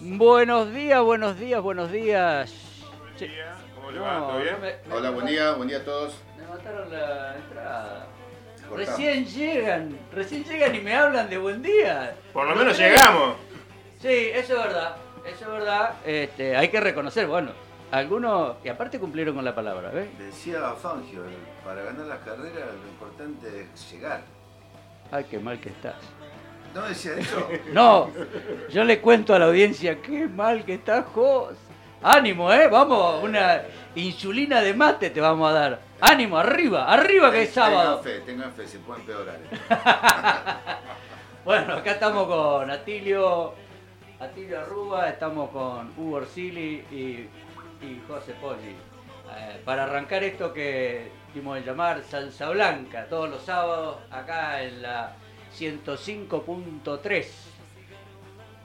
Buenos días, buenos días, buenos días. Buen día, ¿cómo le No, va? ¿Todo bien? no me- me- Hola, buen día, buen día a todos. Me mataron la entrada. Cortamos. Recién llegan, recién llegan y me hablan de buen día. Por lo ¿No menos creen? llegamos. Sí, eso es verdad, eso es verdad. Este, hay que reconocer, bueno, algunos, y aparte cumplieron con la palabra, ¿ves? Decía Fangio, el- para ganar las carreras lo importante es llegar. Ay, qué mal que estás. ¿No decía eso? No, yo le cuento a la audiencia, qué mal que estás, Jos. Ánimo, ¿eh? Vamos, una insulina de mate te vamos a dar. Ánimo, arriba, arriba que es sábado. Tengan fe, tengan fe, se puede empeorar. Bueno, acá estamos con Atilio, Atilio Arruba, estamos con Hugo Orsili y, y José Poggi. Eh, para arrancar esto que dimos de llamar Salsa Blanca, todos los sábados acá en la 105.3.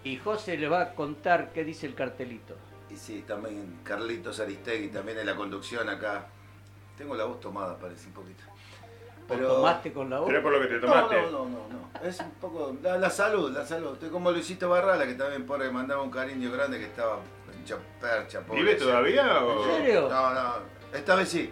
Y José le va a contar qué dice el cartelito. Y sí, también Carlitos Aristegui, también en la conducción acá. Tengo la voz tomada, parece un poquito. ¿O tomaste con la voz? Pero es por lo que te No, tomaste. no, no, no, no. Es un poco. La, la salud, la salud. Estoy como Luisito Barrala, que también por ahí mandaba un cariño grande que estaba en pobre. ¿Vive todavía o...? ¿En serio? No, no. Esta vez sí.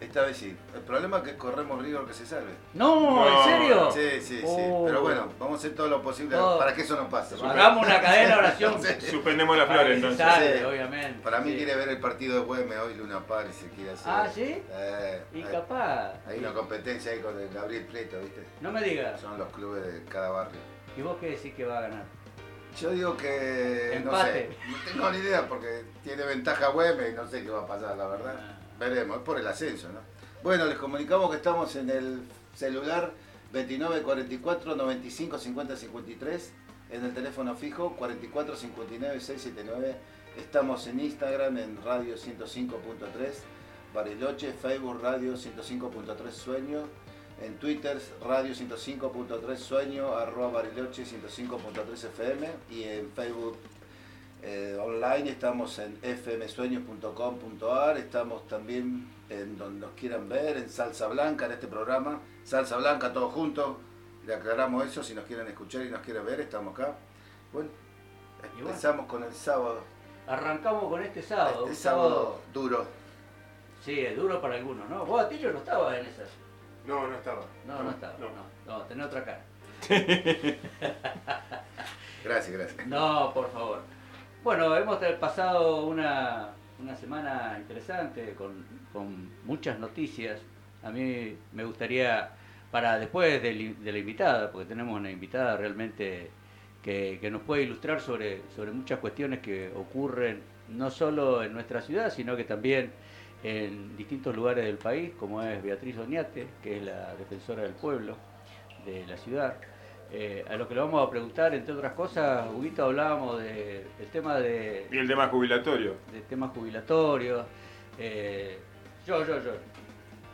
Esta vez sí. El problema es que corremos riesgo que se salve. No, No. ¿en serio? Sí, sí, sí. Oh. Pero bueno, vamos a hacer todo lo posible para que eso no pase. Hagamos una cadena de oración. Suspendemos la flor entonces. salve, Sí. obviamente. Para mí sí. quiere ver el partido de Güemes hoy Luna Par y se quiere hacer. Ah, ¿sí? Eh, Y hay, capaz. hay una competencia ahí con el Gabriel Prieto, ¿viste? No me digas. Son los clubes de cada barrio. ¿Y vos qué decís que va a ganar? Yo digo que. Empate. No sé. No tengo ni idea porque tiene ventaja Güemes y no sé qué va a pasar, la verdad. Ah. Veremos, es por el ascenso, ¿no? Bueno, les comunicamos que estamos en el celular 29 44 95 50 53, en el teléfono fijo 44 59 679. Estamos en Instagram en Radio 105.3, Bariloche, Facebook Radio 105.3 Sueño, en Twitter Radio 105.3 Sueño, arroba Bariloche 105.3 FM y en Facebook eh, online estamos en fmsueños.com.ar, estamos también en donde nos quieran ver, en Salsa Blanca, en este programa, Salsa Blanca todos juntos, le aclaramos eso, si nos quieren escuchar y nos quieren ver, estamos acá. Bueno, empezamos con el sábado, Arrancamos con este sábado. este un sábado duro. Sí, es duro para algunos, ¿no? Vos, Atilio, no estabas en esas. No, no estaba. No, no. No, no, tenés otra cara. Gracias, gracias. No, por favor. Bueno, hemos pasado una, una semana interesante con, con muchas noticias. A mí me gustaría, para después de, la invitada, porque tenemos una invitada realmente que, que nos puede ilustrar sobre, sobre muchas cuestiones que ocurren no solo en nuestra ciudad, sino que también en distintos lugares del país, como es Beatriz Oñate, que es la defensora del pueblo de la ciudad. Eh, a lo que le vamos a preguntar, entre otras cosas, Huguito, hablábamos de- del tema de, Y el tema jubilatorio. de temas jubilatorios. eh, yo, yo, yo.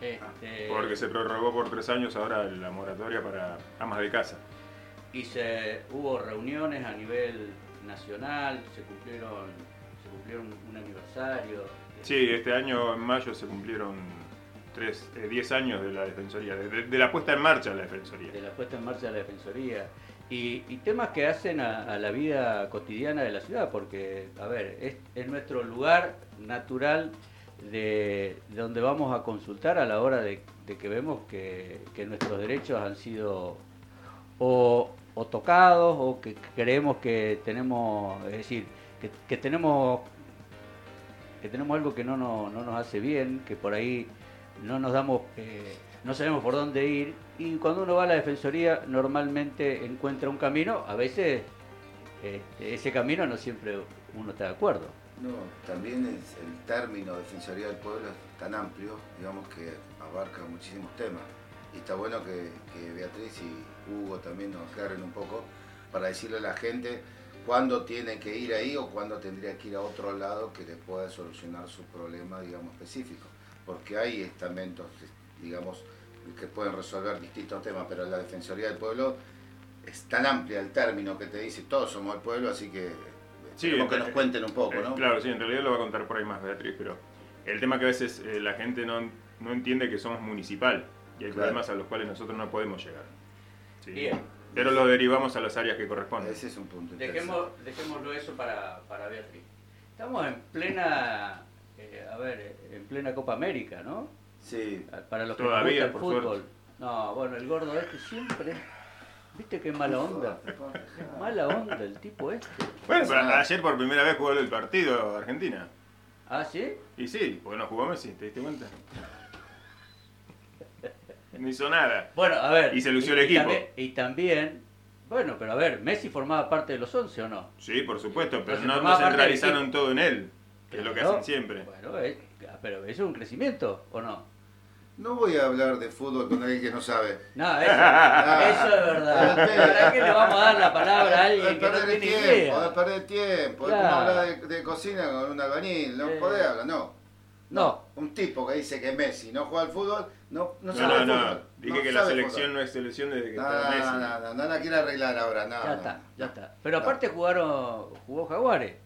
Este, Porque se prorrogó por tres años ahora la moratoria para amas de casa. Y se, hubo reuniones a nivel nacional, se cumplieron, se cumplieron un aniversario. Sí, este año en mayo se cumplieron tres, eh, 10 años de la Defensoría, de, la puesta en marcha de la Defensoría. de la puesta en marcha de la Defensoría y, temas que hacen a, la vida cotidiana de la ciudad, porque, a ver, es, es nuestro lugar natural de, de donde vamos a consultar a la hora de, que vemos que, nuestros derechos han sido o, tocados o que creemos que tenemos, es decir, que, que tenemos que tenemos algo que no, nos- no nos hace bien, que por ahí no nos damos, eh, no sabemos por dónde ir, y cuando uno va a la defensoría normalmente encuentra un camino, a veces este, ese camino no siempre uno está de acuerdo. No, también el término Defensoría del Pueblo es tan amplio, digamos que abarca muchísimos temas. Y está bueno que, Beatriz y Hugo también nos aclaren un poco para decirle a la gente cuándo tiene que ir ahí o cuándo tendría que ir a otro lado que le pueda solucionar su problema, digamos, específico. Porque hay estamentos, digamos, que pueden resolver distintos temas, pero la Defensoría del Pueblo es tan amplia el término que te dice todos somos el pueblo, así que Sí, queremos que nos cuenten un poco, Eh, ¿no? Claro, sí, en realidad lo va a contar por ahí más Beatriz, pero el tema que a veces eh, la gente no, no entiende que somos municipal y hay Claro. problemas a los cuales nosotros no podemos llegar. Sí. Bien, Pero lo derivamos a las áreas que corresponden. Ese es un punto. Dejemos, dejémoslo eso para, para Beatriz. Estamos en plena, eh, a ver, en plena Copa América, ¿no? Sí. Para los que Todavía, nos gusta el por fútbol. No, bueno, el gordo este siempre. ¿Viste qué mala onda? Qué mala onda el tipo este. Bueno, pero ayer por primera vez jugó el partido Argentina. ¿Ah, sí? Y sí, porque no jugó Messi, ¿te diste cuenta? No hizo nada. Bueno, a ver. Y se lució y- el y equipo. también- Y también, bueno, pero a ver, ¿Messi formaba parte de los 11 o no? Sí, por supuesto, pero Entonces no, no centralizaron todo en él, que es lo que hacen siempre. Bueno, eh, pero ¿eso es un crecimiento o no? No voy a hablar de fútbol con alguien que no sabe. No, eso, eso es verdad. ¿Para qué le vamos a dar la palabra a alguien que no perder tiene tiempo, idea? podés perder tiempo. Es Claro. como hablar de, de cocina con un albañil. No Eh. podés hablar, no. No. Un tipo que dice que Messi no juega al fútbol, no, no No, sabe no, no. fútbol. Dije que la selección fútbol. no es selección desde que No, está Messi. no, no, no, no la quiere arreglar ahora, no. Ya no, está, ya está. Pero No. aparte jugaron, jugó Jaguares.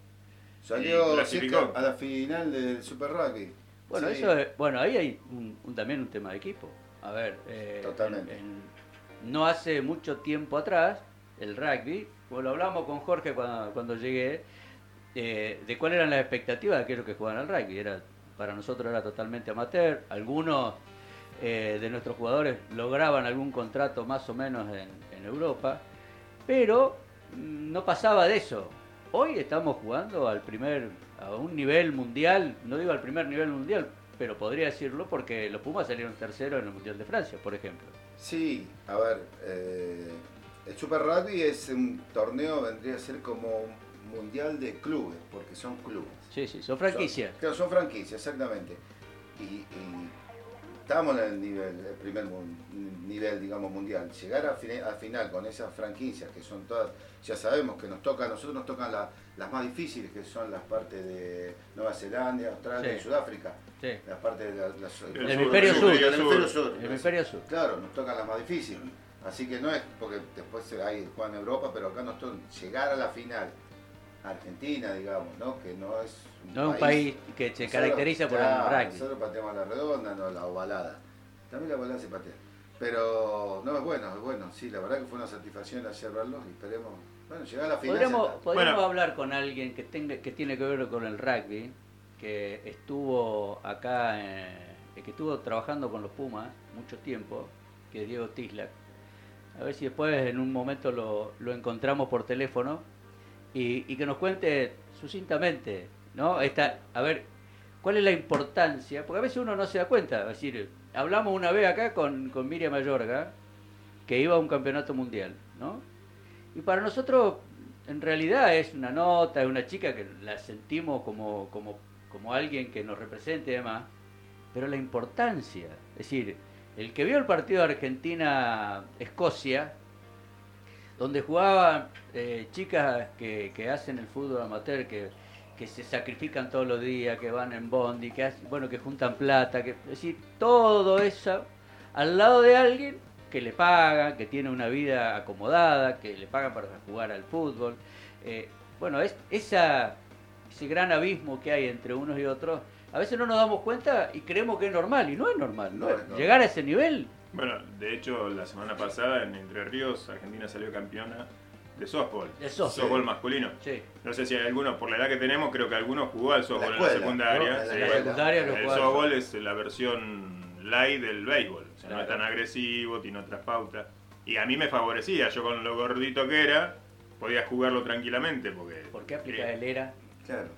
Salió cerca a la final del Super Rugby. Bueno, Sí. eso es- bueno, ahí hay un- un- también un tema de equipo. A ver, eh, Totalmente. en- no hace mucho tiempo atrás, el rugby, como lo hablamos con Jorge cuando, cuando llegué, eh, de cuáles eran las expectativas de aquellos que jugaban al rugby. Era, para nosotros era totalmente amateur. Algunos eh, de nuestros jugadores lograban algún contrato más o menos en, en Europa, pero mm, no pasaba de eso. Hoy estamos jugando al primer, a un nivel mundial, no digo al primer nivel mundial, pero podría decirlo porque los Pumas salieron terceros en el Mundial de Francia, por ejemplo. Sí, a ver, eh, el Super Rugby es un torneo, vendría a ser como un mundial de clubes, porque son clubes. Sí, sí, son franquicias. Son, claro, son franquicias, exactamente. Y, y estamos en el nivel, el primer nivel, digamos, mundial. Llegar a, a final con esas franquicias que son todas, ya sabemos que nos toca, a nosotros nos tocan la- las más difíciles, que son las partes de Nueva Zelanda, Australia Sí. y Sudáfrica. Sí. Las partes de la- las- El hemisferio sur. El hemisferio sur. El hemisferio sur. Claro, nos tocan las más difíciles. Así que no es porque después hay juegan en Europa, pero acá nos toca llegar a la final. Argentina, digamos, ¿no? Que no es No es un país que se Nosotros- caracteriza por claro, el rugby. Nosotros pateamos la redonda, no la ovalada. También la ovalada se patea. Pero no es bueno, es bueno. Sí, la verdad que fue una satisfacción ayer verlos y esperemos. Bueno, llegar a la final. Podríamos, podríamos Bueno. hablar con alguien que tenga que tiene que ver con el rugby, que estuvo acá, eh, que estuvo trabajando con los Pumas mucho tiempo, que es Diego Tislac. A ver si después en un momento lo, lo encontramos por teléfono y, que nos cuente sucintamente, ¿no? Esta, a ver, ¿cuál es la importancia? Porque a veces uno no se da cuenta. Es decir, hablamos una vez acá con, con Miriam Mayorga, que iba a un campeonato mundial, ¿no? Y para nosotros, en realidad, es una nota, es una chica que la sentimos como, como, como alguien que nos represente y demás, pero la importancia, es decir, el que vio el partido de Argentina-Escocia, donde jugaban eh, chicas que, que hacen el fútbol amateur, que, que se sacrifican todos los días, que van en bondi, que hacen- bueno, que juntan plata, que, es decir, todo eso al lado de alguien que le pagan, que tiene una vida acomodada, que le pagan para jugar al fútbol. Eh, bueno, es, esa, ese gran abismo que hay entre unos y otros, a veces no nos damos cuenta y creemos que es normal, y no es normal. No ¿no? es normal. Llegar a ese nivel, Bueno, de hecho, la semana pasada en Entre Ríos, Argentina salió campeona de softball. De softball. masculino. sí. No sé si hay algunos, por la edad que tenemos, creo que algunos jugó al softball en la secundaria. ¿no? En sí. la secundaria lo El softball es la versión light del béisbol. O sea, no es tan agresivo, tiene otras pautas. Y a mí me favorecía, yo con lo gordito que era, podía jugarlo tranquilamente. Porque, ¿Por qué aplica eh, el ERA? Claro.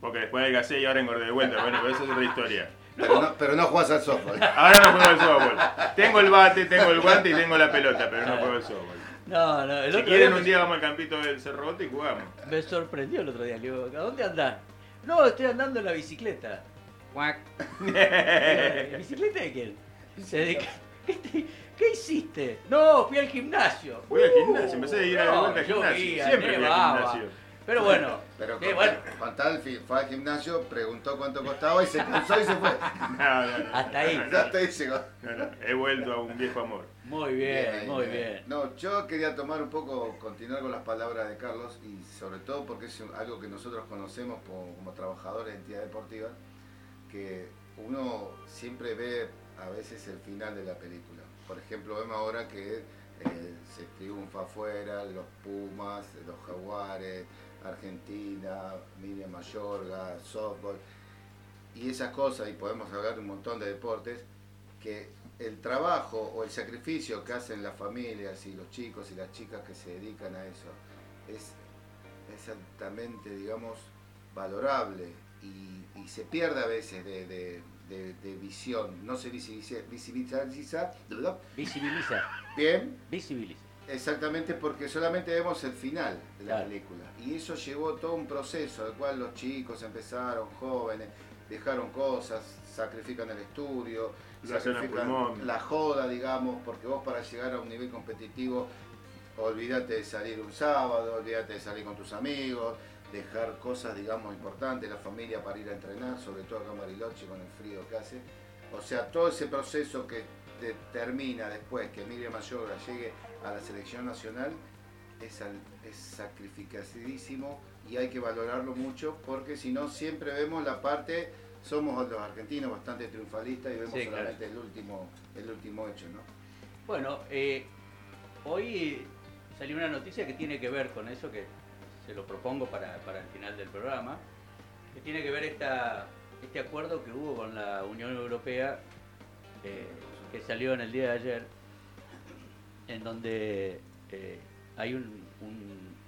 Porque después adelgacé y ahora engordé de vuelta. Bueno, pero esa es otra historia. Pero, no, pero no jugás al softball. Ahora no juego al softball. Tengo el bate, tengo el guante y tengo la pelota, pero no juego al softball. No, no, el Si otro quieren día un día vamos al campito del Cerrote y jugamos. Me sorprendió el otro día. Le digo, ¿a dónde andás? No, estoy andando en la bicicleta. Guac. ¿La bicicleta de quién? Se dedica- ¿Qué, te- qué hiciste? No, fui al gimnasio. Voy al gimnasio, empecé a ir a No, vuelta al gimnasio. Siempre fui al nevaba. gimnasio. Pero bueno, Pero eh, con, bueno, con tal fi- fue al gimnasio, preguntó cuánto costaba y se cruzó y se fue. No, no, no. Hasta ahí. Hasta ahí llegó. No, no, He vuelto a un viejo amor. muy bien, muy bien. No, yo quería tomar un poco, continuar con las palabras de Carlos y sobre todo porque es algo que nosotros conocemos como, como trabajadores de entidad deportiva, que uno siempre ve a veces el final de la película. Por ejemplo, vemos ahora que eh, se triunfa afuera, los Pumas, los Jaguares, Argentina, Miriam Mayorga, softball, y esas cosas, y podemos hablar de un montón de deportes, que el trabajo o el sacrificio que hacen las familias y los chicos y las chicas que se dedican a eso es exactamente, digamos, valorable y, se pierde a veces de, visión, no se visibiliza, visibiliza, visibiliza. Bien. Visibiliza. Exactamente porque solamente vemos el final de la película. Y eso llevó todo un proceso, al cual los chicos empezaron jóvenes, dejaron cosas, sacrifican el estudio, sacrifican la joda, digamos, porque vos para llegar a un nivel competitivo, olvídate de salir un sábado, olvídate de salir con tus amigos, dejar cosas, digamos, importantes, la familia para ir a entrenar, sobre todo acá en Bariloche con el frío que hace. O sea, todo ese proceso que determina después que Miriam Mayoga llegue a la selección nacional es, es sacrificadísimo y hay que valorarlo mucho porque si no siempre vemos la parte, somos los argentinos bastante triunfalistas y vemos solamente el, último, el último hecho. ¿no? Bueno, eh, hoy salió una noticia que tiene que ver con eso, que se lo propongo para, el final del programa, que tiene que ver esta, este acuerdo que hubo con la Unión Europea, eh, que salió en el día de ayer, en donde eh, hay un,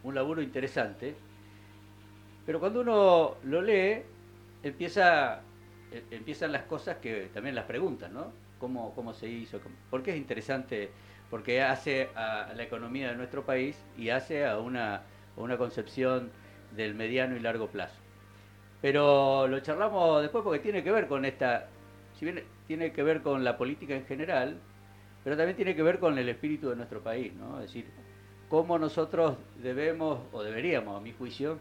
un laburo interesante pero cuando uno lo lee, empieza, e, empiezan las cosas que también las preguntan, ¿no? ¿Cómo, cómo se hizo? ¿Por qué es interesante? Porque hace a la economía de nuestro país y hace a una, una concepción del mediano y largo plazo. Pero lo charlamos después porque tiene que ver con esta, si bien tiene que ver con la política en general, pero también tiene que ver con el espíritu de nuestro país, ¿no? Es decir, cómo nosotros debemos, o deberíamos, a mi juicio,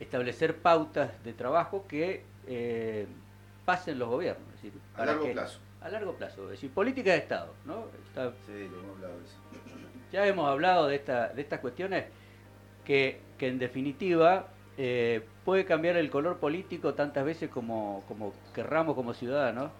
establecer pautas de trabajo que eh, pasen los gobiernos. a largo plazo. A largo plazo, es decir, política de Estado. ¿no? sí, hemos hablado de eso. Ya hemos hablado de, esta, de estas cuestiones que, que en definitiva eh, puede cambiar el color político tantas veces como, como querramos como ciudadanos,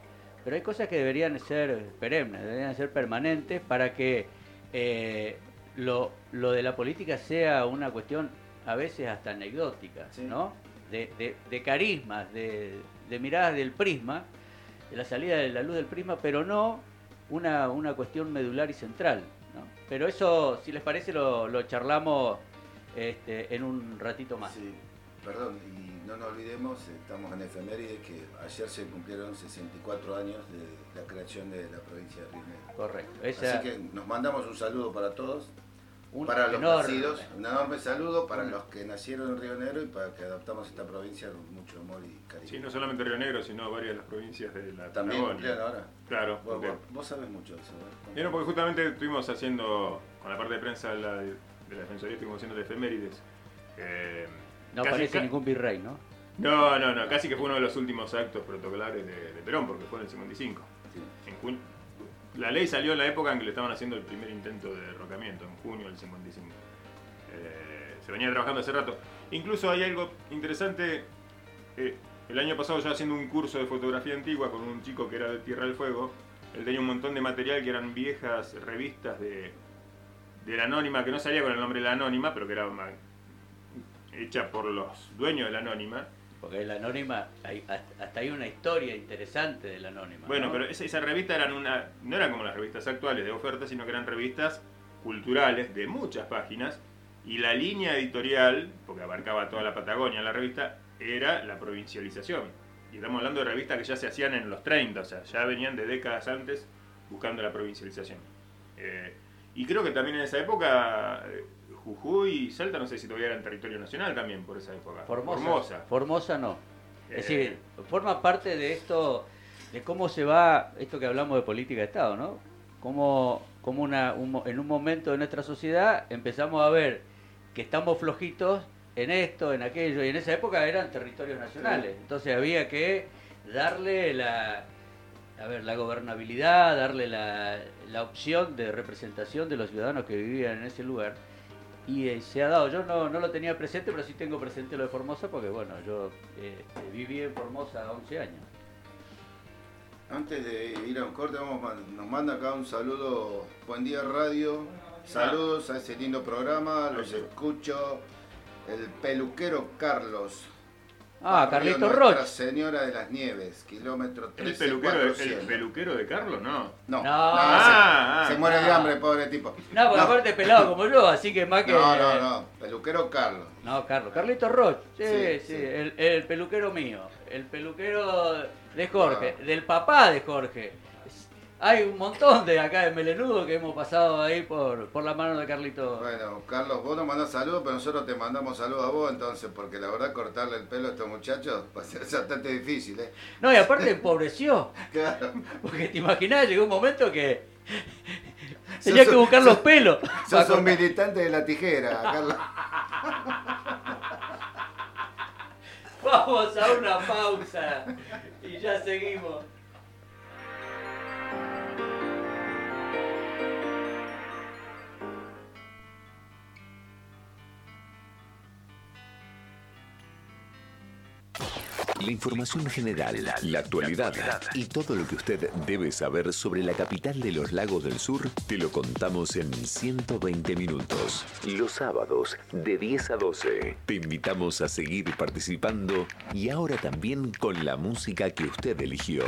pero hay cosas que deberían ser perennes, deberían ser permanentes para que eh, lo, lo de la política sea una cuestión a veces hasta anecdóticas, ¿no? De, de, carismas, de, miradas del prisma, de la salida de la luz del prisma, pero no una, una cuestión medular y central. ¿no? Pero eso, si les parece, lo, lo charlamos este, en un ratito más. Sí, perdón, y no nos olvidemos, estamos en efeméride, que ayer se cumplieron 64 años de la creación de la provincia de Río Negro. Correcto. Así que nos mandamos un saludo para todos para los nacidos, un enorme saludo para los que nacieron en Río Negro y para que adoptamos esta provincia con mucho amor y cariño. Sí, no solamente Río Negro, sino varias de las provincias de la También ahora. Claro. vos, sabés mucho de eso. ¿eh? porque justamente estuvimos haciendo, con la parte de prensa de la, de la Defensoría, estuvimos haciendo de efemérides. Eh, no aparece ningún virrey, ¿no? No, no, no, casi que fue uno de los últimos actos protocolares de, Perón, porque fue en el 55. Sí. En la ley salió en la época en que le estaban haciendo el primer intento de derrocamiento, en junio del 55. Eh, se venía trabajando hace rato. Incluso hay algo interesante. Eh, el año pasado yo haciendo un curso de fotografía antigua con un chico que era de Tierra del Fuego. Él tenía un montón de material que eran viejas revistas de, de la Anónima, que no salía con el nombre de la Anónima, pero que era hecha por los dueños de la Anónima porque la anónima, hay, hasta hay una historia interesante de la anónima. Bueno, pero esa, esa, revista eran una, no eran como las revistas actuales de oferta, sino que eran revistas culturales de muchas páginas. Y la línea editorial, porque abarcaba toda la Patagonia la revista, era la provincialización. Y estamos hablando de revistas que ya se hacían en los 30, o sea, ya venían de décadas antes buscando la provincialización. Eh, y creo que también en esa época eh, Jujuy y Salta no sé si todavía eran territorio nacional también por esa época. Formosa. Formosa, no. Es decir, eh. forma parte de esto, de cómo se va, esto que hablamos de política de Estado, ¿no? Cómo, cómo una, en un momento de nuestra sociedad empezamos a ver que estamos flojitos en esto, en aquello, y en esa época eran territorios nacionales. Entonces había que darle la, a ver, la gobernabilidad, darle la, la opción de representación de los ciudadanos que vivían en ese lugar y eh, se ha dado, yo no, no, lo tenía presente, pero sí tengo presente lo de Formosa porque bueno, yo eh, viví en Formosa 11 años. Antes de ir a un corte, vamos, nos manda acá un saludo. Buen día, radio. Saludos a ese lindo programa. Los escucho. El peluquero Carlos. Ah, Carlito Nuestra Señora de las Nieves, kilómetro 13. ¿El peluquero, de, ¿El peluquero de Carlos? No. No, No. no, Ah, se, ah, se muere de hambre, pobre tipo. No, por aparte pelado como yo, así que más que. No, no, no, peluquero Carlos. No, Carlos. Carlito Roch. Sí, Sí, sí. sí. El, el peluquero mío. El peluquero de Jorge. Del papá de Jorge. Hay un montón de acá de Melenudo que hemos pasado ahí por, por la mano de Carlito. Bueno, Carlos, vos nos mandás saludos, pero nosotros te mandamos saludos a vos entonces, porque la verdad cortarle el pelo a estos muchachos va a ser bastante difícil, ¿eh? No, y aparte empobreció. Claro. Porque te imaginás, llegó un momento que tenía que buscar los pelos. Sos un militante de la tijera, Carlos. Vamos a una pausa y ya seguimos. La información general, la actualidad y todo lo que usted debe saber sobre la capital de los lagos del sur te lo contamos en 120 minutos. Los sábados de 10 a 12. Te invitamos a seguir participando y ahora también con la música que usted eligió.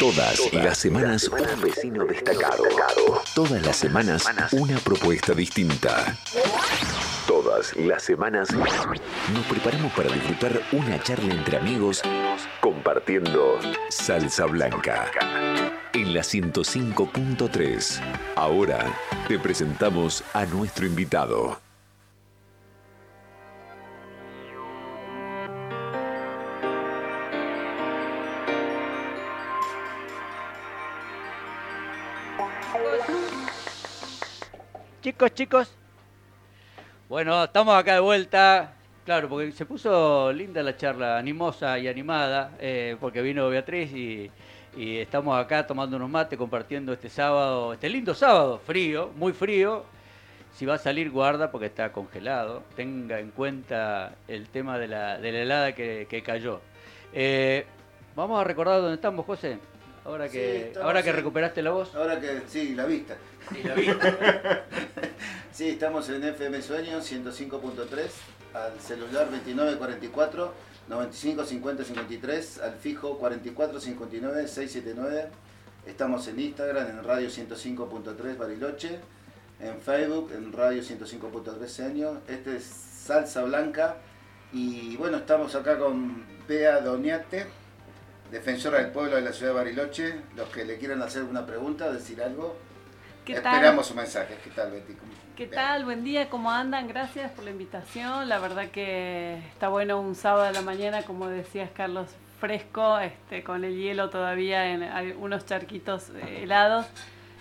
Todas las semanas un vecino destacado. Todas las semanas una propuesta distinta. Todas las semanas nos preparamos para disfrutar una charla entre amigos compartiendo salsa blanca. En la 105.3. Ahora te presentamos a nuestro invitado. Chicos, chicos. Bueno, estamos acá de vuelta. Claro, porque se puso linda la charla, animosa y animada, eh, porque vino Beatriz y, y estamos acá tomando unos mates, compartiendo este sábado, este lindo sábado, frío, muy frío. Si va a salir, guarda porque está congelado. Tenga en cuenta el tema de la, de la helada que, que cayó. Eh, vamos a recordar dónde estamos, José. Ahora que, ahora que recuperaste la voz. Ahora que sí, la vista. Sí, estamos en FM Sueño 105.3, al celular 2944 95 50 53, al fijo 44 59 679. Estamos en Instagram en Radio 105.3 Bariloche, en Facebook en Radio 105.3 Sueño. Este es Salsa Blanca y bueno, estamos acá con Bea Doniate, defensora del pueblo de la ciudad de Bariloche. Los que le quieran hacer una pregunta, decir algo. ¿Qué tal? Esperamos su mensaje. ¿Qué tal, Betty? ¿Cómo- ¿Qué tal? Buen día, ¿cómo andan? Gracias por la invitación. La verdad que está bueno un sábado de la mañana, como decías Carlos, fresco, este, con el hielo todavía en algunos charquitos eh, helados.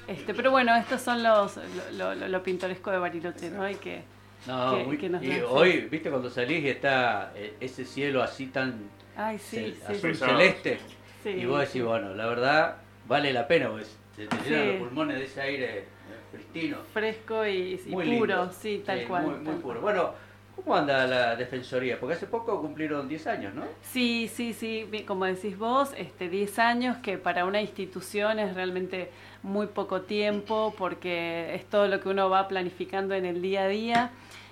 Este, pero bueno, estos son los lo, lo- lo pintoresco de Bariloche, ¿no? Y que No, que- muy- que nos y hoy, viste, cuando salís y está eh, ese cielo así tan ay sí, cel- sí, azul sí. celeste, sí. y vos decís, bueno, la verdad vale la pena, porque se te llenan Sí. los pulmones de ese aire pristino. fresco y, y Muy puro, lindo. sí, tal Sí, cual. Muy, muy puro. Bueno, ¿cómo anda la defensoría? Porque hace poco cumplieron 10 años, ¿no? Sí, sí, sí, como decís vos, este 10 años que para una institución es realmente muy poco tiempo porque es todo lo que uno va planificando en el día a día.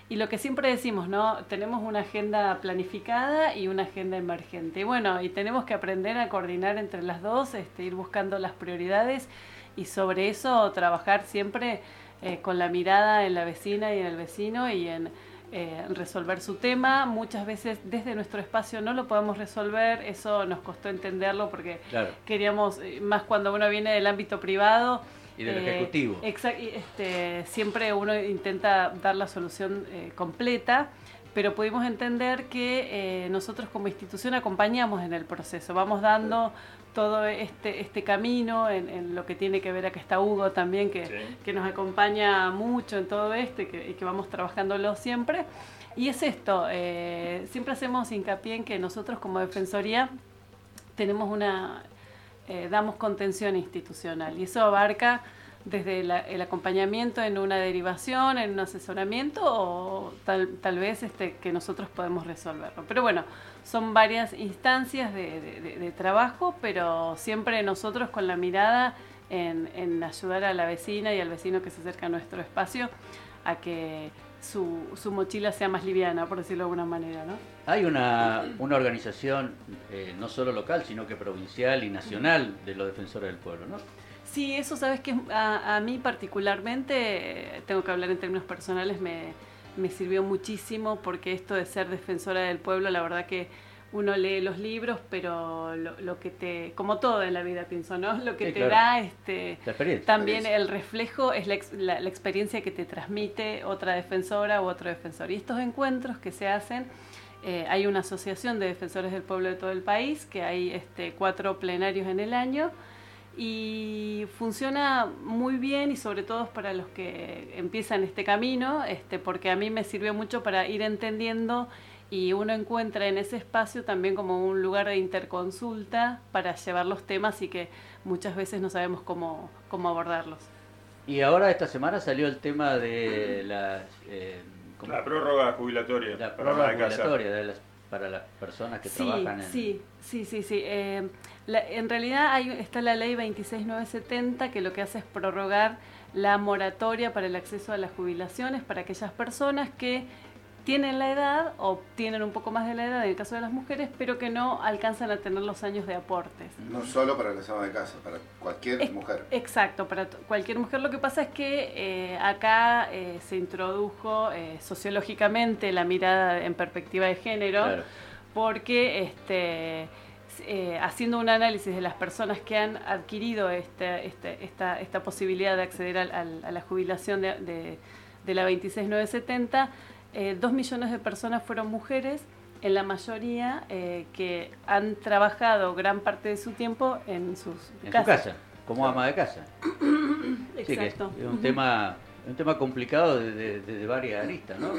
Y lo que siempre decimos, ¿no? Tenemos una agenda planificada y una agenda emergente. Y bueno, y tenemos que aprender a coordinar entre las dos, este, ir buscando las prioridades y sobre eso trabajar siempre eh, con la mirada en la vecina y en el vecino y en eh, resolver su tema. Muchas veces desde nuestro espacio no lo podemos resolver, eso nos costó entenderlo porque Claro. queríamos, eh, más cuando uno viene del ámbito privado. Y del eh, ejecutivo. este, siempre uno intenta dar la solución eh, completa, pero pudimos entender que eh, nosotros como institución acompañamos en el proceso, vamos dando todo este, este camino en, en lo que tiene que ver, acá está Hugo también, que, Sí. que nos acompaña mucho en todo esto y que, y que vamos trabajándolo siempre. Y es esto, eh, siempre hacemos hincapié en que nosotros como Defensoría tenemos una, eh, damos contención institucional y eso abarca desde la- el acompañamiento en una derivación, en un asesoramiento o tal, vez este, que nosotros podemos resolverlo. Pero bueno, son varias instancias de, trabajo, pero siempre nosotros con la mirada en, ayudar a la vecina y al vecino que se acerca a nuestro espacio a que su, su mochila sea más liviana, por decirlo de alguna manera, ¿no? Hay una, una organización eh, no solo local, sino que provincial y nacional de los defensores del pueblo, ¿no? Sí, eso sabes que a, a mí particularmente, eh, tengo que hablar en términos personales, me, me sirvió muchísimo porque esto de ser defensora del pueblo, la verdad que uno lee los libros, pero lo, lo que te, como todo en la vida pienso, ¿no? Lo que Sí, te claro. da este La también el reflejo es la, la- la experiencia que te transmite otra defensora u otro defensor. Y estos encuentros que se hacen, eh, hay una asociación de defensores del pueblo de todo el país, que hay este, cuatro plenarios en el año, y funciona muy bien y sobre todo para los que empiezan este camino, este, porque a mí me sirvió mucho para ir entendiendo y uno encuentra en ese espacio también como un lugar de interconsulta para llevar los temas y que muchas veces no sabemos cómo, cómo abordarlos. Y ahora esta semana salió el tema de la, eh. La prórroga jubilatoria. La para prórroga jubilatoria de las- para las personas que Sí, trabajan en... sí, sí, sí, sí. Eh, la- en realidad hay, está la ley 26970 que lo que hace es prorrogar la moratoria para el acceso a las jubilaciones para aquellas personas que tienen la edad o tienen un poco más de la edad en el caso de las mujeres, pero que no alcanzan a tener los años de aportes. No solo para las amas de casa, para cualquier Es- mujer. Exacto, para cualquier mujer. Lo que pasa es que eh, acá eh, se introdujo eh, sociológicamente la mirada en perspectiva de género, Claro. porque este, eh, haciendo un análisis de las personas que han adquirido este- este- esta, esta posibilidad de acceder al- al- a la jubilación de, de- de la 26970, eh, dos millones de personas fueron mujeres, en la mayoría eh, que han trabajado gran parte de su tiempo en sus En su casa, como ama de casa. Sí, que es, Exacto. es un tema un tema complicado desde de, de varias aristas, ¿no?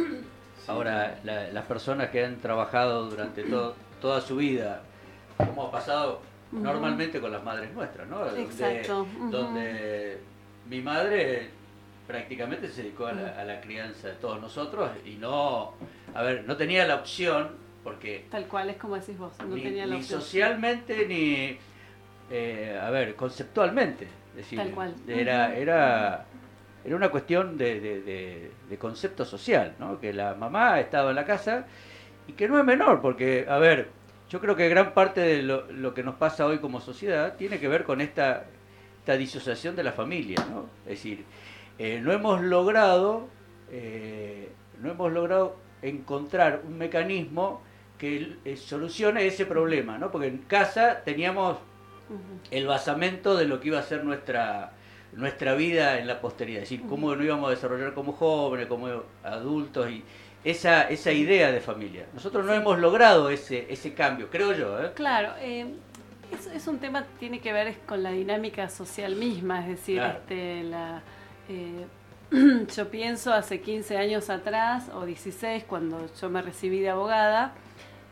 Ahora, la- las personas que han trabajado durante to- toda su vida, como ha pasado normalmente con las madres nuestras, ¿no? Donde- Exacto. Donde mi madre prácticamente se dedicó a la, a la crianza de todos nosotros y no, a ver, no tenía la opción, porque Tal cual, es como decís vos, no ni, tenía la ni opción. socialmente ni eh, a ver conceptualmente es decir, Tal cual. era era era una cuestión de, de- de- de concepto social ¿no? que la mamá estaba en la casa y que no es menor porque a ver yo creo que gran parte de lo, lo que nos pasa hoy como sociedad tiene que ver con esta esta disociación de la familia ¿no? es decir eh, no hemos logrado eh, no hemos logrado encontrar un mecanismo que eh, solucione ese problema, ¿no? Porque en casa teníamos el basamento de lo que iba a ser nuestra nuestra vida en la posteridad, es decir, cómo nos íbamos a desarrollar como jóvenes, como adultos y esa esa idea de familia. Nosotros no Sí. hemos logrado ese ese cambio, creo yo, ¿eh? Claro, eh, es, es un tema que tiene que ver con la dinámica social misma, es decir, Claro. este, la, eh, yo pienso hace 15 años atrás o 16 cuando yo me recibí de abogada,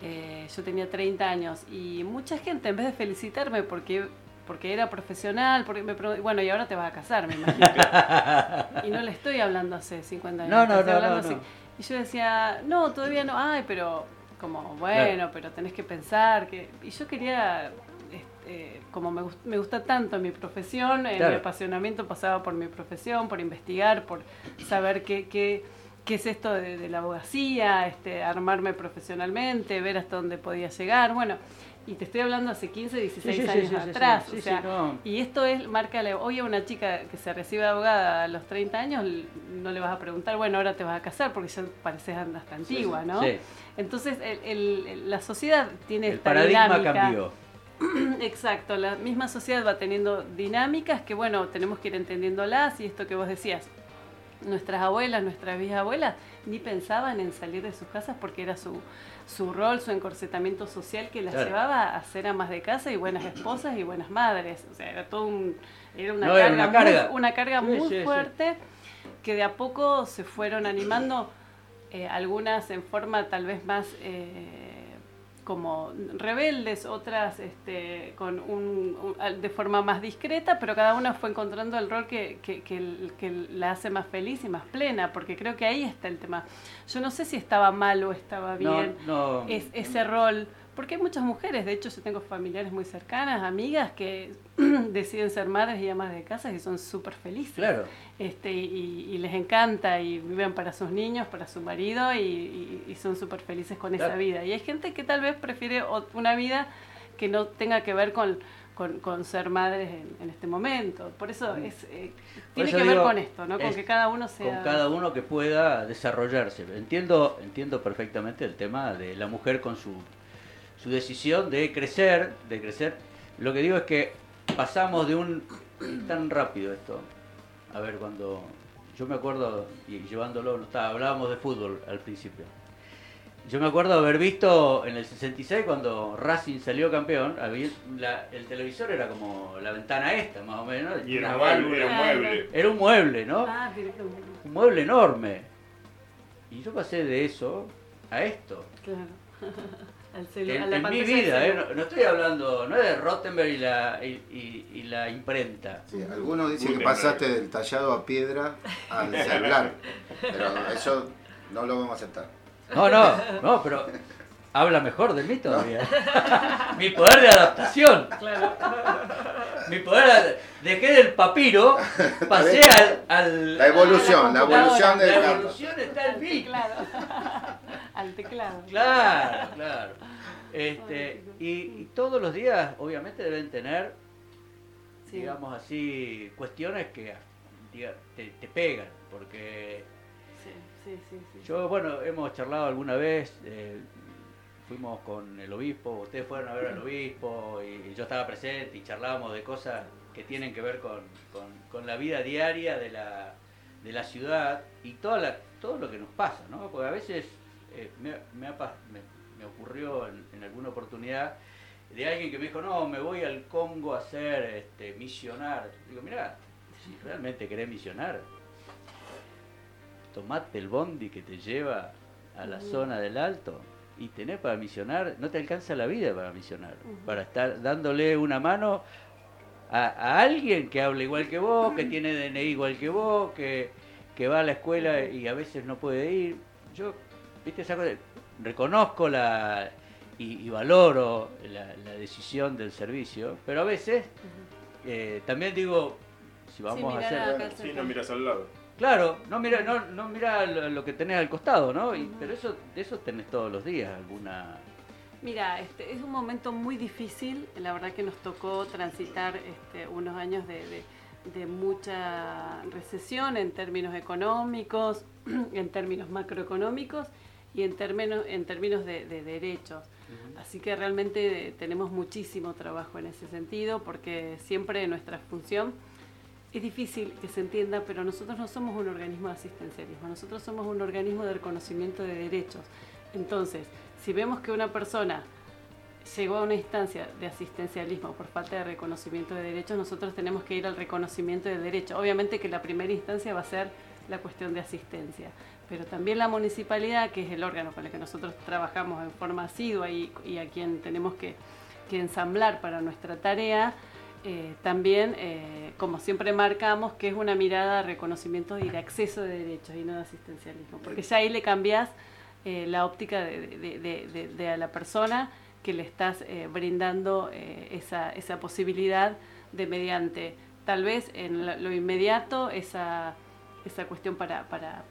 eh, yo tenía 30 años y mucha gente en vez de felicitarme porque porque era profesional, porque me bueno, y ahora te vas a casar, me imagino. y no le estoy hablando hace 50 años. No, no, estoy no, hablando no, así. Y yo decía, no, todavía no, ay, pero como, bueno, pero tenés que pensar que... Y yo quería, este, como me, gust- me gusta tanto mi profesión, eh, Claro. mi apasionamiento pasaba por mi profesión, por investigar, por saber qué, qué, qué es esto de, de la abogacía, este, armarme profesionalmente, ver hasta dónde podía llegar, bueno... Y te estoy hablando hace 15, 16 Sí, sí, sí, años sí, atrás. o sea, no. y esto es, marca la- hoy a una chica que se recibe de abogada a los 30 años, no le vas a preguntar, bueno, ahora te vas a casar porque ya pareces hasta antigua, ¿no? Sí. Entonces, el- el- el- la sociedad tiene El esta paradigma dinámica. cambió. Exacto, la misma sociedad va teniendo dinámicas que, bueno, tenemos que ir entendiéndolas y esto que vos decías, nuestras abuelas, nuestras bisabuelas, ni pensaban en salir de sus casas porque era su, su rol, su encorsetamiento social que las Claro. llevaba a ser amas de casa y buenas esposas y buenas madres. O sea, era todo un, era una No, carga, era una muy- carga. una carga Sí, muy sí, sí. fuerte que de a poco se fueron animando, eh, algunas en forma tal vez más eh, como rebeldes, otras este, con un, un- de forma más discreta, pero cada una fue encontrando el rol que, que, que el- que la hace más feliz y más plena, porque creo que ahí está el tema. Yo no sé si estaba mal o estaba No, bien no, es, ese rol, porque hay muchas mujeres, de hecho yo tengo familiares muy cercanas, amigas que deciden ser madres y amas de casa y son súper felices. claro. Este, y, y les encanta y viven para sus niños, para su marido y, y- y son súper felices con esa vida. Y hay gente que tal vez prefiere una vida que no tenga que ver con, con, con ser madres en, en este momento. Por eso es, eh, tiene eso que ver con esto, ¿no? Con es que cada uno sea... con cada uno que pueda desarrollarse. Entiendo, entiendo perfectamente el tema de la mujer con su, su decisión de crecer, de crecer. Lo que digo es que pasamos de un tan rápido esto. A ver, cuando yo me acuerdo y llevándolo, no estaba, hablábamos de fútbol al principio. Yo me acuerdo haber visto en el 66 cuando Racing salió campeón, había la- el televisor era como la ventana esta, más o menos. Y era un mueble, era un mueble. Era un mueble, ¿no? Ah, un mueble enorme. Y yo pasé de eso a esto. Claro. Al En, a la en mi vida, ¿eh? no, no estoy hablando, no es de Rottenberg y la, y, y- y la imprenta. Sí, algunos dicen que pasaste del tallado a piedra al celular, pero eso no lo vamos a aceptar. No, no, no, pero habla mejor de mí todavía. Mi poder de adaptación. Mi poder de, dejé del papiro, pasé al, al- La evolución, la evolución del La evolución está en mí. Claro. al teclado. Claro, claro. Este, y, y todos los días, obviamente, deben tener, Sí. digamos así, cuestiones que diga, te, te pegan. Porque Sí, sí, sí, sí. yo, bueno, hemos charlado alguna vez, eh, fuimos con el obispo, ustedes fueron a ver al obispo y, y yo estaba presente y charlábamos de cosas que tienen que ver con, con- con la vida diaria de la, de la ciudad y toda la, todo lo que nos pasa, ¿no? Porque a veces eh, me, me me- ocurrió en, en alguna oportunidad de alguien que me dijo, no, me voy al Congo a ser este, misionar. Digo, mira, si realmente querés misionar, tomate el bondi que te lleva a la zona del alto y tenés para misionar, no te alcanza la vida para misionar, para estar dándole una mano a, a alguien que habla igual que vos, que tiene DNI igual que vos, que, que va a la escuela y a veces no puede ir. Yo, viste, esa cosa, reconozco la y, y valoro la, la decisión del servicio, pero a veces eh, también digo, si vamos a hacer... al Sí, no miras al lado. Claro, no mira, no, no mira lo, que tenés al costado, ¿no? Y- pero eso, eso tenés todos los días alguna. Mira, este, es un momento muy difícil. La verdad que nos tocó transitar este, unos años de, de- de mucha recesión en términos económicos, en términos macroeconómicos y en términos, en términos de, de derechos. Así que realmente tenemos muchísimo trabajo en ese sentido porque siempre nuestra función es difícil que se entienda, pero nosotros no somos un organismo de asistencialismo, nosotros somos un organismo de reconocimiento de derechos. Entonces, si vemos que una persona llegó a una instancia de asistencialismo por falta de reconocimiento de derechos, nosotros tenemos que ir al reconocimiento de derechos. Obviamente que la primera instancia va a ser la cuestión de asistencia, pero también la municipalidad, que es el órgano con el que nosotros trabajamos en forma asidua y, y a quien tenemos que, que ensamblar para nuestra tarea, eh, también, eh, como siempre marcamos, que es una mirada de reconocimiento y de acceso de derechos y no de asistencialismo, porque ya ahí le cambias eh, la óptica de, a la persona que le estás brindando esa, esa posibilidad de mediante, tal vez en lo inmediato, esa, esa cuestión para, para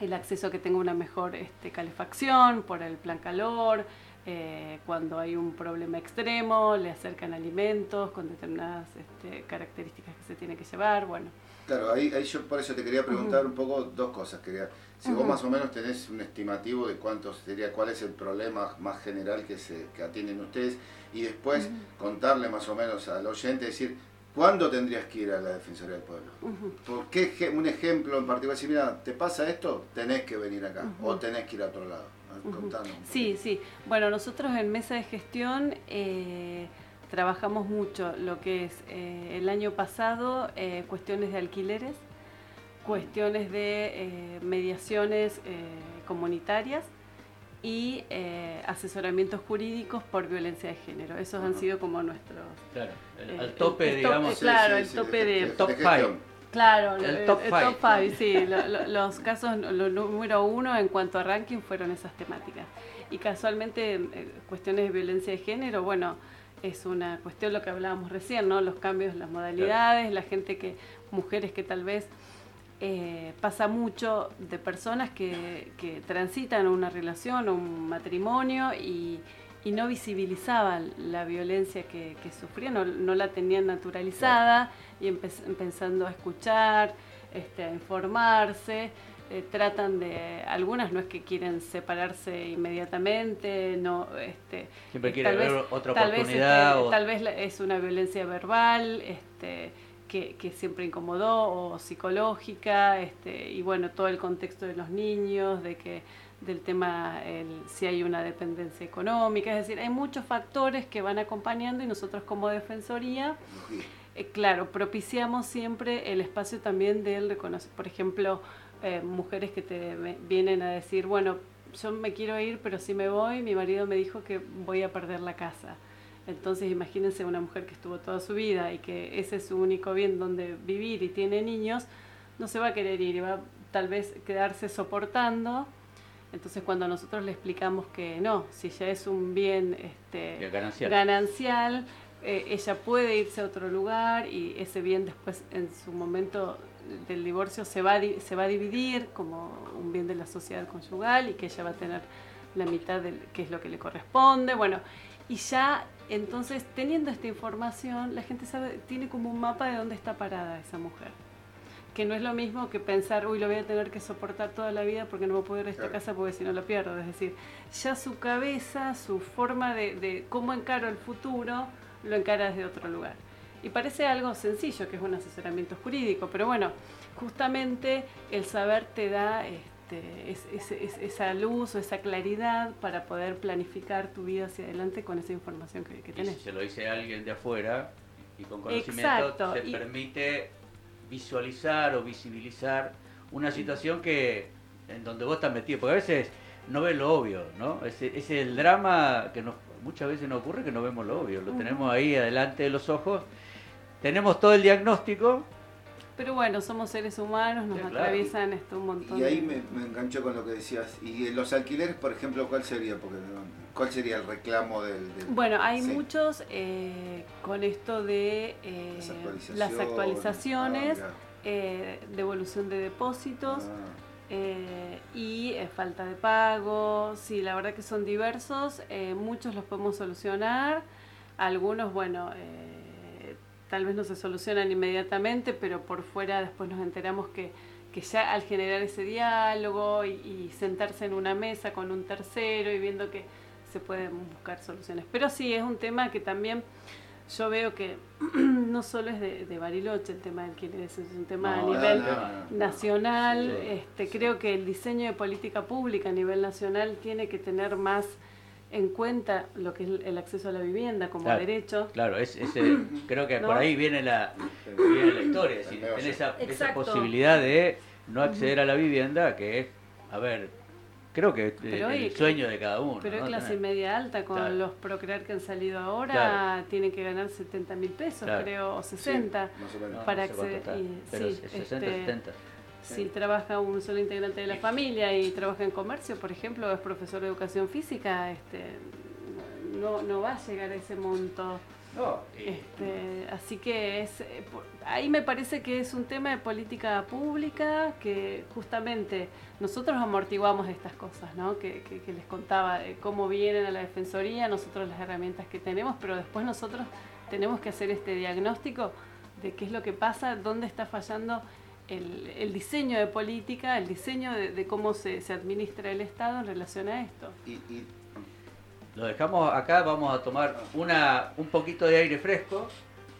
el acceso a que tenga una mejor este, calefacción, por el plan calor, eh, cuando hay un problema extremo, le acercan alimentos con determinadas este, características que se tiene que llevar, bueno. Claro, ahí, ahí yo por eso te quería preguntar un poco dos cosas. Quería, si vos más o menos tenés un estimativo de cuánto sería, cuál es el problema más general que se que atienden ustedes y después contarle más o menos al oyente, decir, ¿cuándo tendrías que ir a la Defensoría del Pueblo? Ujú. ¿Por qué eje- un ejemplo en particular? Si mira, ¿te pasa esto? Tenés que venir acá o tenés que ir a otro lado. Contanos Sí, sí. Bueno, nosotros en mesa de gestión eh, trabajamos mucho lo que es eh, el año pasado eh, cuestiones de alquileres, cuestiones de eh, mediaciones eh, comunitarias y eh, asesoramientos jurídicos por violencia de género. Esos han sido como nuestros... Claro, el- Eh, al tope, el- el top- digamos. Sí, claro, el tope de- Top gestión. Claro, El top el five. top five, sí. lo- lo- los casos, lo número uno en cuanto a ranking fueron esas temáticas. Y casualmente, eh, cuestiones de violencia de género, bueno, es una cuestión lo que hablábamos recién, ¿no? Los cambios, las modalidades, la gente que, mujeres que tal vez eh, pasa mucho de personas que, que transitan una relación o un matrimonio y, y no visibilizaban la violencia que, que sufrían, no, no la tenían naturalizada y empe- empezando a escuchar, este, a informarse. eh, tratan de, algunas no es que quieren separarse inmediatamente, no, este, Siempre eh, quiere tal ver vez- otra tal vez, oportunidad. este, o- tal vez es una violencia verbal este, que, que siempre incomodó o psicológica este, y bueno todo el contexto de los niños de que del tema el, si hay una dependencia económica es decir hay muchos factores que van acompañando y nosotros como defensoría eh, claro, propiciamos siempre el espacio también del reconocer, por ejemplo, eh, mujeres que te vienen a decir, bueno, yo me quiero ir, pero si me voy, mi marido me dijo que voy a perder la casa. Entonces imagínense una mujer que estuvo toda su vida y que ese es su único bien donde vivir y tiene niños, no se va a querer ir va tal vez quedarse soportando. Entonces cuando nosotros le explicamos que no, si ya es un bien este, Que ganancial. ganancial, eh, ella puede irse a otro lugar y ese bien después en su momento del divorcio se va, se va a dividir como un bien de la sociedad conyugal y que ella va a tener la mitad de qué es lo que le corresponde, bueno, y ya entonces teniendo esta información, la gente sabe, tiene como un mapa de dónde está parada esa mujer. Que no es lo mismo que pensar, uy, lo voy a tener que soportar toda la vida porque no me puedo ir de esta Claro. casa porque si no lo pierdo. Es decir, ya su cabeza, su forma de, de cómo encaro el futuro, lo encara desde otro lugar. Y parece algo sencillo, que es un asesoramiento jurídico, pero bueno, justamente el saber te da este, es- es- es- esa luz o esa claridad para poder planificar tu vida hacia adelante con esa información que, que Y tenés. si se lo dice a alguien de afuera y con conocimiento, Exacto, se y- permite visualizar o visibilizar una situación que en donde vos estás metido, porque a veces no ves lo obvio, ¿no? Ese, ese es el drama que nos, muchas veces nos ocurre que no vemos lo obvio, lo tenemos ahí adelante de los ojos, tenemos todo el diagnóstico, Pero bueno, somos seres humanos, nos Sí, claro. atraviesan esto un montón. Y ahí de- me, me engancho con lo que decías. ¿Y los alquileres, por ejemplo, cuál sería? Porque, no- ¿Cuál sería el reclamo del...? del- Bueno, hay Sí. muchos eh, con esto de eh, Las actualizaciones. las actualizaciones, Ah, eh, devolución de depósitos Ah. eh, y falta de pago. Sí, la verdad que son diversos, muchos los podemos solucionar, algunos, bueno, tal vez no se solucionan inmediatamente, pero por fuera después nos enteramos que, que ya al generar ese diálogo y, y sentarse en una mesa con un tercero y viendo que se pueden buscar soluciones. Pero sí, es un tema que también yo veo que no solo es de, de Bariloche el tema del alquileres, es un tema No, a nivel no, no, no. nacional. Sí, este, sí. Creo que el diseño de política pública a nivel nacional tiene que tener más en cuenta lo que es el acceso a la vivienda como Claro. derecho. claro, es, ese, creo que ¿No? por ahí viene la, viene la historia, es decir, esa, esa posibilidad de no acceder a la vivienda, que es, a ver, creo que es Pero el hoy- sueño de cada uno. Pero es ¿no? clase Tener- media alta, con Claro. los procrear que han salido ahora, Claro. tienen que ganar 70 mil pesos, Claro. creo, o Sí, 60. más o menos. No, para no sé cuánto acceder- y- pero sí, es 60, este, 70. Si trabaja un solo integrante de la familia y trabaja en comercio, por ejemplo, es profesor de educación física, este, no, no va a llegar a ese monto. No, y- Este, así que es, eh, ahí me parece que es un tema de política pública que justamente nosotros amortiguamos estas cosas, ¿no? Que, que- que les contaba de cómo vienen a la defensoría, nosotros las herramientas que tenemos, pero después nosotros tenemos que hacer este diagnóstico de qué es lo que pasa, dónde está fallando el, el diseño de política, el diseño de, de cómo se, se administra el Estado en relación a esto. Y, y- Lo dejamos acá, vamos a tomar una, un poquito de aire fresco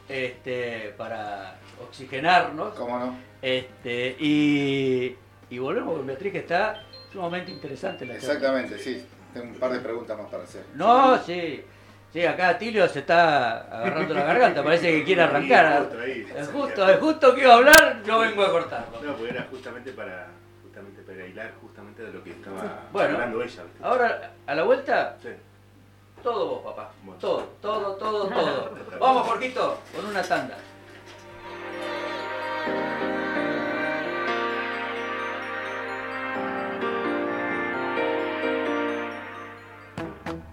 este, para oxigenarnos. ¿Cómo no? Este, y, y volvemos con Beatriz, que está sumamente interesante la charla. Exactamente, sí. Tengo un par de preguntas más para hacer. No, sí. Sí, acá Tilio se está agarrando la garganta, parece que quiere arrancar. Es justo, es justo que iba a hablar, yo vengo a cortarlo. No, porque era justamente para, justamente para hilar justamente de lo que estaba Bueno. hablando ella. Ahora, a la vuelta, Sí. Todo vos, papá. Todo, todo, todo, todo. Vamos, Jorgito, con una tanda.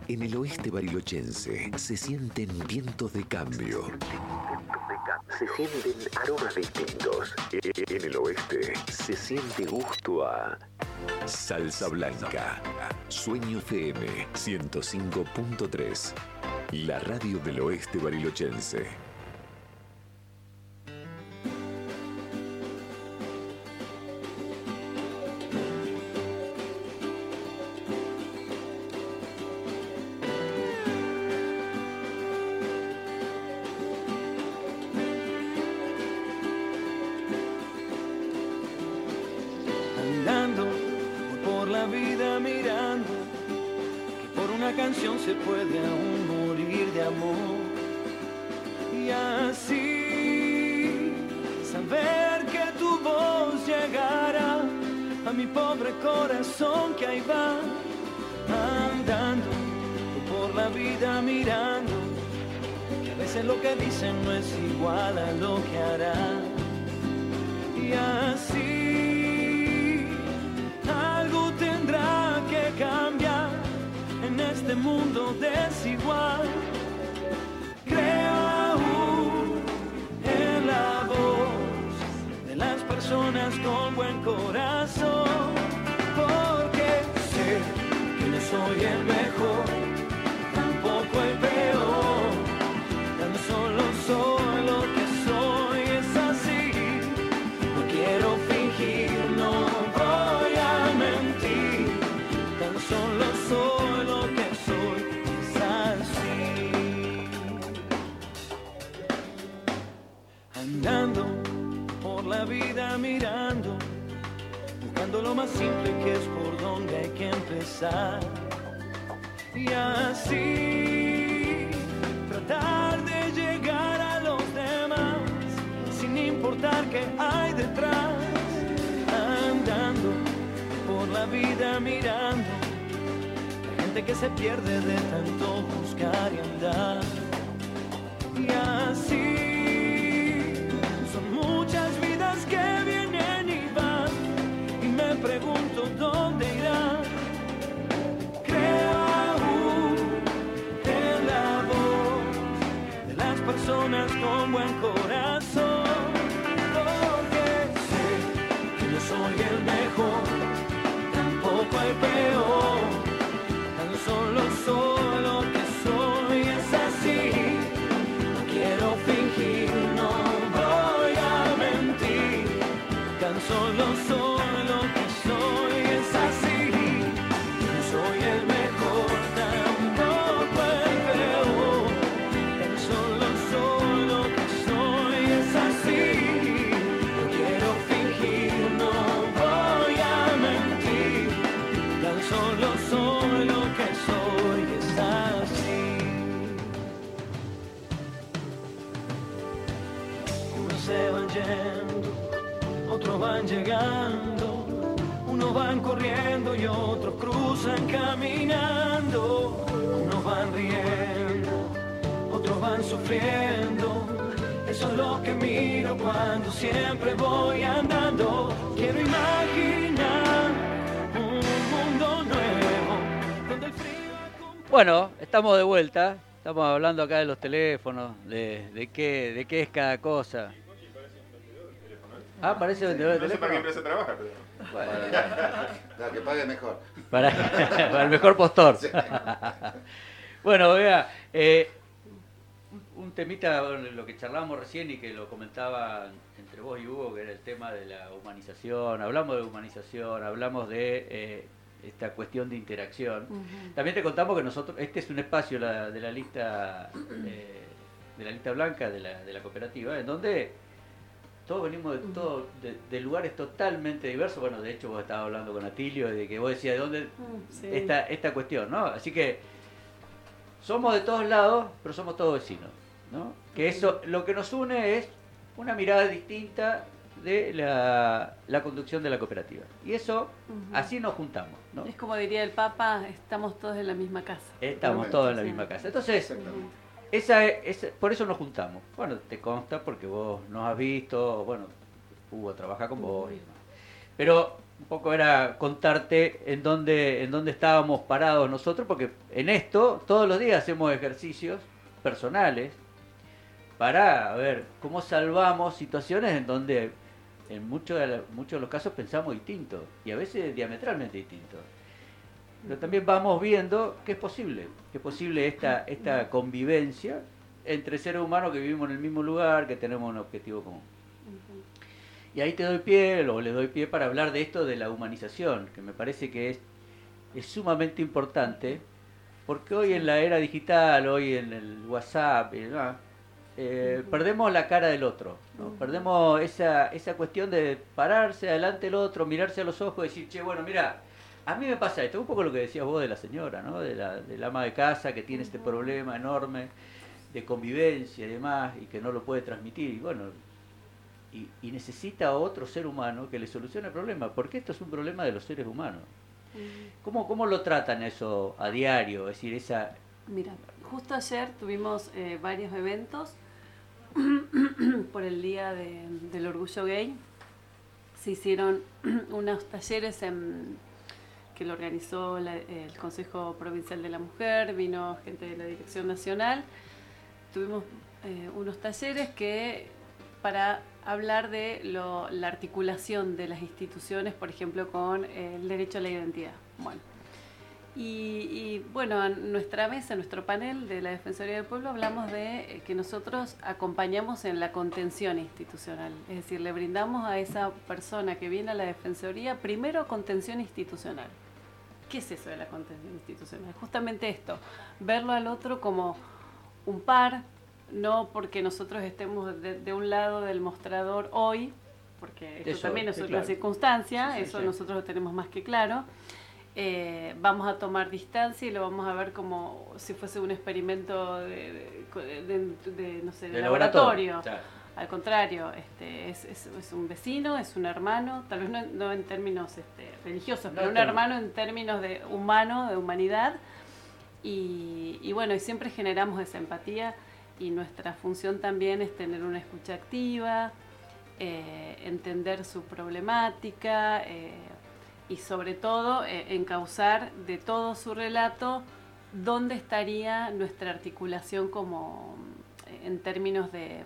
En el oeste barilochense se sienten vientos de cambio. Se sienten aromas distintos. En el oeste se siente gusto a salsa blanca. Sueño FM 105.3. La radio del oeste barilochense. La vida mirando que a veces lo que dicen no es igual a lo que hará y así algo tendrá que cambiar en este mundo desigual. Creo aún en la voz de las personas con buen corazón, porque sé que no soy mirando, buscando lo más simple que es por donde hay que empezar. Y así tratar de llegar a los demás, sin importar qué hay detrás, andando por la vida mirando, la gente que se pierde de tanto buscar y andar. Y así tampoco llegando, unos van corriendo y otros cruzan caminando, unos van riendo, otros van sufriendo. Eso es lo que miro cuando siempre voy andando. Quiero imaginar un mundo nuevo donde el frío Bueno, estamos de vuelta. Estamos hablando acá de los teléfonos, de, de qué, de qué es cada cosa. Ah, parece vendedor de No sé para qué teléfono. empresa trabaja, pero. Bueno, La que pague mejor. para, para el mejor postor. bueno, vea, eh, un, un temita, bueno, lo que charlábamos recién y que lo comentaba entre vos y Hugo, que era el tema de la humanización. Hablamos de humanización, hablamos de eh, esta cuestión de interacción. También te contamos que nosotros, este es un espacio la- de la lista eh, de la lista blanca de la, de la cooperativa, en donde todos venimos de, todo, de, de lugares totalmente diversos. Bueno, de hecho vos estabas hablando con Atilio de que vos decías de dónde Mm, sí. esta, esta cuestión, ¿no? Así que somos de todos lados, pero somos todos vecinos, ¿no? Que eso, lo que nos une es una mirada distinta de la, la conducción de la cooperativa. Y eso, así nos juntamos, ¿no? Es como diría el Papa, estamos todos en la misma casa. Estamos todos en la misma casa. Entonces, Exactamente. Esa es, esa- por eso nos juntamos. Bueno, te consta porque vos nos has visto, bueno, Hugo trabaja con vos y demás. Pero un poco era contarte en dónde, en dónde estábamos parados nosotros, porque en esto todos los días hacemos ejercicios personales para ver cómo salvamos situaciones en donde en muchos de, muchos de los casos pensamos distinto y a veces diametralmente distinto. Pero también vamos viendo que es posible, que es posible esta, esta convivencia entre seres humanos que vivimos en el mismo lugar, que tenemos un objetivo común. Y ahí te doy pie, o le doy pie para hablar de esto de la humanización, que me parece que es, es sumamente importante, porque hoy en la era digital, hoy en el WhatsApp, y demás, eh, perdemos la cara del otro, perdemos esa, esa cuestión de pararse adelante del otro, mirarse a los ojos y decir, che, bueno, mira, a mí me pasa esto, un poco lo que decías vos de la señora, ¿no? de la, del ama de casa que tiene este problema enorme de convivencia y demás, y que no lo puede transmitir, y bueno, y, y necesita a otro ser humano que le solucione el problema, porque esto es un problema de los seres humanos. ¿Cómo, cómo lo tratan eso a diario? Es decir, esa... Mira, justo ayer tuvimos eh, varios eventos por el Día de- del Orgullo Gay. Se hicieron unos talleres en- que lo organizó la- el Consejo Provincial de la Mujer, vino gente de la Dirección Nacional. Tuvimos eh, unos talleres que para hablar de la articulación de las instituciones, por ejemplo, con el derecho a la identidad. Bueno, y, y, bueno, en nuestra mesa, en nuestro panel de la Defensoría del Pueblo, hablamos de eh, que nosotros acompañamos en la contención institucional. Es decir, le brindamos a esa persona que viene a la Defensoría primero contención institucional. ¿Qué es eso de la contención institucional? Justamente esto, verlo al otro como un par, no porque nosotros estemos de, de un lado del mostrador hoy, porque esto Eso, también es claro. circunstancia, Sí, sí, eso sí. nosotros lo tenemos más que claro. Eh, vamos a tomar distancia y lo vamos a ver como si fuese un experimento de, de- de- de, no sé, de De laboratorio. Al contrario, este, es, es- es un vecino, es un hermano, tal vez no, no en términos este, religiosos, No, pero un claro. hermano en términos de humano, de humanidad. Y, y bueno, y siempre generamos esa empatía y nuestra función también es tener una escucha activa, eh, entender su problemática eh, y sobre todo eh, encauzar de todo su relato dónde estaría nuestra articulación como en términos de,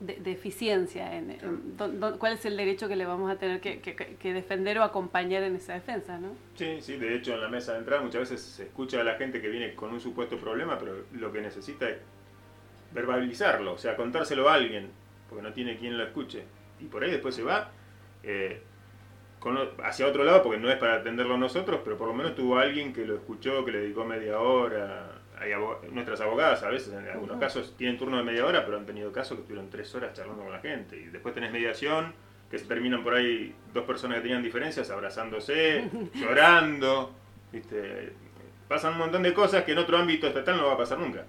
de, de eficiencia, en, en dó- cuál es el derecho que le vamos a tener que, que- que defender o acompañar en esa defensa, ¿no? Sí, sí, de hecho en la mesa de entrada muchas veces se escucha a la gente que viene con un supuesto problema, pero lo que necesita es verbalizarlo, o sea, contárselo a alguien, porque no tiene quien lo escuche. Y por ahí después se va eh, con o- hacia otro lado, porque no es para atenderlo nosotros, pero por lo menos tuvo alguien que lo escuchó, que le dedicó media hora. Hay nuestras abogadas a veces en algunos casos tienen turno de media hora, pero han tenido casos que estuvieron tres horas charlando con la gente. Y después tenés mediación, que se terminan por ahí dos personas que tenían diferencias abrazándose, llorando. ¿viste? Pasan un montón de cosas que en otro ámbito estatal no va a pasar nunca.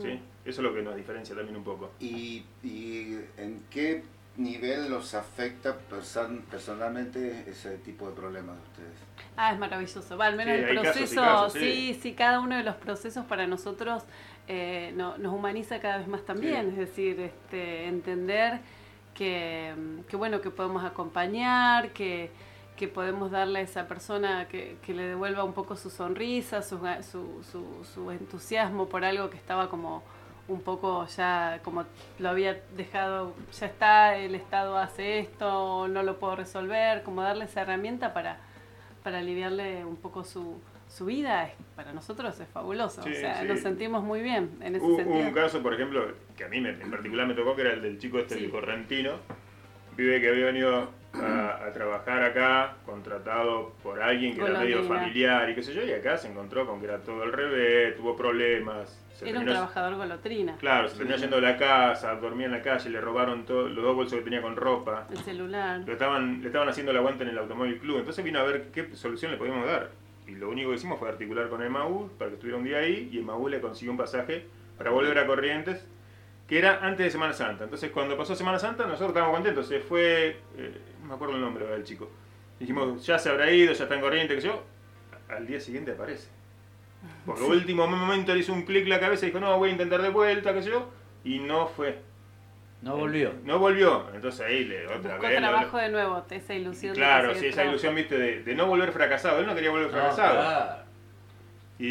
¿sí? Eso es lo que nos diferencia también un poco. ¿Y, y en qué nivel los afecta person- personalmente ese tipo de problemas de ustedes? Ah, es maravilloso. Va, al menos Sí, el casos proceso, casos, sí. sí. sí, cada uno de los procesos para nosotros eh, no- nos humaniza cada vez más también. Sí. Es decir, este, entender que, que, bueno, que podemos acompañar, que, que podemos darle a esa persona que, que le devuelva un poco su sonrisa, su, ga- su, su, su entusiasmo por algo que estaba como un poco ya como lo había dejado, ya está, el Estado hace esto, no lo puedo resolver, como darle esa herramienta para, para aliviarle un poco su, su vida, es- para nosotros es fabuloso. Sí, o sea, sí. nos sentimos muy bien en ese Hubo sentido. un caso, por ejemplo, que a mí me- en particular me tocó, que era el del chico este, Sí. el correntino, vive que había venido a, a trabajar acá, contratado por alguien que era medio familiar y qué sé yo, y acá se encontró con que era todo al revés, tuvo problemas. se Era un trabajador golotrina, Claro, se terminó yendo de la casa, dormía en la calle, le robaron todo, los dos bolsos que tenía con ropa. el celular. Lo estaban, le estaban haciendo el aguante en el automóvil club. Entonces vino a ver qué solución le podíamos dar. Y lo único que hicimos fue articular con el MAU para que estuviera un día ahí y el MAU le consiguió un pasaje para volver a Corrientes, que era antes de Semana Santa. Entonces cuando pasó Semana Santa nosotros estábamos contentos. Se fue, eh, me acuerdo el nombre del chico. Dijimos, ya se habrá ido, ya está en Corrientes, qué sé yo. Al día siguiente aparece. Porque a último momento le hizo un clic la cabeza y dijo, no, voy a intentar de vuelta, qué sé yo. Y no fue. No volvió. No volvió. Entonces ahí le otra Buscó vez. lo- trabajo de nuevo, esa ilusión. de Claro, conseguir sí, esa ilusión, viste, de, de no volver fracasado. Él no quería volver No, fracasado. claro. Y,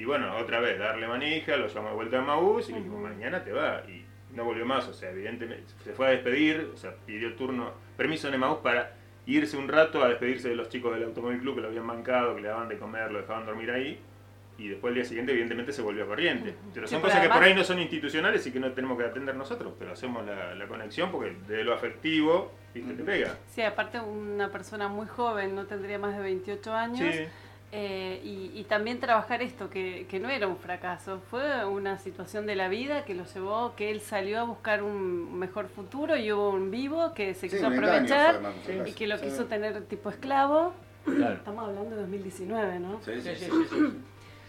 y bueno, otra vez, darle manija, lo llamó de vuelta a Maús y le dijo, mañana te va. Y no volvió más, o sea, evidentemente se fue a despedir, o sea, pidió turno, permiso en Emaús para irse un rato a despedirse de los chicos del Automóvil Club que lo habían bancado, que le daban de comer, lo dejaban dormir ahí. Y después el día siguiente, evidentemente, se volvió a corriente. Pero son cosas que por ahí no son institucionales y que no tenemos que atender nosotros, pero hacemos la, la conexión porque de lo afectivo, viste, te pega. Sí, aparte una persona muy joven, no tendría más de 28 años. Sí. Eh, y, y también trabajar esto, que, que no era un fracaso, fue una situación de la vida que lo llevó, que él salió a buscar un mejor futuro y hubo un vivo que se quiso aprovechar fue, y que lo Sí. quiso tener tipo esclavo. Claro. Estamos hablando de 2019, ¿no? Sí, Sí, sí, sí, sí. sí,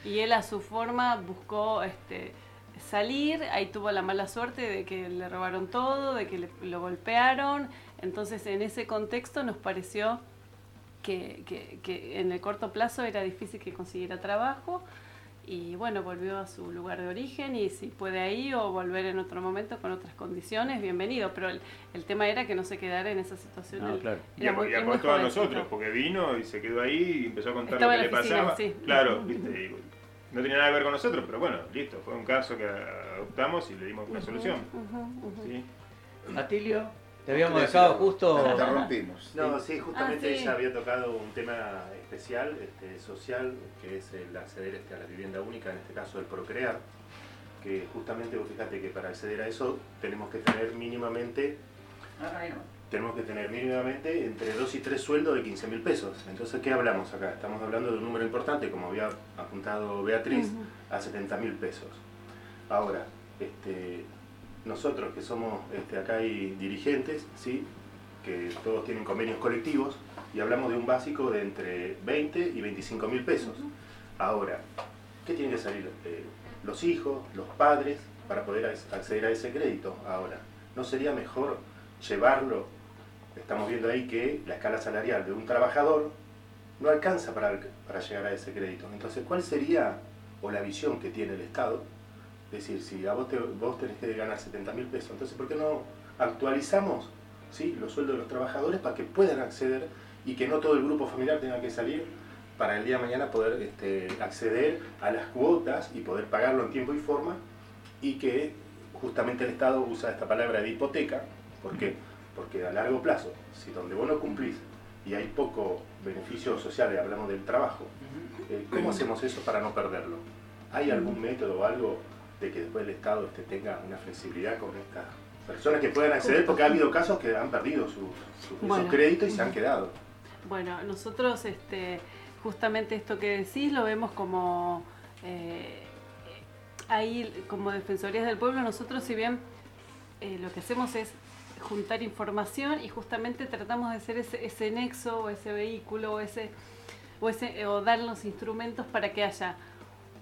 sí. Y él a su forma buscó este, salir, ahí tuvo la mala suerte de que le robaron todo, de que le- lo golpearon, entonces en ese contexto nos pareció que, que- que en el corto plazo era difícil que consiguiera trabajo y bueno, volvió a su lugar de origen y si puede ahí o volver en otro momento con otras condiciones, bienvenido, pero el, el tema era que no se quedara en esa situación. No, claro. Y, muy- y apostó a nosotros, porque vino y se quedó ahí y empezó a contar Estaba lo que le oficina, pasaba. sí. Claro, viste, y no tenía nada que ver con nosotros, pero bueno, listo, fue un caso que adoptamos y le dimos una solución. ujú. ¿sí? Atilio, te habíamos dejado justo. Te interrumpimos. No, sí, justamente Ah, sí. ella había tocado un tema especial, este, social, que es el acceder este, a la vivienda única, en este caso el procrear, que justamente vos fíjate que para acceder a eso tenemos que tener mínimamente, tenemos que tener mínimamente entre 2 y 3 sueldos de 15 mil pesos. Entonces, ¿qué hablamos acá? Estamos hablando de un número importante, como había apuntado Beatriz, a 70 mil pesos. Ahora, este, nosotros que somos este, acá hay dirigentes, ¿sí? que todos tienen convenios colectivos y hablamos de un básico de entre 20 y 25 mil pesos. Ahora, ¿qué tienen que salir? Eh, los hijos, los padres, para poder acceder a ese crédito. Ahora, ¿no sería mejor llevarlo? Estamos viendo ahí que la escala salarial de un trabajador no alcanza para, para llegar a ese crédito. Entonces, ¿cuál sería, o la visión que tiene el Estado? Es decir, si a vos, te, vos tenés que ganar 70 mil pesos, entonces, ¿por qué no actualizamos ¿sí? los sueldos de los trabajadores para que puedan acceder y que no todo el grupo familiar tenga que salir para el día de mañana poder este, acceder a las cuotas y poder pagarlo en tiempo y forma y que justamente el Estado usa esta palabra de hipoteca, ¿por qué? Porque a largo plazo, si donde vos no cumplís y hay poco beneficio social, hablamos del trabajo, eh, ¿cómo hacemos eso para no perderlo? ¿Hay algún método o algo de que después el Estado este, tenga una flexibilidad con estas personas que puedan acceder? Porque ha habido casos que han perdido sus créditos y se han quedado. Bueno, nosotros este, justamente esto que decís lo vemos como... Eh, ahí como Defensorías del Pueblo nosotros si bien eh, lo que hacemos es juntar información y justamente tratamos de ser ese, ese nexo o ese vehículo o ese, o ese o dar los instrumentos para que haya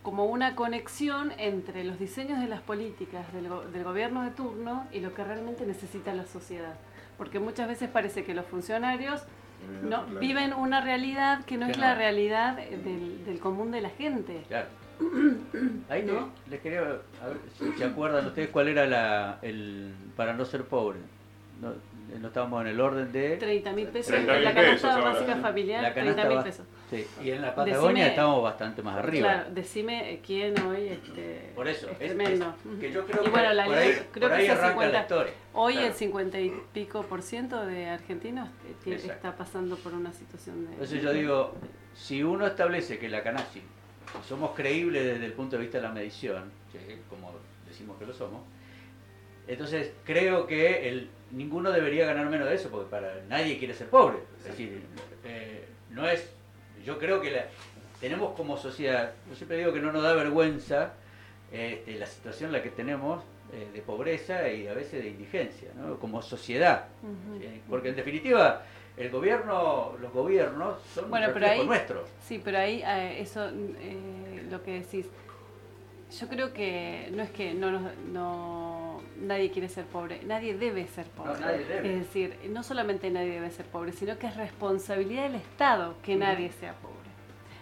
como una conexión entre los diseños de las políticas del, del, gobierno de turno y lo que realmente necesita la sociedad. Porque muchas veces parece que los funcionarios no, viven una realidad que no es la realidad del, del, común de la gente. Claro. Ahí ¿No? les quería, a ver si se acuerdan ustedes cuál era la, el, para no ser pobre. No, no estábamos en el orden de... 30 mil pesos, la canasta básica familiar, 30 mil pesos. Sí, y en la Patagonia estamos bastante más arriba. Claro, decime quién hoy este, Por eso, es, tremendo. que yo creo y bueno, que la por ahí, creo por ahí que arranca 50, la historia. Hoy el 50 y pico por ciento de argentinos está pasando por una situación de... Entonces yo digo, si uno establece que la Canasi somos creíbles desde el punto de vista de la medición, como decimos que lo somos, entonces creo que el, ninguno debería ganar menos de eso, porque para nadie quiere ser pobre. Es decir, eh, no es, yo creo que la, tenemos como sociedad, yo siempre digo que no nos da vergüenza este, la situación en la que tenemos eh, de pobreza y a veces de indigencia, ¿no? como sociedad. porque en definitiva, el gobierno, los gobiernos son bueno, pero ahí, nuestro. Sí, pero ahí eh, eso, lo que decís, yo creo que no es que no, no nadie quiere ser pobre, nadie debe ser pobre. Es decir, no solamente nadie debe ser pobre, sino que es responsabilidad del Estado que nadie sea pobre.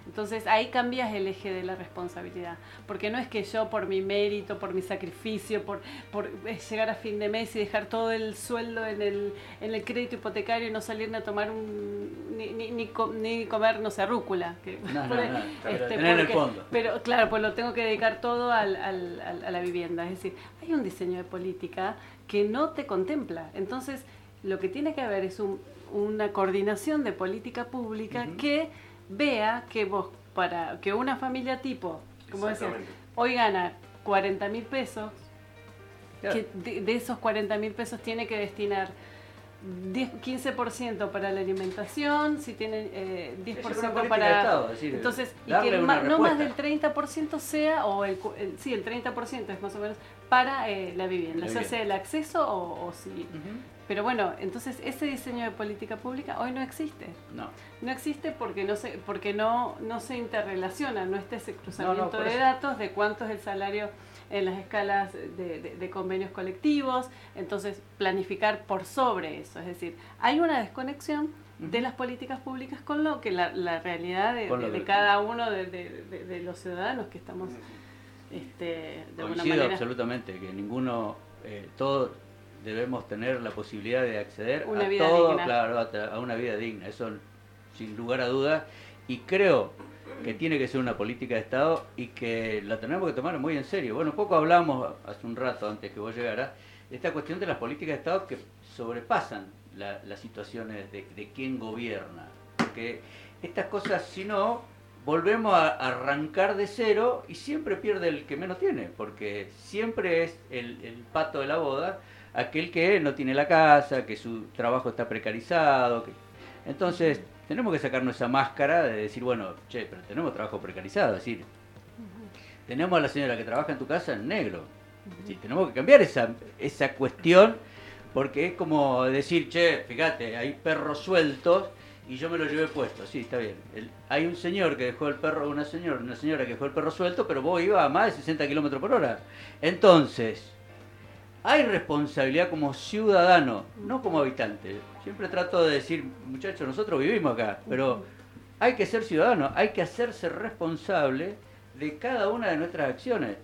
Entonces ahí cambias el eje de la responsabilidad, porque no es que yo por mi mérito, por mi sacrificio, por, por llegar a fin de mes y dejar todo el sueldo en el, en el crédito hipotecario y no salirme a tomar un, ni, ni, ni, comer, no sé, rúcula. Que, no, no, no, este, en el fondo. Pero claro, pues lo tengo que dedicar todo al, al, a la vivienda. Es decir, hay un diseño de política que no te contempla. Entonces, lo que tiene que haber es un, una coordinación de política pública que vea que vos, para que una familia tipo, como decía, hoy gana 40 mil pesos, que de, esos 40 mil pesos tiene que destinar 10, 15% para la alimentación, si tienen eh, 10% para... entonces, y que no más del 30% sea, o el, sí, el 30% es más o menos para eh, la vivienda, ya sea el acceso o, o si... Pero bueno, entonces ese diseño de política pública hoy no existe. No. No existe porque no se, porque no, no se interrelaciona, no está ese cruzamiento de datos de cuánto es el salario en las escalas de, convenios colectivos, entonces planificar por sobre eso. Es decir, hay una desconexión de las políticas públicas con lo que la, la realidad de, cada uno de, los ciudadanos que estamos este, de alguna manera. absolutamente, que ninguno, eh, todo debemos tener la posibilidad de acceder a todo, claro, a, una vida digna, eso sin lugar a dudas, y creo que tiene que ser una política de Estado y que la tenemos que tomar muy en serio. Bueno, poco hablamos hace un rato antes que vos llegaras, de esta cuestión de las políticas de Estado que sobrepasan las situaciones de, de quién gobierna, porque estas cosas, si no, volvemos a arrancar de cero y siempre pierde el que menos tiene, porque siempre es el, el pato de la boda aquel que no tiene la casa, que su trabajo está precarizado. Que... Entonces, tenemos que sacarnos esa máscara de decir, bueno, che, pero tenemos trabajo precarizado, es decir, tenemos a la señora que trabaja en tu casa en negro. tenemos que cambiar esa, esa cuestión porque es como decir, che, fíjate, hay perros sueltos y yo me lo llevé puesto. Sí, está bien. El- hay un señor que dejó el perro, una señora, una señora que dejó el perro suelto, pero vos ibas a más de 60 kilómetros por hora. Entonces, hay responsabilidad como ciudadano, no como habitante. Siempre trato de decir, muchachos, nosotros vivimos acá, pero hay que ser ciudadano, hay que hacerse responsable de cada una de nuestras acciones.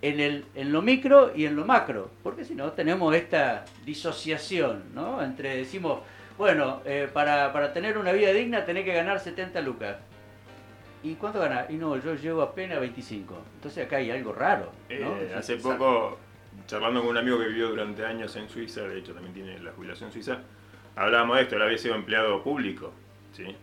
En, el, en lo micro y en lo macro, porque si no tenemos esta disociación, ¿no? Entre decimos, bueno, eh, para, para tener una vida digna tenés que ganar 70 lucas. ¿Y cuánto ganás? Y no, yo llevo apenas 25. Entonces acá hay algo raro. ¿no? Eh, hace exacto. poco, charlando con un amigo que vivió durante años en Suiza, de hecho también tiene la jubilación suiza, hablábamos de esto, él había sido empleado público, ¿sí?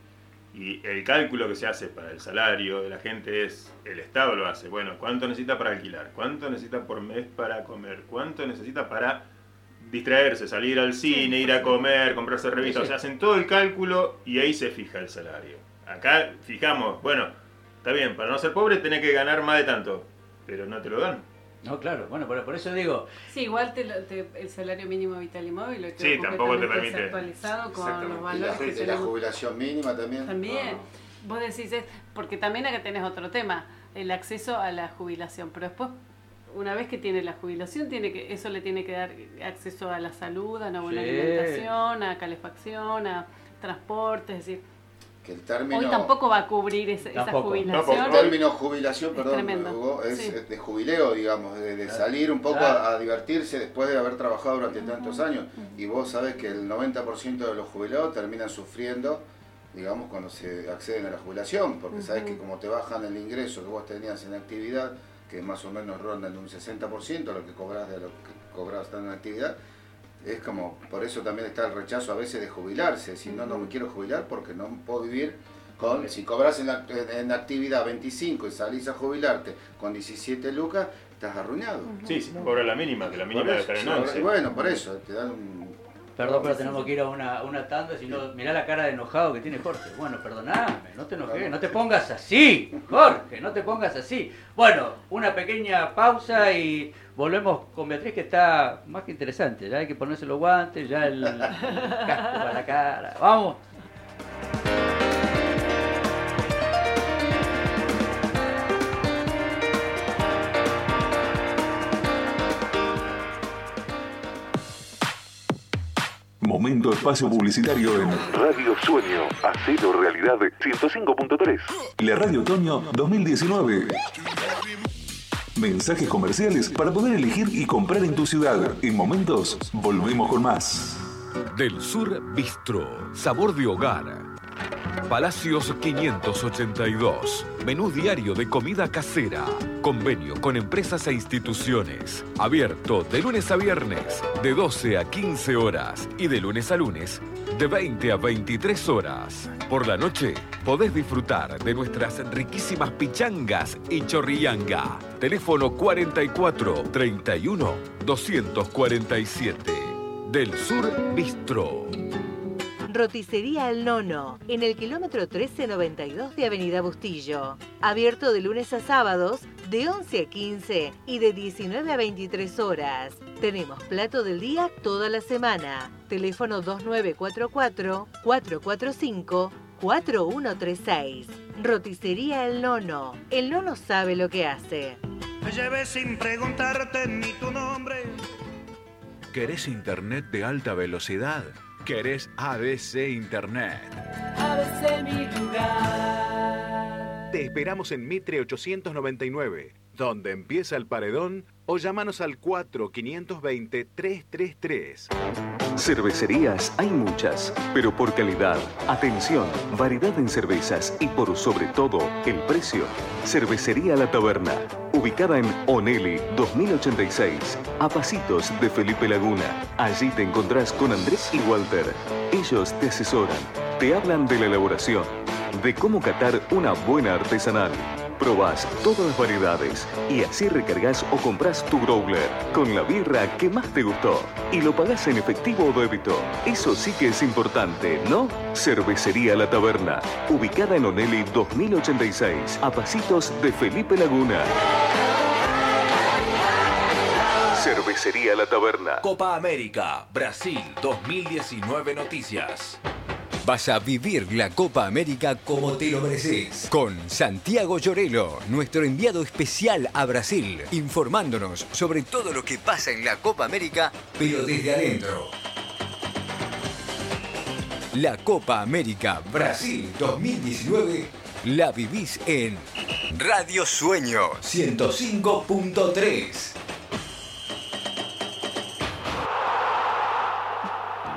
Y el cálculo que se hace para el salario de la gente es, el Estado lo hace, bueno, ¿cuánto necesita para alquilar? ¿Cuánto necesita por mes para comer? ¿Cuánto necesita para distraerse, salir al cine, ir a comer, comprarse revistas? O sea, hacen todo el cálculo y ahí se fija el salario. Acá fijamos, bueno, está bien, para no ser pobre tenés que ganar más de tanto, pero no te lo dan. No, claro, bueno, por, por eso digo, Sí, igual te lo- te- el salario mínimo vital y móvil lo Sí, tampoco te permite. actualizado con los Y la, valores que de la tenemos. jubilación mínima también. También, No, vos decís, es- porque también acá tenés otro tema, el acceso a la jubilación, pero después, una vez que tiene la jubilación, tiene que eso le tiene que dar acceso a la salud, a una buena Sí. alimentación, a calefacción, a transporte, es decir, Que el término, hoy tampoco va a cubrir ese- esa Tampoco. jubilación. el término jubilación, Es perdón. Hugo, es Sí. de jubileo, digamos, de, de salir un poco Claro. a, a divertirse después de haber trabajado durante tantos años. Y vos sabés que el 90% de los jubilados terminan sufriendo, digamos, cuando se acceden a la jubilación, porque sabés que como te bajan el ingreso que vos tenías en actividad, que más o menos ronda en un 60% lo que cobras de lo que cobras en actividad, es como, por eso también está el rechazo a veces de jubilarse, si no, no me quiero jubilar porque no puedo vivir con, si cobras en, la- en- en actividad 25 y salís a jubilarte con 17 lucas, estás arruinado. Sí, si no cobra la mínima, que la mínima debe estar en sí, 11. bueno, por eso, te dan un... perdón, pero tenemos que ir a una, una tanda, si no, mirá la cara de enojado que tiene Jorge. Bueno, perdoname, no te enojes, no te pongas así, Jorge, no te pongas así. Bueno, una pequeña pausa y volvemos con Beatriz que está más que interesante. Ya hay que ponerse los guantes, ya el casco para la cara. Vamos. Momento espacio publicitario en Radio Sueño, Hacelo Realidad 105.3. La Radio Otoño 2019. Mensajes comerciales para poder elegir y comprar en tu ciudad. En momentos, volvemos con más. Del Sur Bistro, sabor de hogar. Palacios 582. Menú diario de comida casera. Convenio con empresas e instituciones. Abierto de lunes a viernes, de 12 a 15 horas. Y de lunes a lunes, de 20 a 23 horas. Por la noche, podés disfrutar de nuestras riquísimas pichangas y chorrillanga. Teléfono 44 31 247. Del Sur Bistro. Roticería El Nono, en el kilómetro 1392 de Avenida Bustillo. Abierto de lunes a sábados, de 11 a 15 y de 19 a 23 horas. Tenemos plato del día toda la semana. Teléfono 2944-445-4136. Roticería El Nono. El Nono sabe lo que hace. Me llevé sin preguntarte ni tu nombre. ¿Querés internet de alta velocidad? ¿Querés ABC Internet? ABC mi lugar. Te esperamos en Mitre 899, donde empieza el paredón, o llámanos al 4-520-333. Cervecerías hay muchas, pero por calidad, atención, variedad en cervezas y por sobre todo el precio. Cervecería La Taberna, ubicada en Oneli 2086, a pasitos de Felipe Laguna. Allí te encontrás con Andrés y Walter. Ellos te asesoran, te hablan de la elaboración, de cómo catar una buena artesanal. Probás todas las variedades y así recargas o compras tu growler con la birra que más te gustó y lo pagás en efectivo o débito. Eso sí que es importante, ¿no? Cervecería La Taberna, ubicada en Oneli 2086, a pasitos de Felipe Laguna. Cervecería La Taberna. Copa América, Brasil 2019 Noticias. Vas a vivir la Copa América como te lo mereces. Con Santiago Llorelo, nuestro enviado especial a Brasil, informándonos sobre todo lo que pasa en la Copa América, pero desde adentro. La Copa América Brasil 2019 la vivís en Radio Sueño 105.3.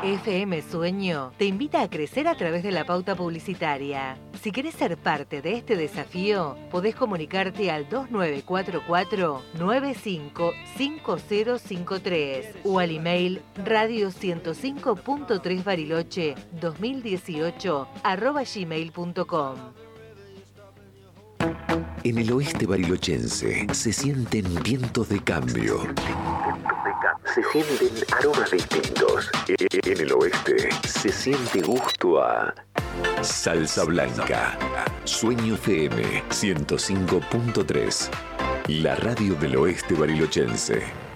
FM Sueño te invita a crecer a través de la pauta publicitaria. Si querés ser parte de este desafío, podés comunicarte al 2944-955053 o al email radio 105.3 bariloche 2018 arroba gmail.com. En el oeste barilochense se sienten vientos de cambio. Se sienten aromas distintos. En el oeste se siente gusto a salsa blanca. Sueño FM 105.3. La radio del oeste barilochense.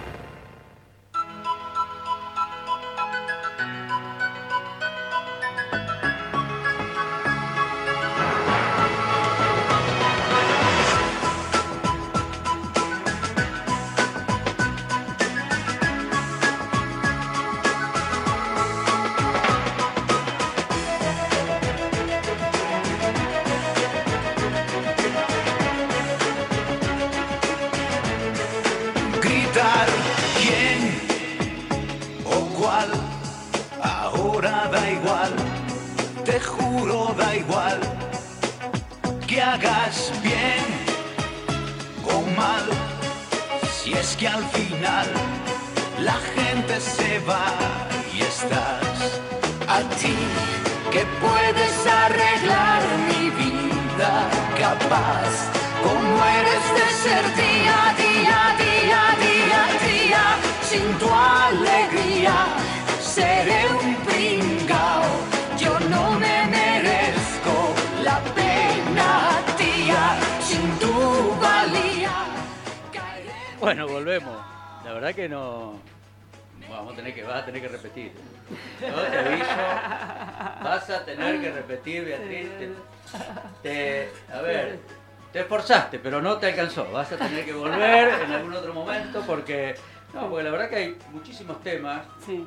Pero no te alcanzó. Vas a tener que volver en algún otro momento porque. No, porque la verdad que hay muchísimos temas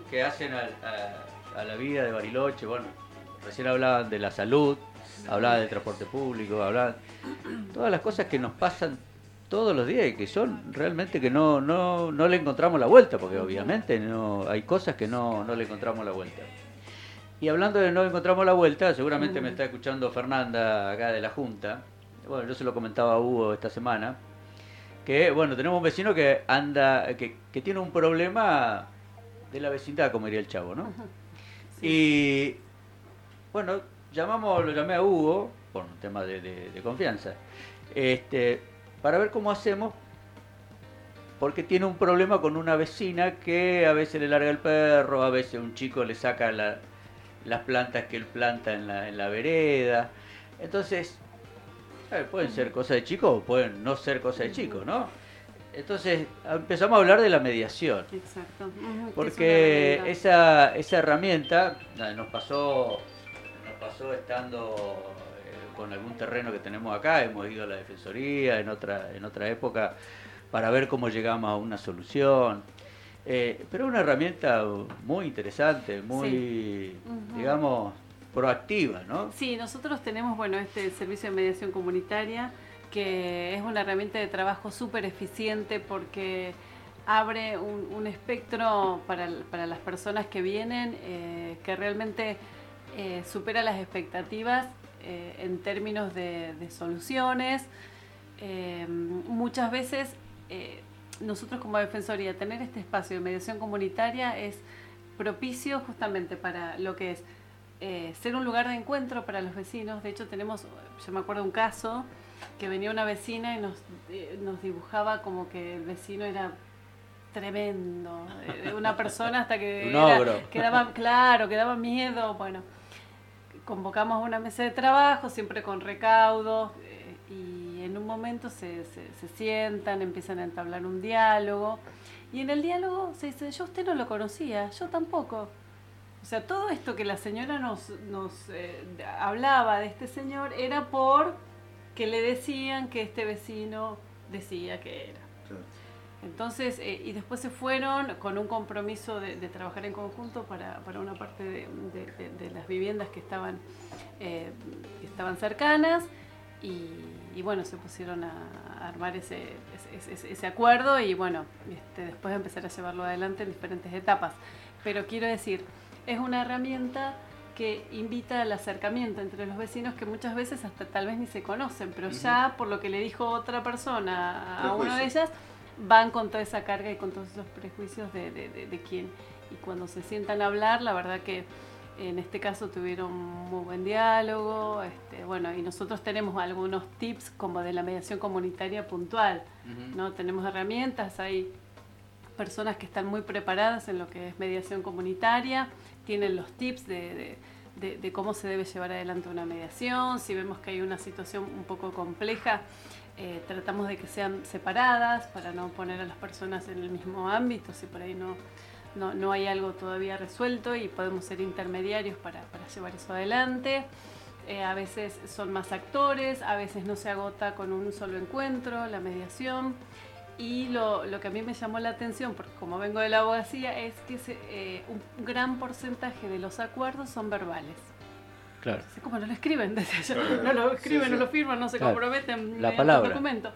que hacen a, a la vida de Bariloche. Bueno, recién hablaban de la salud, hablaban del transporte público, hablaban. Todas las cosas que nos pasan todos los días y que son realmente que no, no, no le encontramos la vuelta, porque obviamente no hay cosas que no, no le encontramos la vuelta. Y hablando de no encontramos la vuelta, seguramente me está escuchando Fernanda acá de la Junta. Bueno, yo se lo comentaba a Hugo esta semana. Que bueno, tenemos un vecino que anda, que, que tiene un problema de la vecindad, como diría el chavo, ¿no? Y bueno, llamamos, lo llamé a Hugo, por un tema de, de- de confianza, este, para ver cómo hacemos, porque tiene un problema con una vecina que a veces le larga el perro, a veces un chico le saca la- las plantas que él planta en la, en la vereda. Entonces, eh, pueden ser cosas de chico o pueden no ser cosas de chico, ¿no? Entonces empezamos a hablar de la mediación. Exacto. Porque esa, esa herramienta nos pasó, nos pasó estando eh, con algún terreno que tenemos acá, hemos ido a la defensoría en otra, en otra época para ver cómo llegamos a una solución. Eh, pero es una herramienta muy interesante, muy, Sí. Digamos, proactiva, ¿no? Sí, nosotros tenemos, bueno, este servicio de mediación comunitaria, que es una herramienta de trabajo súper eficiente porque abre un, espectro para, para las personas que vienen eh, que realmente eh, supera las expectativas eh, en términos de, de soluciones. Muchas veces nosotros como Defensoría tener este espacio de mediación comunitaria es propicio justamente para lo que es eh, ser un lugar de encuentro para los vecinos. De hecho tenemos, yo me acuerdo un caso que venía una vecina y nos, eh, nos dibujaba como que el vecino era tremendo, eh, una persona hasta que Un era- ogro. que daba, claro, que daba miedo, bueno convocamos una mesa de trabajo, siempre con recaudos, eh, y en un momento se, se, se sientan, empiezan a entablar un diálogo y en el diálogo se dice, yo usted no lo conocía, yo tampoco. O sea, todo esto que la señora nos, nos eh, hablaba de este señor era por que le decían que este vecino decía que era. Claro. Entonces, eh, y después se fueron con un compromiso de, de trabajar en conjunto para, para una parte de, de- de- de las viviendas que estaban, eh, que estaban cercanas y, y bueno, se pusieron a armar ese, ese, ese- ese acuerdo y bueno, este, después empezar a llevarlo adelante en diferentes etapas. Pero quiero decir, es una herramienta que invita al acercamiento entre los vecinos que muchas veces hasta tal vez ni se conocen, pero ya por lo que le dijo otra persona a una de ellas, van con toda esa carga y con todos esos prejuicios de, de, de, de quién. Y cuando se sientan a hablar, la verdad que en este caso tuvieron muy buen diálogo, este, bueno, y nosotros tenemos algunos tips como de la mediación comunitaria puntual, ¿no? Tenemos herramientas, hay personas que están muy preparadas en lo que es mediación comunitaria, tienen los tips de, cómo se debe llevar adelante una mediación, si vemos que hay una situación un poco compleja, eh, tratamos de que sean separadas para no poner a las personas en el mismo ámbito, si por ahí no, no, no hay algo todavía resuelto y podemos ser intermediarios para, para llevar eso adelante. Eh, a veces son más actores, a veces no se agota con un solo encuentro, la mediación. Y lo, lo que a mí me llamó la atención, porque como vengo de la abogacía, es que se- eh, un gran porcentaje de los acuerdos son verbales. Claro. Así como no lo escriben. No lo escriben, Sí, sí. no lo firman, no se Claro. comprometen La mediante palabra. un documento.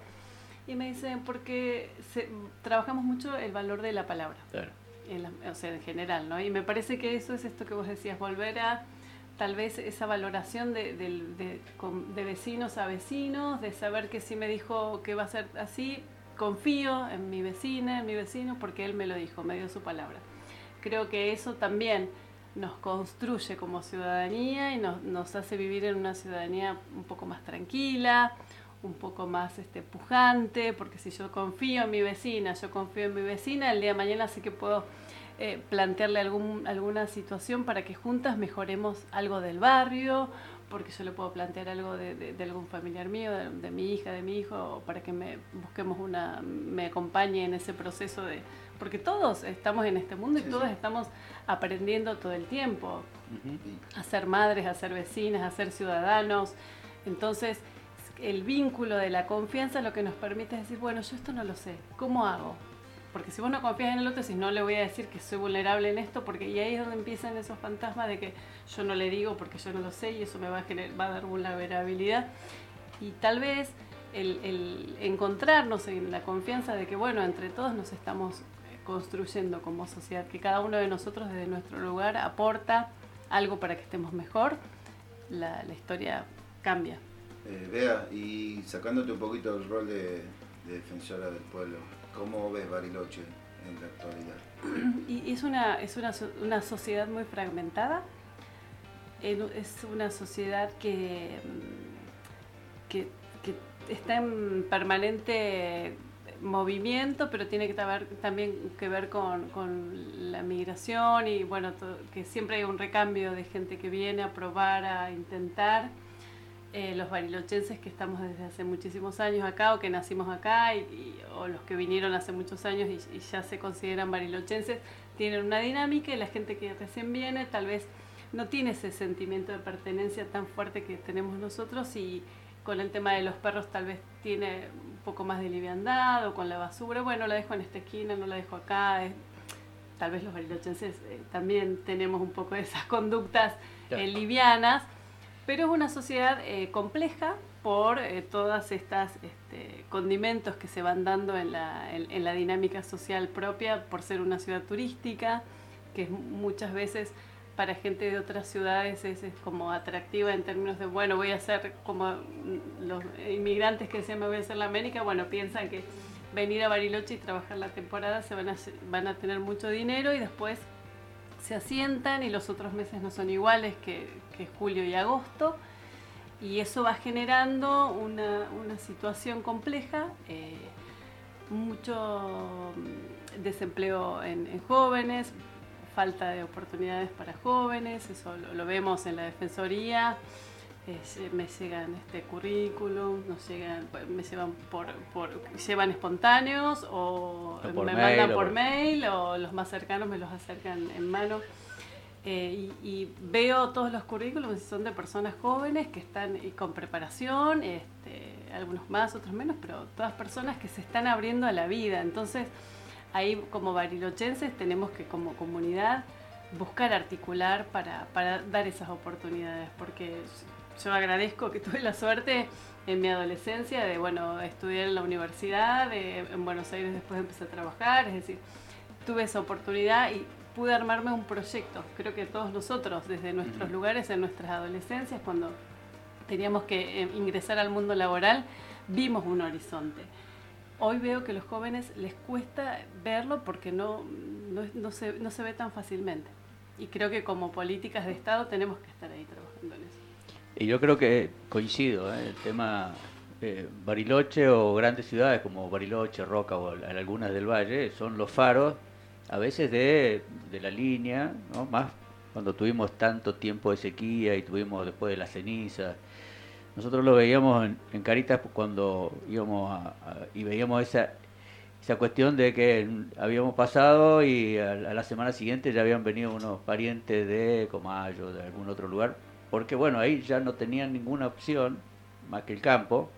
Y me dicen, porque se- trabajamos mucho el valor de la palabra Claro. en la- o sea, en general, ¿no? Y me parece que eso es esto que vos decías, volver a tal vez esa valoración de, del- de- con- de vecinos a vecinos, de saber que si me dijo que va a ser así, confío en mi vecina, en mi vecino, porque él me lo dijo, me dio su palabra. Creo que eso también nos construye como ciudadanía y nos, hace vivir en una ciudadanía un poco más tranquila, un poco más este, pujante, porque si yo confío en mi vecina, yo confío en mi vecina, el día de mañana sé que puedo eh, plantearle algún, alguna situación para que juntas mejoremos algo del barrio, porque yo le puedo plantear algo de, de- de algún familiar mío, de, de mi hija, de mi hijo, para que me busquemos una, me acompañe en ese proceso de, porque todos estamos en este mundo y Sí, sí. todos estamos aprendiendo todo el tiempo a ser madres, a ser vecinas, a ser ciudadanos. Entonces, el vínculo de la confianza lo que nos permite es decir, bueno, yo esto no lo sé, ¿cómo hago? Porque si vos no confías en el otro, si no le voy a decir que soy vulnerable en esto, porque y ahí es donde empiezan esos fantasmas de que yo no le digo porque yo no lo sé y eso me va a, gener- va vulnerabilidad. Y tal vez el, encontrarnos en la confianza de que, bueno, entre todos nos estamos eh, construyendo como sociedad, que cada uno de nosotros desde nuestro lugar aporta algo para que estemos mejor, la, historia cambia. Eh, Bea, y sacándote un poquito el rol de defensora del pueblo, ¿cómo ves Bariloche en la actualidad? Y es una, es una, una sociedad muy fragmentada. En- Es una sociedad que, mm, que, que está en permanente movimiento, pero tiene que también que ver con, con la migración y bueno, que siempre hay un recambio de gente que viene a probar, a intentar. Eh, los barilochenses que estamos desde hace muchísimos años acá o que nacimos acá y, y- o los que vinieron hace muchos años y, y ya se consideran barilochenses tienen una dinámica y la gente que recién viene tal vez no tiene ese sentimiento de pertenencia tan fuerte que tenemos nosotros y con el tema de los perros tal vez tiene un poco más de liviandad o con la basura, bueno, la dejo en esta esquina, no la dejo acá. es- tal vez los barilochenses eh, también tenemos un poco de esas conductas eh, livianas, pero es una sociedad eh, compleja por eh, todas estas este, condimentos que se van dando en la, dinámica social propia, por ser una ciudad turística, que muchas veces para gente de otras ciudades es, como atractiva en términos de, bueno, voy a hacer como los inmigrantes que decían me voy a hacer la América, bueno, piensan que venir a Bariloche y trabajar la temporada se van a, van a tener mucho dinero y después se asientan y los otros meses no son iguales que, julio y agosto. Y eso va generando una, una situación compleja, eh, mucho mm, desempleo en, en jóvenes, falta de oportunidades para jóvenes, eso lo vemos en la Defensoría, eh, me llegan este currículum, nos llegan, me llevan por, por llevan espontáneos o, me mandan por mail o los más cercanos me los acercan en mano. Eh, y, veo todos los currículums son de personas jóvenes que están con preparación, este, algunos más, otros menos, pero todas personas que se están abriendo a la vida. Entonces, ahí como barilochenses tenemos que como comunidad buscar articular para, para dar esas oportunidades, porque yo agradezco que tuve la suerte en mi adolescencia de, bueno, estudiar en la universidad, en Buenos Aires después empecé a trabajar, es decir, tuve esa oportunidad y pude armarme un proyecto. Creo que todos nosotros, desde nuestros lugares, en nuestras adolescencias, cuando teníamos que eh, ingresar al mundo laboral, vimos un horizonte. Hoy veo que a los jóvenes les cuesta verlo porque no, no, se, no se ve tan fácilmente. Y creo que como políticas de Estado tenemos que estar ahí trabajando. Y yo creo que coincido, ¿eh? el tema eh, Bariloche o grandes ciudades como Bariloche, Roca o algunas del Valle son los faros a veces de, de la línea, ¿no? más cuando tuvimos tanto tiempo de sequía y tuvimos después de la ceniza. Nosotros lo veíamos en, Caritas cuando íbamos a, y veíamos esa, esa cuestión de que habíamos pasado y a, la semana siguiente ya habían venido unos parientes de Comayo, de algún otro lugar, porque bueno, ahí ya no tenían ninguna opción más que el campo.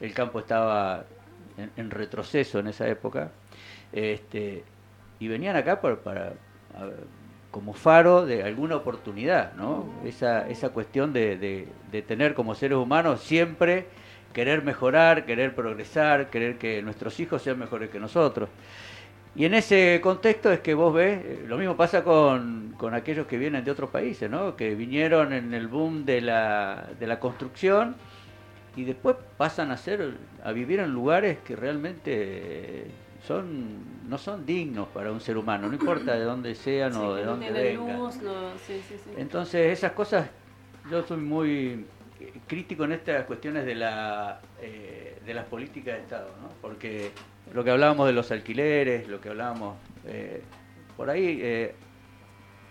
El campo estaba en, retroceso en esa época. Este, y venían acá para, como faro de alguna oportunidad, ¿no? Esa, esa cuestión de, de, tener como seres humanos siempre querer mejorar, querer progresar, querer que nuestros hijos sean mejores que nosotros. Y en ese contexto es que vos ves, eh, lo mismo pasa con, con aquellos que vienen de otros países, ¿no? que vinieron en el boom de la, de la construcción y después pasan a ser, a vivir en lugares que realmente son no son dignos para un ser humano, no importa de dónde sean o de dónde vengan. Entonces esas cosas, yo soy muy crítico en estas cuestiones de la eh, de las políticas de Estado, ¿no? porque lo que hablábamos de los alquileres, lo que hablábamos eh, por ahí eh,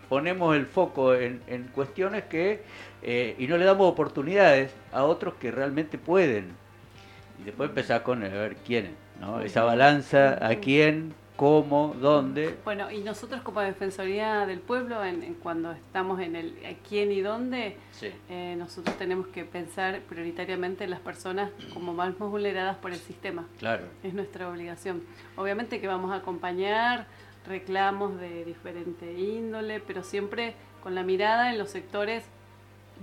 ponemos el foco en, en cuestiones que y no le damos oportunidades a otros que realmente pueden. Y después empezar con a ver quiénes ¿no? Esa balanza, a quién, cómo, dónde. Bueno, y nosotros como Defensoría del Pueblo, en, cuando estamos en el a quién y dónde, eh, nosotros tenemos que pensar prioritariamente en las personas como más, vulneradas por el sistema. Claro. Es nuestra obligación. Obviamente que vamos a acompañar reclamos de diferente índole, pero siempre con la mirada en los sectores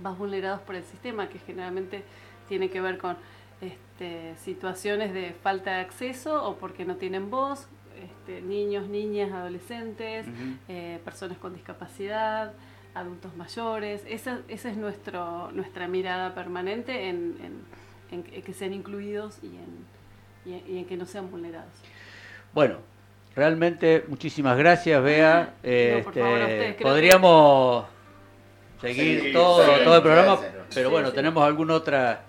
más vulnerados por el sistema, que generalmente tiene que ver con este, situaciones de falta de acceso o porque no tienen voz, este, niños, niñas, adolescentes, eh, personas con discapacidad, adultos mayores. Esa, esa es nuestro, nuestra mirada permanente en, que sean incluidos y en, y en, que no sean vulnerados. Bueno, realmente muchísimas gracias, Bea. este, podríamos seguir todo, todo el programa, pero bueno, tenemos alguna otra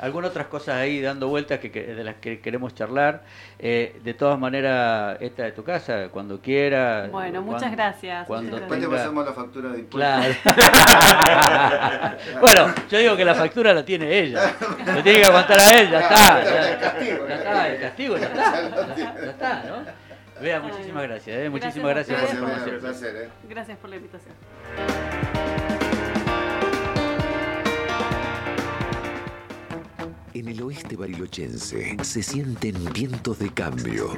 algunas otras cosas ahí dando vueltas que, de las que queremos charlar. Eh, de todas maneras, esta de tu casa, cuando quiera. Bueno, muchas gracias. Cuando Después te pasamos la factura de impuestos. Claro. bueno, yo digo que la factura la tiene ella. Le tiene que aguantar a él, ya está. Ya, el castigo. Ya está, el castigo ya está. Ya está, ¿no? Vea, muchísimas gracias. Eh. Muchísimas gracias, por la información. Eh. Gracias por la invitación. El oeste barilochense se sienten vientos de cambio.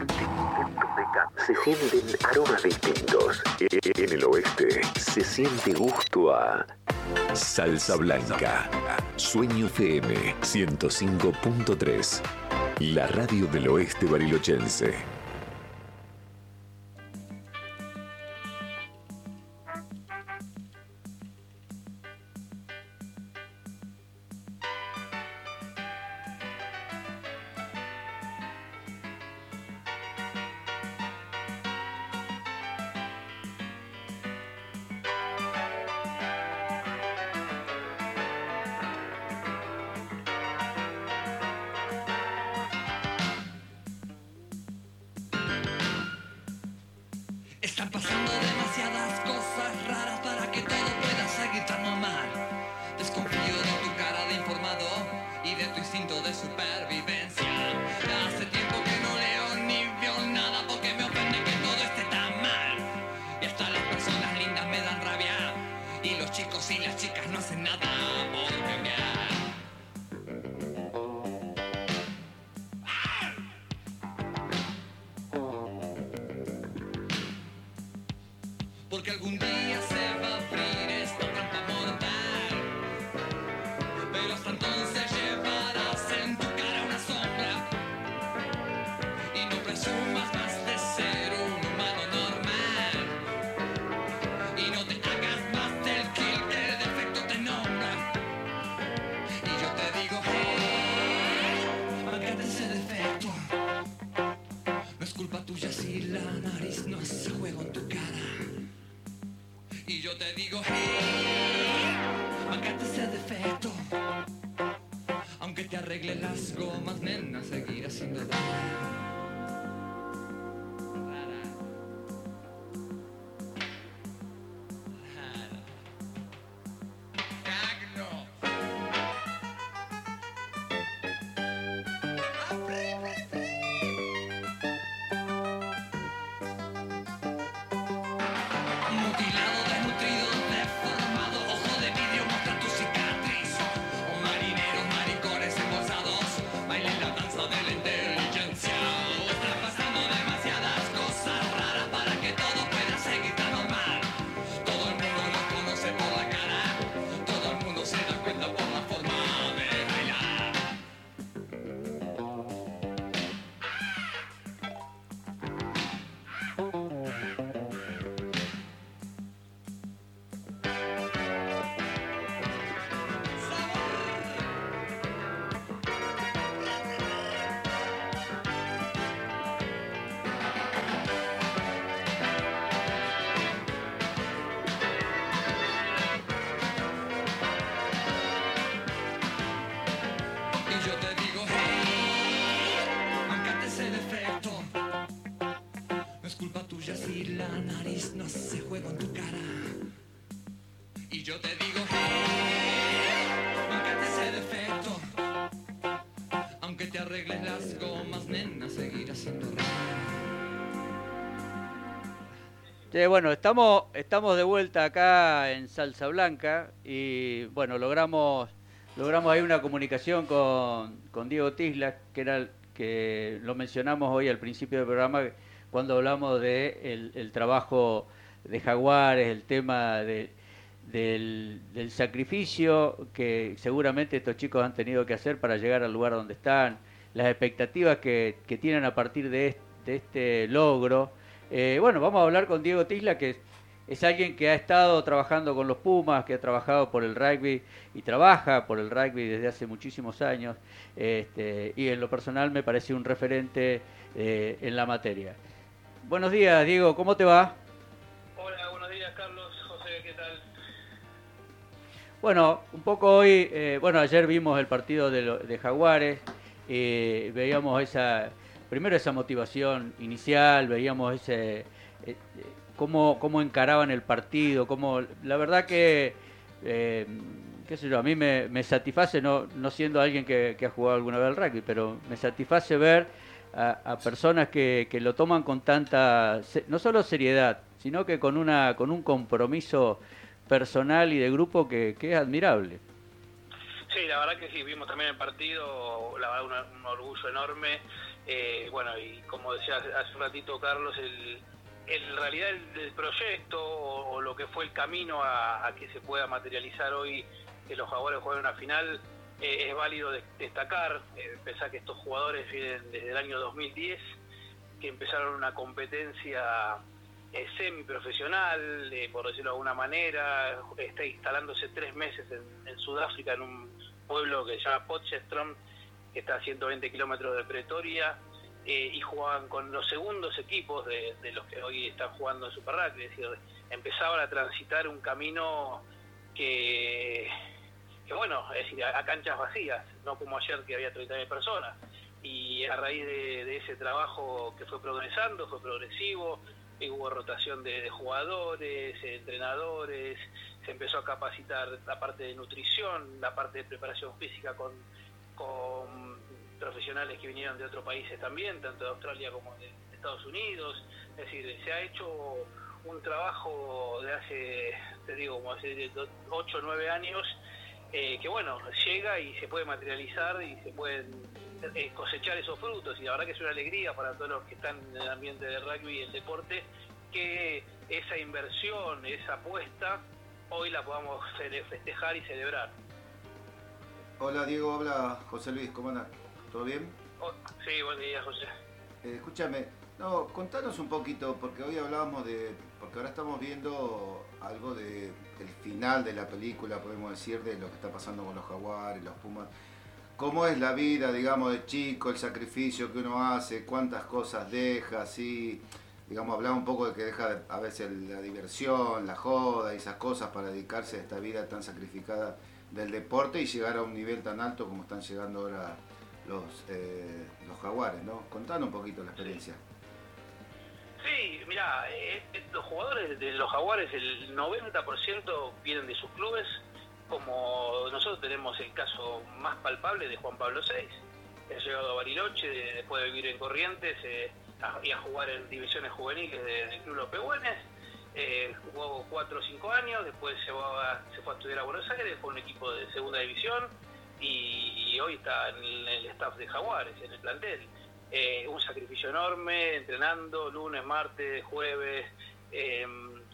Se sienten aromas distintos. En el oeste se siente gusto a Salsa Blanca. Sueño FM 105.3. La radio del oeste barilochense. Bueno, estamos, estamos de vuelta acá en Salsa Blanca y bueno, logramos, logramos ahí una comunicación con, con Diego Tisla, que era el- que lo mencionamos hoy al principio del programa cuando hablamos de el, trabajo de Jaguares, el tema de- del, del sacrificio que seguramente estos chicos han tenido que hacer para llegar al lugar donde están, las expectativas que, que tienen a partir de de este logro. Eh, bueno, vamos a hablar con Diego Tisla, que es, es alguien que ha estado trabajando con los Pumas, que ha trabajado por el rugby y trabaja por el rugby desde hace muchísimos años. Este, y en lo personal me parece un referente eh, en la materia. Buenos días, Diego, ¿cómo te va? Hola, buenos días Carlos, José, ¿qué tal? Bueno, un poco hoy, eh, bueno, ayer vimos el partido de, lo- de Jaguares, veíamos esa, primero esa motivación inicial, veíamos ese, eh, eh, cómo, cómo encaraban el partido, cómo, la verdad que, eh, qué sé yo, a mí me, me satisface, no, no siendo alguien que, ha jugado alguna vez al rugby, pero me satisface ver a, personas que, que lo toman con tanta, no solo seriedad, sino que con, una, con un compromiso personal y de grupo que, que es admirable. Sí, la verdad que sí, vimos también el partido, la verdad una- un orgullo enorme. Eh, bueno, y como decía hace un ratito Carlos, el, en realidad el, el proyecto o, lo que fue el camino a, a que se pueda materializar hoy que los jugadores jueguen una final, eh, es válido de- destacar, eh, pensar que estos jugadores vienen desde el año 2010, que empezaron una competencia eh, semiprofesional, eh, por decirlo de alguna manera, está instalándose tres meses en, en Sudáfrica, en un pueblo que se llama Potchefstroom, que está a 120 kilómetros de Pretoria, eh, y jugaban con los segundos equipos de, de los que hoy están jugando en Super Rugby, es decir, empezaban a transitar un camino que, que bueno, es decir, a, canchas vacías, no como ayer que había 30.000 personas. Y a raíz de, ese trabajo que fue progresando, fue progresivo, hubo rotación de, jugadores, entrenadores, se empezó a capacitar la parte de nutrición, la parte de preparación física con, con profesionales que vinieron de otros países también, tanto de Australia como de Estados Unidos. Es decir, se ha hecho un trabajo de hace, te digo, como hace 8 o 9 años, eh, que bueno, llega y se puede materializar y se pueden eh, cosechar esos frutos. Y la verdad que es una alegría para todos los que están en el ambiente del rugby y el deporte, que esa inversión, esa apuesta, hoy la podamos festejar y celebrar. Hola Diego, habla José Luis, ¿cómo andas? ¿Todo bien? Oh, sí, buen día, José. Eh, escúchame, no, contanos un poquito, porque hoy hablábamos de, porque ahora estamos viendo algo de el final de la película, podemos decir, de lo que está pasando con los jaguares, los pumas. ¿Cómo es la vida, digamos, de chico, el sacrificio que uno hace, cuántas cosas deja, así, digamos, hablaba un poco de que deja a veces la diversión, la joda y esas cosas para dedicarse a esta vida tan sacrificada del deporte y llegar a un nivel tan alto como están llegando ahora los, eh, los jaguares, ¿no? Contanos un poquito la experiencia. Sí, mira, los jugadores de los Jaguares, el 90% vienen de sus clubes, como nosotros tenemos el caso más palpable de Juan Pablo VI, que ha llegado a Bariloche de- después de vivir en Corrientes eh, a- y a jugar en divisiones juveniles de- del Club Los. Eh, jugó 4 o 5 años, después se, fue a estudiar a Buenos Aires, fue un equipo de segunda división y, hoy está en el, staff de Jaguares, en el plantel. Eh, un sacrificio enorme, entrenando lunes, martes, jueves. eh,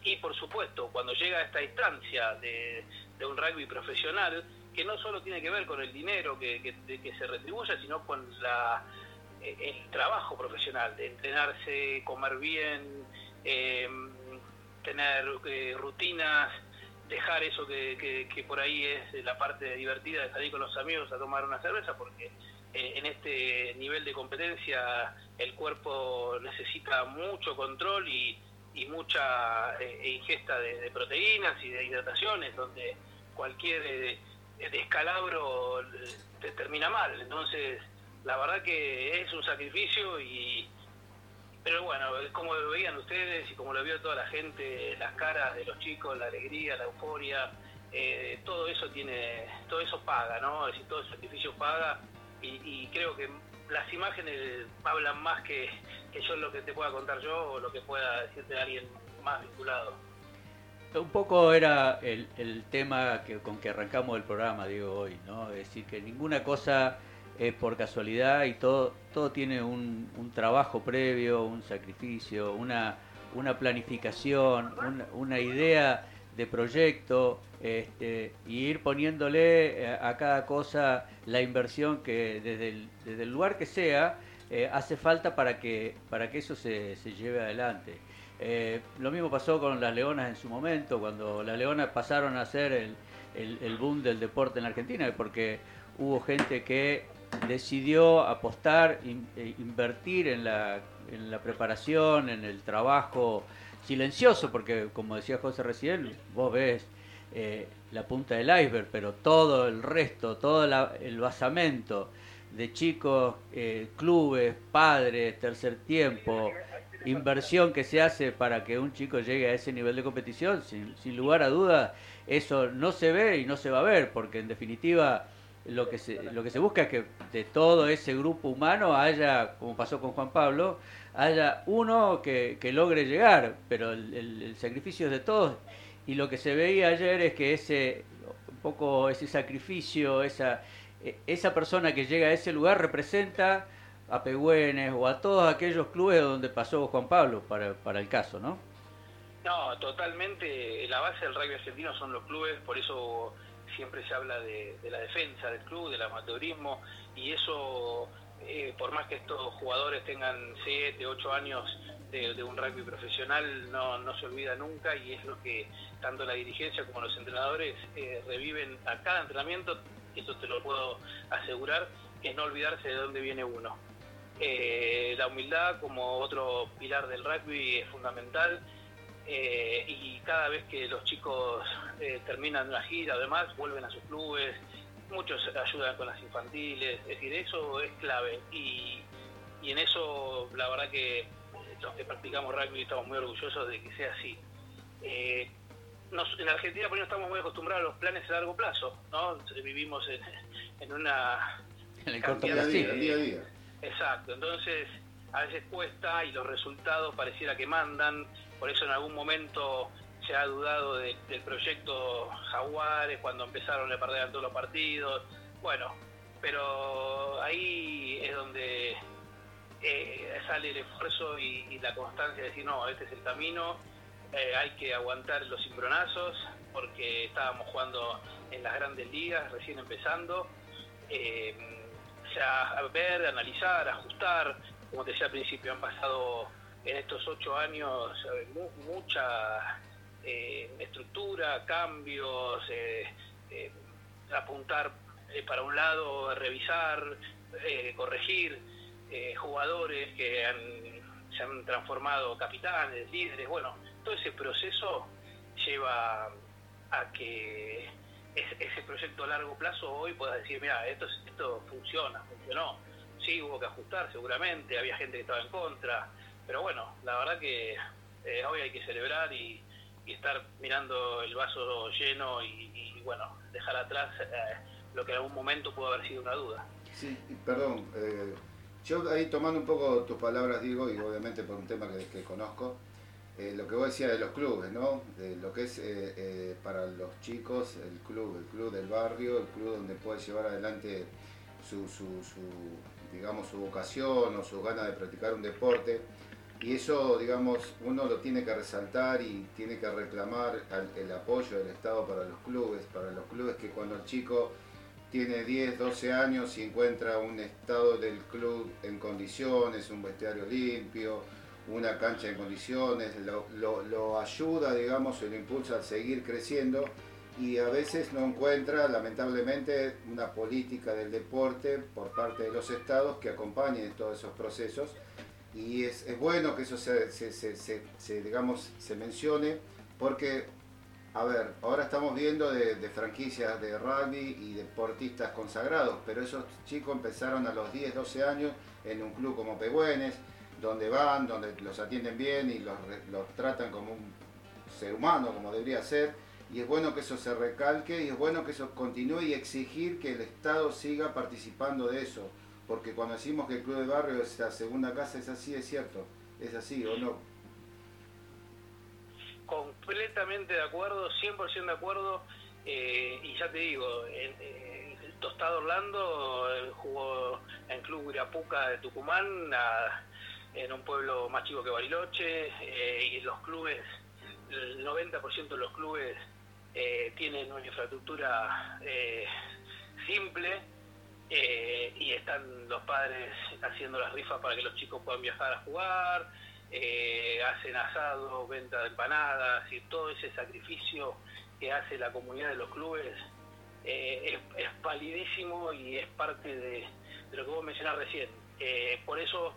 y por supuesto, cuando llega a esta instancia de, un rugby profesional, que no solo tiene que ver con el dinero que, que- que se retribuya, sino con la, eh, el trabajo profesional, de entrenarse, comer bien, eh, tener eh, rutinas, dejar eso que, que- que por ahí es la parte divertida de salir con los amigos a tomar una cerveza, porque eh, en este nivel de competencia el cuerpo necesita mucho control y, y mucha eh, ingesta de, de proteínas y de hidrataciones, donde cualquier eh, descalabro te termina mal. Entonces, la verdad que es un sacrificio y, pero bueno, como veían ustedes y como lo vio toda la gente, las caras de los chicos, la alegría, la euforia, eh, todo eso tiene, todo eso paga, ¿no? Es decir, todo el sacrificio paga y, y creo que las imágenes hablan más que, que yo lo que te pueda contar yo o lo que pueda decirte alguien más vinculado. Un poco era el, el tema que, con que arrancamos el programa, digo, hoy, ¿no? Es decir, que ninguna cosa es por casualidad y todo, todo tiene un, un trabajo previo, un sacrificio, una, una planificación, una, idea de proyecto este, y ir poniéndole eh, a cada cosa la inversión que desde el, desde el lugar que sea eh, hace falta para que, para que eso se, se lleve adelante. Eh, lo mismo pasó con las leonas en su momento, cuando las leonas pasaron a ser el, el- el boom del deporte en Argentina, porque hubo gente que decidió apostar, in- eh, invertir en la, en la preparación, en el trabajo silencioso, porque como decía José recién, vos ves eh, la punta del iceberg, pero todo el resto, todo el basamento de chicos, eh, clubes, padres, tercer tiempo, inversión que se hace para que un chico llegue a ese nivel de competición, sin, sin lugar a dudas, eso no se ve y no se va a ver, porque en definitiva lo que se, lo que se busca es que de todo ese grupo humano haya, como pasó con Juan Pablo, haya uno que, logre llegar, pero el, sacrificio es de todos. Y lo que se veía ayer es que ese, un poco ese sacrificio, esa, e- esa persona que llega a ese lugar representa a Pehuen o a todos aquellos clubes donde pasó Juan Pablo, para, para el caso, ¿no? No, totalmente. La base del rugby argentino son los clubes, por eso siempre se habla de, de la defensa del club, del amateurismo, y eso, eh, por más que estos jugadores tengan 7, 8 años de, un rugby profesional, no, no se olvida nunca, y es lo que tanto la dirigencia como los entrenadores eh, reviven a cada entrenamiento, eso te lo puedo asegurar, es no olvidarse de dónde viene uno. Eh, la humildad como otro pilar del rugby es fundamental eh, y cada vez que los chicos eh, terminan una gira o demás vuelven a sus clubes, muchos ayudan con las infantiles, es decir, eso es clave y, y en eso la verdad que los que practicamos rugby estamos muy orgullosos de que sea así. Eh, nos- en Argentina por no estamos muy acostumbrados a los planes a largo plazo, ¿no? Vivimos en, en una En el cortoplacismo. de- Día a día. Exacto, entonces a veces cuesta y los resultados pareciera que mandan, por eso en algún momento se ha dudado de- del proyecto Jaguares cuando empezaron a perder todos los partidos, bueno, pero ahí es donde eh, sale el esfuerzo y, la constancia de decir, no, este es el camino, eh, hay que aguantar los cimbronazos porque estábamos jugando en las grandes ligas, recién empezando. Eh, o sea, ver, analizar, ajustar, como te decía al principio, han pasado en estos ocho años eh, mu- mucha eh, estructura, cambios, eh, eh, apuntar para un lado, revisar, corregir, jugadores que han- se han transformado capitanes, líderes, bueno, todo ese proceso lleva a que es- ese proyecto a largo plazo hoy puedas decir, mira, esto, es- esto funciona, funcionó. Sí, hubo que ajustar seguramente, había gente que estaba en contra, pero bueno, la verdad que eh, hoy hay que celebrar y, estar mirando el vaso lleno y, bueno, dejar atrás eh, lo que en algún momento pudo haber sido una duda. Sí, perdón, eh, yo ahí tomando un poco tus palabras, digo, y obviamente por un tema que, conozco, lo que vos decías de los clubes, ¿no? De lo que es para los chicos el club, el club del barrio, el club donde puede llevar adelante su, su, su, digamos, su vocación o sus ganas de practicar un deporte. Y eso, digamos, uno lo tiene que resaltar y tiene que reclamar el apoyo del Estado para los clubes, para los clubes que cuando el chico tiene 10, 12 años y encuentra un estado del club en condiciones, un vestuario limpio, una cancha en condiciones, lo ayuda, digamos, y lo impulsa a seguir creciendo y a veces no encuentra, lamentablemente, una política del deporte por parte de los estados que acompañe todos esos procesos y es, es bueno que eso se, digamos, se mencione porque a ver, ahora estamos viendo de, de franquicias de rugby y deportistas consagrados, pero esos chicos empezaron a los 10, 12 años en un club como Pegüenes, donde van, donde los atienden bien y los, los tratan como un ser humano, como debería ser. Y es bueno que eso se recalque y es bueno que eso continúe y exigir que el Estado siga participando de eso. Porque cuando decimos que el club de barrio es la segunda casa, es así, es cierto. Es así, ¿o no? completamente de acuerdo, 100% de acuerdo. eh, y ya te digo, eh, el Tostado Orlando jugó en Club Irapuca de Tucumán, en un pueblo más chico que Bariloche, eh, y los clubes, el 90% de los clubes eh, tienen una infraestructura eh, simple. Eh, y están los padres haciendo las rifas para que los chicos puedan viajar a jugar, eh, hacen asado, venta de empanadas y todo ese sacrificio que hace la comunidad de los clubes eh, es, es validísimo y es parte de, lo que vos mencionás recién. Eh, por eso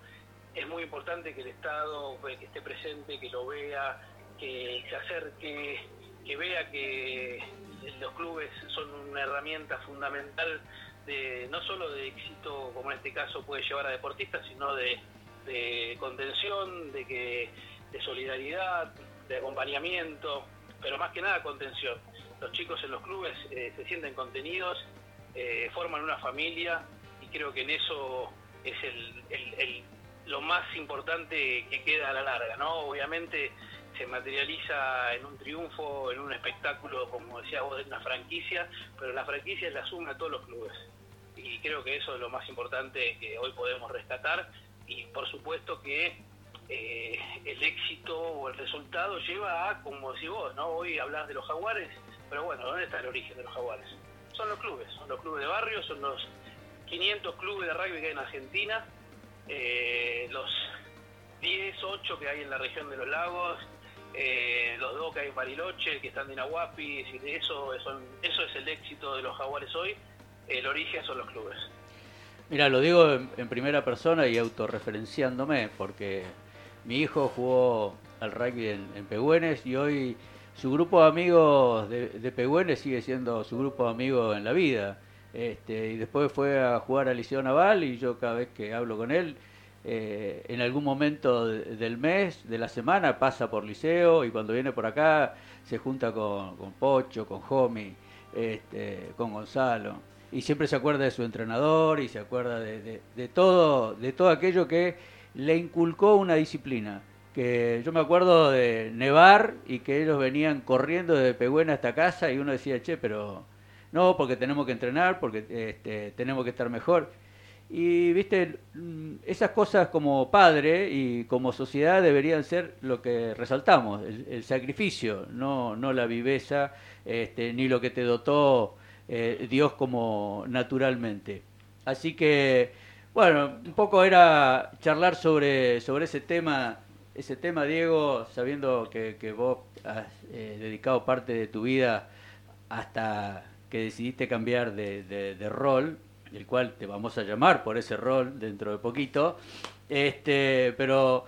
es muy importante que el Estado eh, que esté presente, que lo vea, que se acerque, que vea que los clubes son una herramienta fundamental de no solo de éxito, como en este caso puede llevar a deportistas, sino de, de contención, de que de solidaridad, de acompañamiento, pero más que nada contención. Los chicos en los clubes eh, se sienten contenidos, eh, forman una familia y creo que en eso es el, lo más importante que queda a la larga, ¿no? Obviamente se materializa en un triunfo, en un espectáculo, como decía vos, de una franquicia, pero la franquicia es la suma de todos los clubes. Y creo que eso es lo más importante que hoy podemos rescatar y por supuesto que eh, el éxito o el resultado lleva a, como decís vos, ¿no? Hoy hablas de los jaguares, pero bueno, ¿dónde está el origen de los jaguares? Son los clubes, son los clubes de barrio, son los 500 clubes de rugby que hay en Argentina, eh, los 10, 8 que hay en la región de los lagos, eh, los dos que hay en Bariloche, que están es decir, eso, eso es el éxito de los jaguares hoy, el origen son los clubes. Mira, lo digo en, primera persona y autorreferenciándome, porque mi hijo jugó al rugby en, en Pehúenes y hoy su grupo de amigos de, de Pehúenes sigue siendo su grupo de amigos en la vida. Este, y después fue a jugar al Liceo Naval y yo cada vez que hablo con él, eh, en algún momento de- del mes, de la semana, pasa por Liceo y cuando viene por acá se junta con, con Pocho, con Jomi, este, con Gonzalo. Y siempre se acuerda de su entrenador y se acuerda de, de- todo, de todo aquello que le inculcó una disciplina. Que yo me acuerdo de nevar y que ellos venían corriendo de Pegüena hasta casa y uno decía, che, pero no, porque tenemos que entrenar, porque este, tenemos que estar mejor. Y viste, mm, esas cosas como padre y como sociedad deberían ser lo que resaltamos, el, el sacrificio, no, no la viveza, este, ni lo que te dotó eh, Dios como naturalmente. Así que, bueno, un poco era charlar sobre, sobre ese tema, ese tema, Diego, sabiendo que, que vos has eh, dedicado parte de tu vida hasta que decidiste cambiar de, de- de rol, el cual te vamos a llamar por ese rol dentro de poquito. Este, pero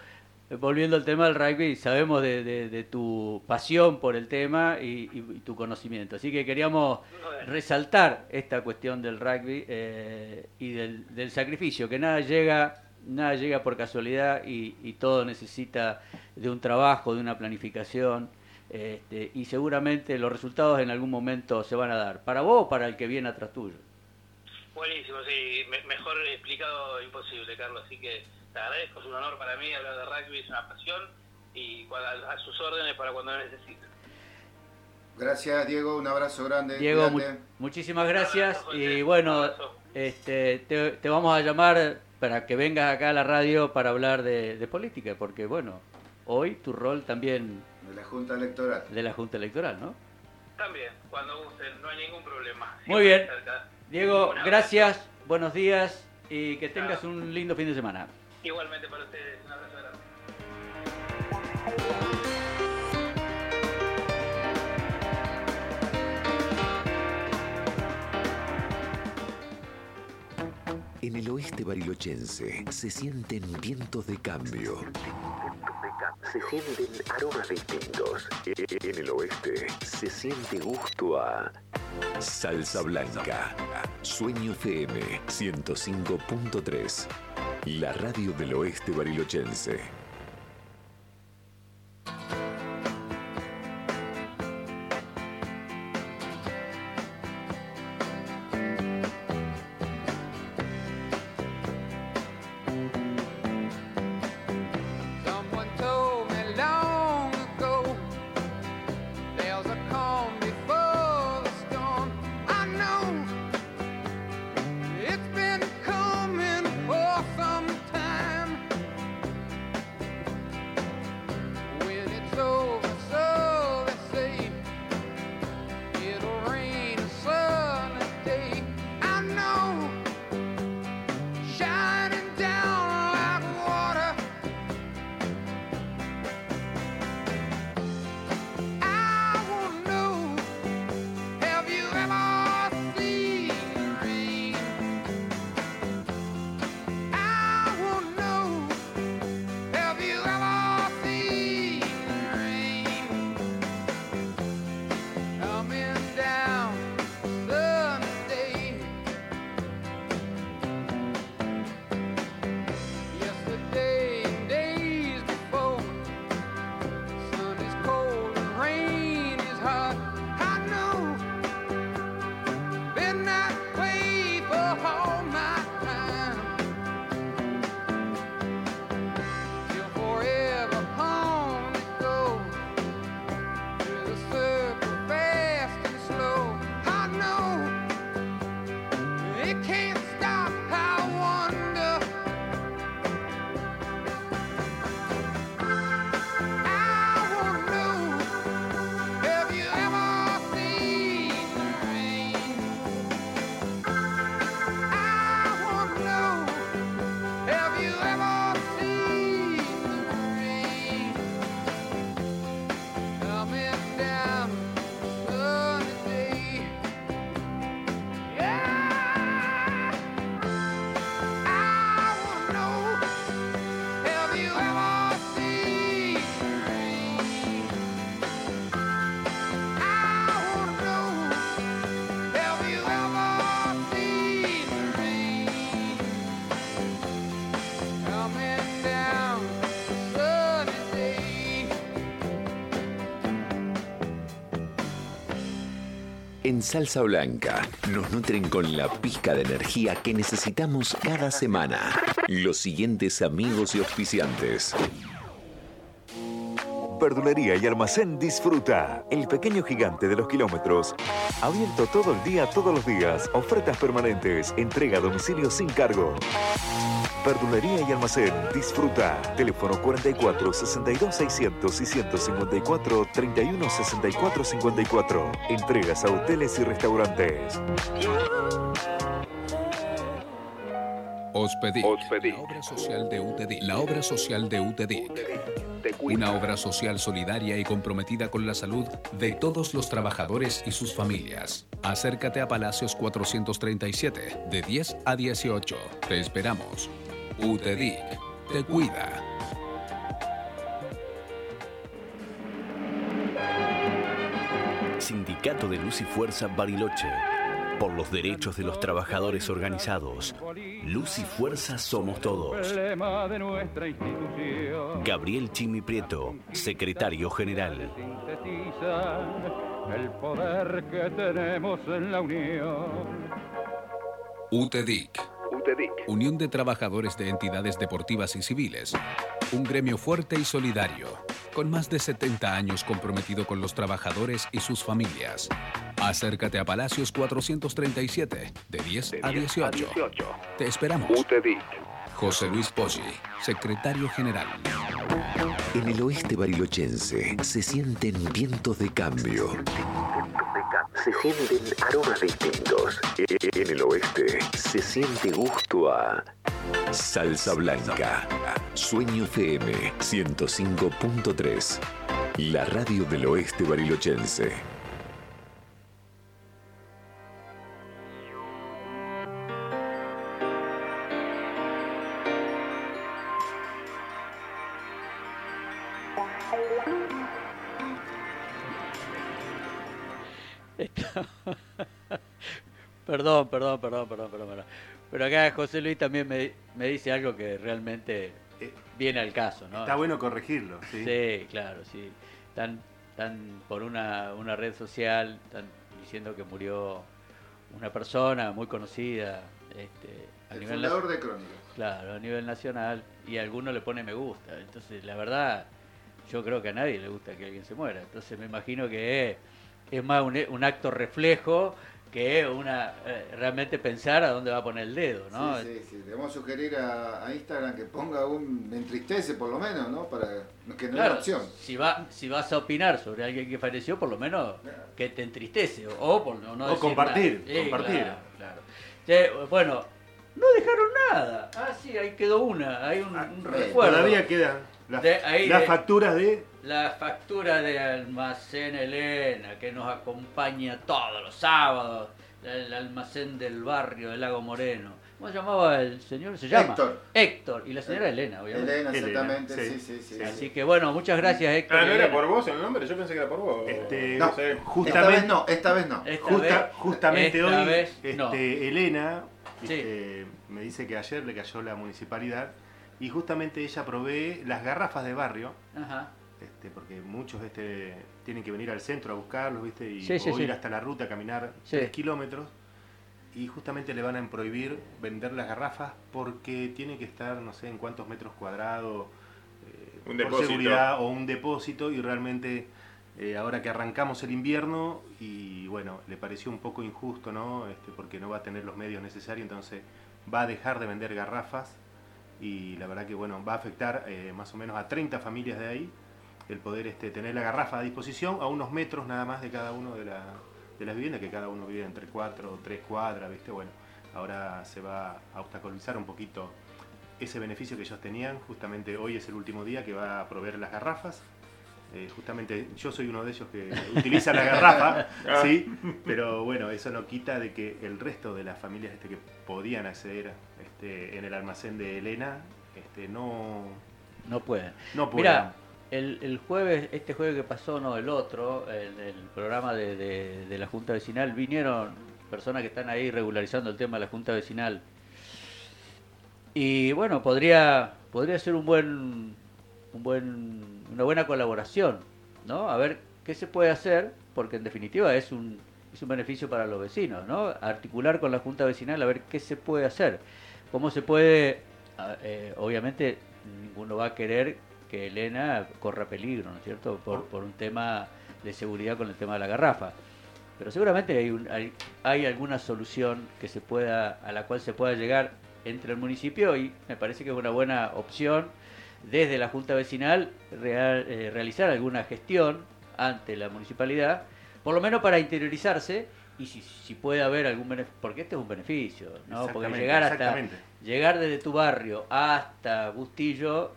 volviendo al tema del rugby, sabemos de, de- de tu pasión por el tema y, y- y tu conocimiento. Así que queríamos resaltar esta cuestión del rugby eh, y del, del sacrificio, que nada llega, nada llega por casualidad y, y todo necesita de un trabajo, de una planificación. este, y seguramente los resultados en algún momento se van a dar, para vos o para el que viene atrás tuyo. Buenísimo, sí, me- mejor explicado imposible, Carlos. Así que te agradezco, es un honor para mí hablar de rugby, es una pasión y a, a sus órdenes para cuando necesiten. Gracias, Diego. Un abrazo grande. Diego, mu- muchísimas gracias y bueno, este, te, te vamos a llamar para que vengas acá a la radio para hablar de, de política, porque bueno, hoy tu rol también De la Junta Electoral. de la Junta Electoral, ¿no? También, cuando gusten, no hay ningún problema. Muy bien. Diego, gracias, buenos días y que tengas un lindo fin de semana. Igualmente para ustedes, un abrazo grande. En el oeste barilochense se sienten vientos de cambio. Se sienten aromas distintos. En el oeste se siente gusto a salsa blanca. Sueño FM 105.3. La radio del oeste barilochense. En Salsa Blanca nos nutren con la pizca de energía que necesitamos cada semana. Los siguientes amigos y auspiciantes. Verdulería y almacén Disfruta, el pequeño gigante de los kilómetros. Abierto todo el día, todos los días. Ofertas permanentes. Entrega a domicilio sin cargo. Verdulería y almacén Disfruta. Teléfono 44 62 600 y 154 31 64 54. Entregas a hoteles y restaurantes. Hospedic, La obra social de UTD. La obra social de UTD. Una obra social solidaria y comprometida con la salud de todos los trabajadores y sus familias. Acércate a Palacios 437, de 10 a 18. Te esperamos. UTDIC. Te cuida. Sindicato de Luz y Fuerza Bariloche. Por los derechos de los trabajadores organizados. Luz y Fuerza somos todos. Emblema de nuestra institución. Gabriel Chimi Prieto, secretario general. Sintetiza el poder que tenemos en la unión. Unión de Trabajadores de Entidades Deportivas y Civiles. Un gremio fuerte y solidario, con más de 70 años comprometido con los trabajadores y sus familias. Acércate a Palacios 437, de 10 a 18. Te esperamos. José Luis Poggi, secretario general. En el oeste barilochense se sienten vientos de cambio. Se sienten aromas distintos. En el oeste se siente gusto a Salsa Blanca. Sueño FM 105.3. La radio del oeste barilochense. Perdón, perdón, perdón, perdón, perdón, perdón. Pero acá José Luis también me, me dice algo que realmente viene al caso, ¿no? Está bueno corregirlo, ¿sí? Sí, claro, sí. Están, están por una, una red social, están diciendo que murió una persona muy conocida. Este, a El nivel fundador de Crónica. Claro, a nivel nacional. Y alguno le pone me gusta. Entonces, la verdad, yo creo que a nadie le gusta que alguien se muera. Entonces, me imagino que es más un, un acto reflejo que una eh, realmente pensar a dónde va a poner el dedo, ¿no? Sí, sí, sí. Debemos sugerir a, a Instagram que ponga un. Me entristece por lo menos, ¿no? Para que no Claro, opción. Si, va, si vas a opinar sobre alguien que falleció, por lo menos que te entristece. O, por no, no O decir compartir, nada. Sí, compartir. claro, bueno, no dejaron nada. Ah, sí, ahí quedó una. Hay un, un recuerdo. Todavía quedan las, De- ahí las de- facturas de... La factura de Almacén Elena, que nos acompaña todos los sábados. El almacén del barrio de Lago Moreno. ¿Cómo se llamaba el señor? Se llama Héctor. Héctor. Y la señora Elena, obviamente. Elena, exactamente, sí, sí, sí. Así que bueno, muchas gracias, Héctor. Ah, ¿no era Elena. por vos el nombre? Yo pensé que era por vos. Este, No, sé. esta vez no, esta vez no. Esta Justa- vez- justamente esta hoy, vez este, no. Elena Sí. este, me dice que ayer le cayó la municipalidad y justamente ella provee las garrafas de barrio, Ajá. Este, porque muchos este, tienen que venir al centro a buscarlos, ¿viste? Y, Sí, sí, o sí. ir hasta la ruta a caminar Sí. 3 kilómetros. Y justamente le van a prohibir vender las garrafas porque tiene que estar, no sé en cuántos metros cuadrados, eh, Un por depósito. seguridad o un depósito. Y realmente, eh, ahora que arrancamos el invierno, y bueno, le pareció un poco injusto, ¿no? Este, porque no va a tener los medios necesarios, entonces va a dejar de vender garrafas. Y la verdad que, bueno, va a afectar eh, más o menos a 30 familias de ahí el poder este, tener la garrafa a disposición a unos metros nada más de cada uno de, la, de las viviendas, que cada uno vive entre cuatro o tres cuadras, ¿viste? Bueno, ahora se va a obstaculizar un poquito ese beneficio que ellos tenían. Justamente hoy es el último día que va a proveer las garrafas. Eh, justamente yo soy uno de ellos que utiliza la garrafa, Ah. ¿sí? Pero bueno, eso no quita de que el resto de las familias este, que podían acceder este, en el almacén de Elena este, no, No pueden. no pueden. Mira, el, jueves, este jueves que pasó, no, el otro, en el programa de, la Junta Vecinal, vinieron personas que están ahí regularizando el tema de la Junta Vecinal. Y bueno, podría, podría ser un buen, un buen, una buena colaboración, ¿no? A ver qué se puede hacer, porque en definitiva es un, es un beneficio para los vecinos, ¿no? Articular con la Junta Vecinal a ver qué se puede hacer, cómo se puede, a- eh, obviamente ninguno va a querer que Elena corra peligro, ¿no es cierto? Por, por un tema de seguridad con el tema de la garrafa. Pero seguramente hay, un- hay, hay alguna solución que se pueda, a la cual se pueda llegar entre el municipio y me parece que es una buena opción desde la Junta Vecinal real- eh, realizar alguna gestión ante la municipalidad, por lo menos para interiorizarse y si, si puede haber algún beneficio, porque este es un beneficio, ¿no? Porque llegar hasta llegar desde tu barrio hasta Bustillo,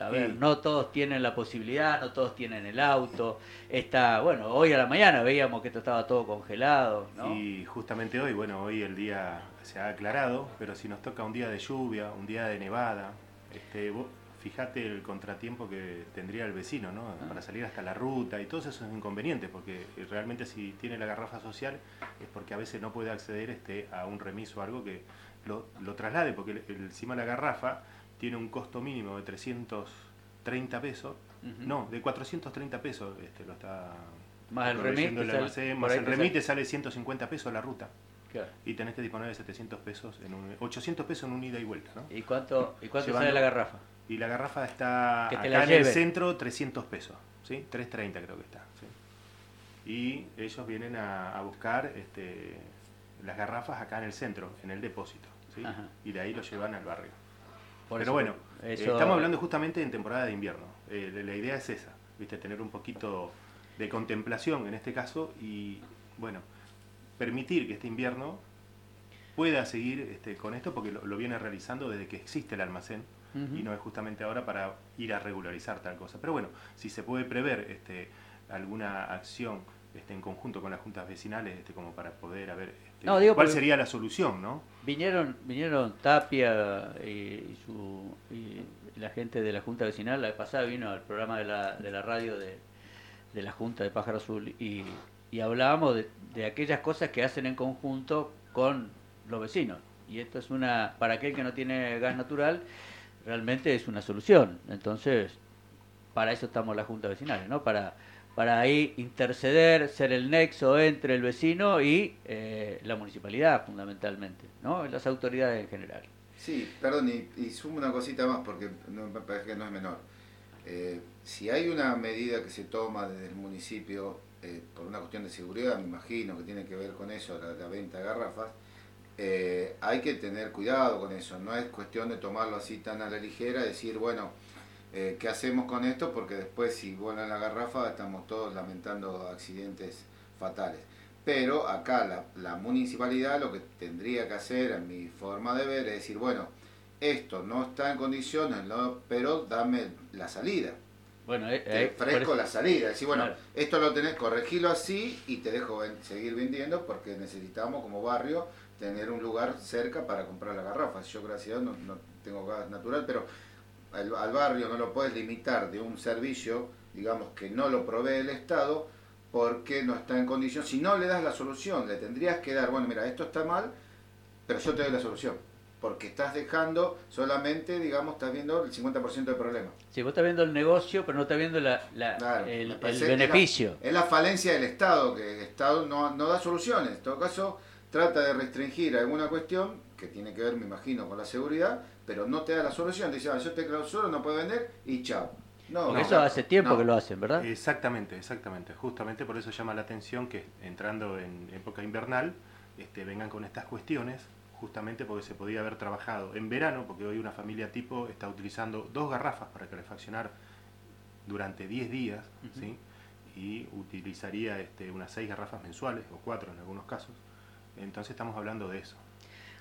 a ver, Sí. no todos tienen la posibilidad, no todos tienen el auto, está, bueno, hoy a la mañana veíamos que esto estaba todo congelado, ¿no? Y justamente hoy, bueno, hoy el día se ha aclarado, pero si nos toca un día de lluvia, un día de nevada, este, vos fíjate el contratiempo que tendría el vecino, ¿no? Ah. Para salir hasta la ruta y todos esos inconvenientes, porque realmente si tiene la garrafa social es porque a veces no puede acceder este, a un remiso o algo que lo, lo traslade, porque el- encima la garrafa tiene un costo mínimo de 330 pesos, no, de 430 pesos este, lo está Más el remite el almacén, más el te remite sale 150 pesos la ruta. Claro. Y tenés que disponer de 700 pesos, en un, 800 pesos en un ida y vuelta. ¿no? ¿Y cuánto, y cuánto Llevando- sale la garrafa? Y la garrafa está Que te acá la en el centro 300 pesos, ¿sí? 330 creo que está. ¿sí? Y ellos vienen a, a buscar este, las garrafas acá en el centro, en el depósito. ¿sí? Y de ahí lo llevan al barrio. Por Pero eso- bueno, eso- eh, estamos hablando justamente en temporada de invierno. Eh, la- idea es esa, ¿viste? tener un poquito de contemplación en este caso y, bueno, permitir que este invierno pueda seguir este, con esto porque lo, lo viene realizando desde que existe el almacén y no es justamente ahora para ir a regularizar tal cosa. Pero bueno, si se puede prever este, alguna acción este, en conjunto con las juntas vecinales este, como para poder este, No, digo cuál sería la solución, ¿no? Vinieron, vinieron Tapia y, y su, y la gente de la Junta Vecinal, la vez pasada vino al programa de la, de la radio de, de la Junta de Pájaro Azul y, y hablábamos de, de aquellas cosas que hacen en conjunto con los vecinos. Y esto es una, para aquel que no tiene gas natural, realmente es una solución. Entonces, para eso estamos las juntas vecinales, ¿no? Para, para ahí interceder, ser el nexo entre el vecino y eh, la municipalidad, fundamentalmente, ¿no? Las autoridades en general. Sí, perdón, y, y sumo una cosita más porque no, me parece que no es menor. Eh, si hay una medida que se toma desde el municipio eh, por una cuestión de seguridad, me imagino que tiene que ver con eso, la, la venta de garrafas, eh, hay que tener cuidado con eso. No es cuestión de tomarlo así tan a la ligera, decir, bueno, eh, ¿qué hacemos con esto? Porque después si vuelan la garrafa estamos todos lamentando accidentes fatales. Pero acá la, la municipalidad lo que tendría que hacer, en mi forma de ver, es decir, bueno, esto no está en condiciones, ¿no? pero dame la salida. Bueno, eh, Te eh, ofrezco la salida. Decir, bueno, Claro. esto lo tenés, corregilo así y te dejo ven- seguir vendiendo porque necesitamos como barrio tener un lugar cerca para comprar las garrafas. Yo, gracias a Dios, no, no tengo gas natural, pero al, al barrio no lo puedes limitar de un servicio, digamos, que no lo provee el Estado porque no está en condición. Si no le das la solución, le tendrías que dar, bueno, mira, esto está mal, pero yo te doy la solución. Porque estás dejando solamente, digamos, estás viendo el 50% del problema. Si vos estás viendo el negocio, pero no estás viendo la, la- Claro, el, el es la- beneficio. Es la, falencia del Estado, que el Estado no, no da soluciones. En todo caso, trata de restringir alguna cuestión que tiene que ver, me imagino, con la seguridad, pero no te da la solución. Dice, ah, yo te clausuro, no puedo vender y chao. No, Porque no, eso hace tiempo no. que lo hacen, ¿verdad? Exactamente, exactamente. Justamente por eso llama la atención que entrando en época invernal este, vengan con estas cuestiones, justamente porque se podía haber trabajado en verano, porque hoy una familia tipo está utilizando dos garrafas para calefaccionar durante 10 días. ¿sí? y utilizaría este, unas 6 garrafas mensuales, o 4 en algunos casos. Entonces estamos hablando de eso.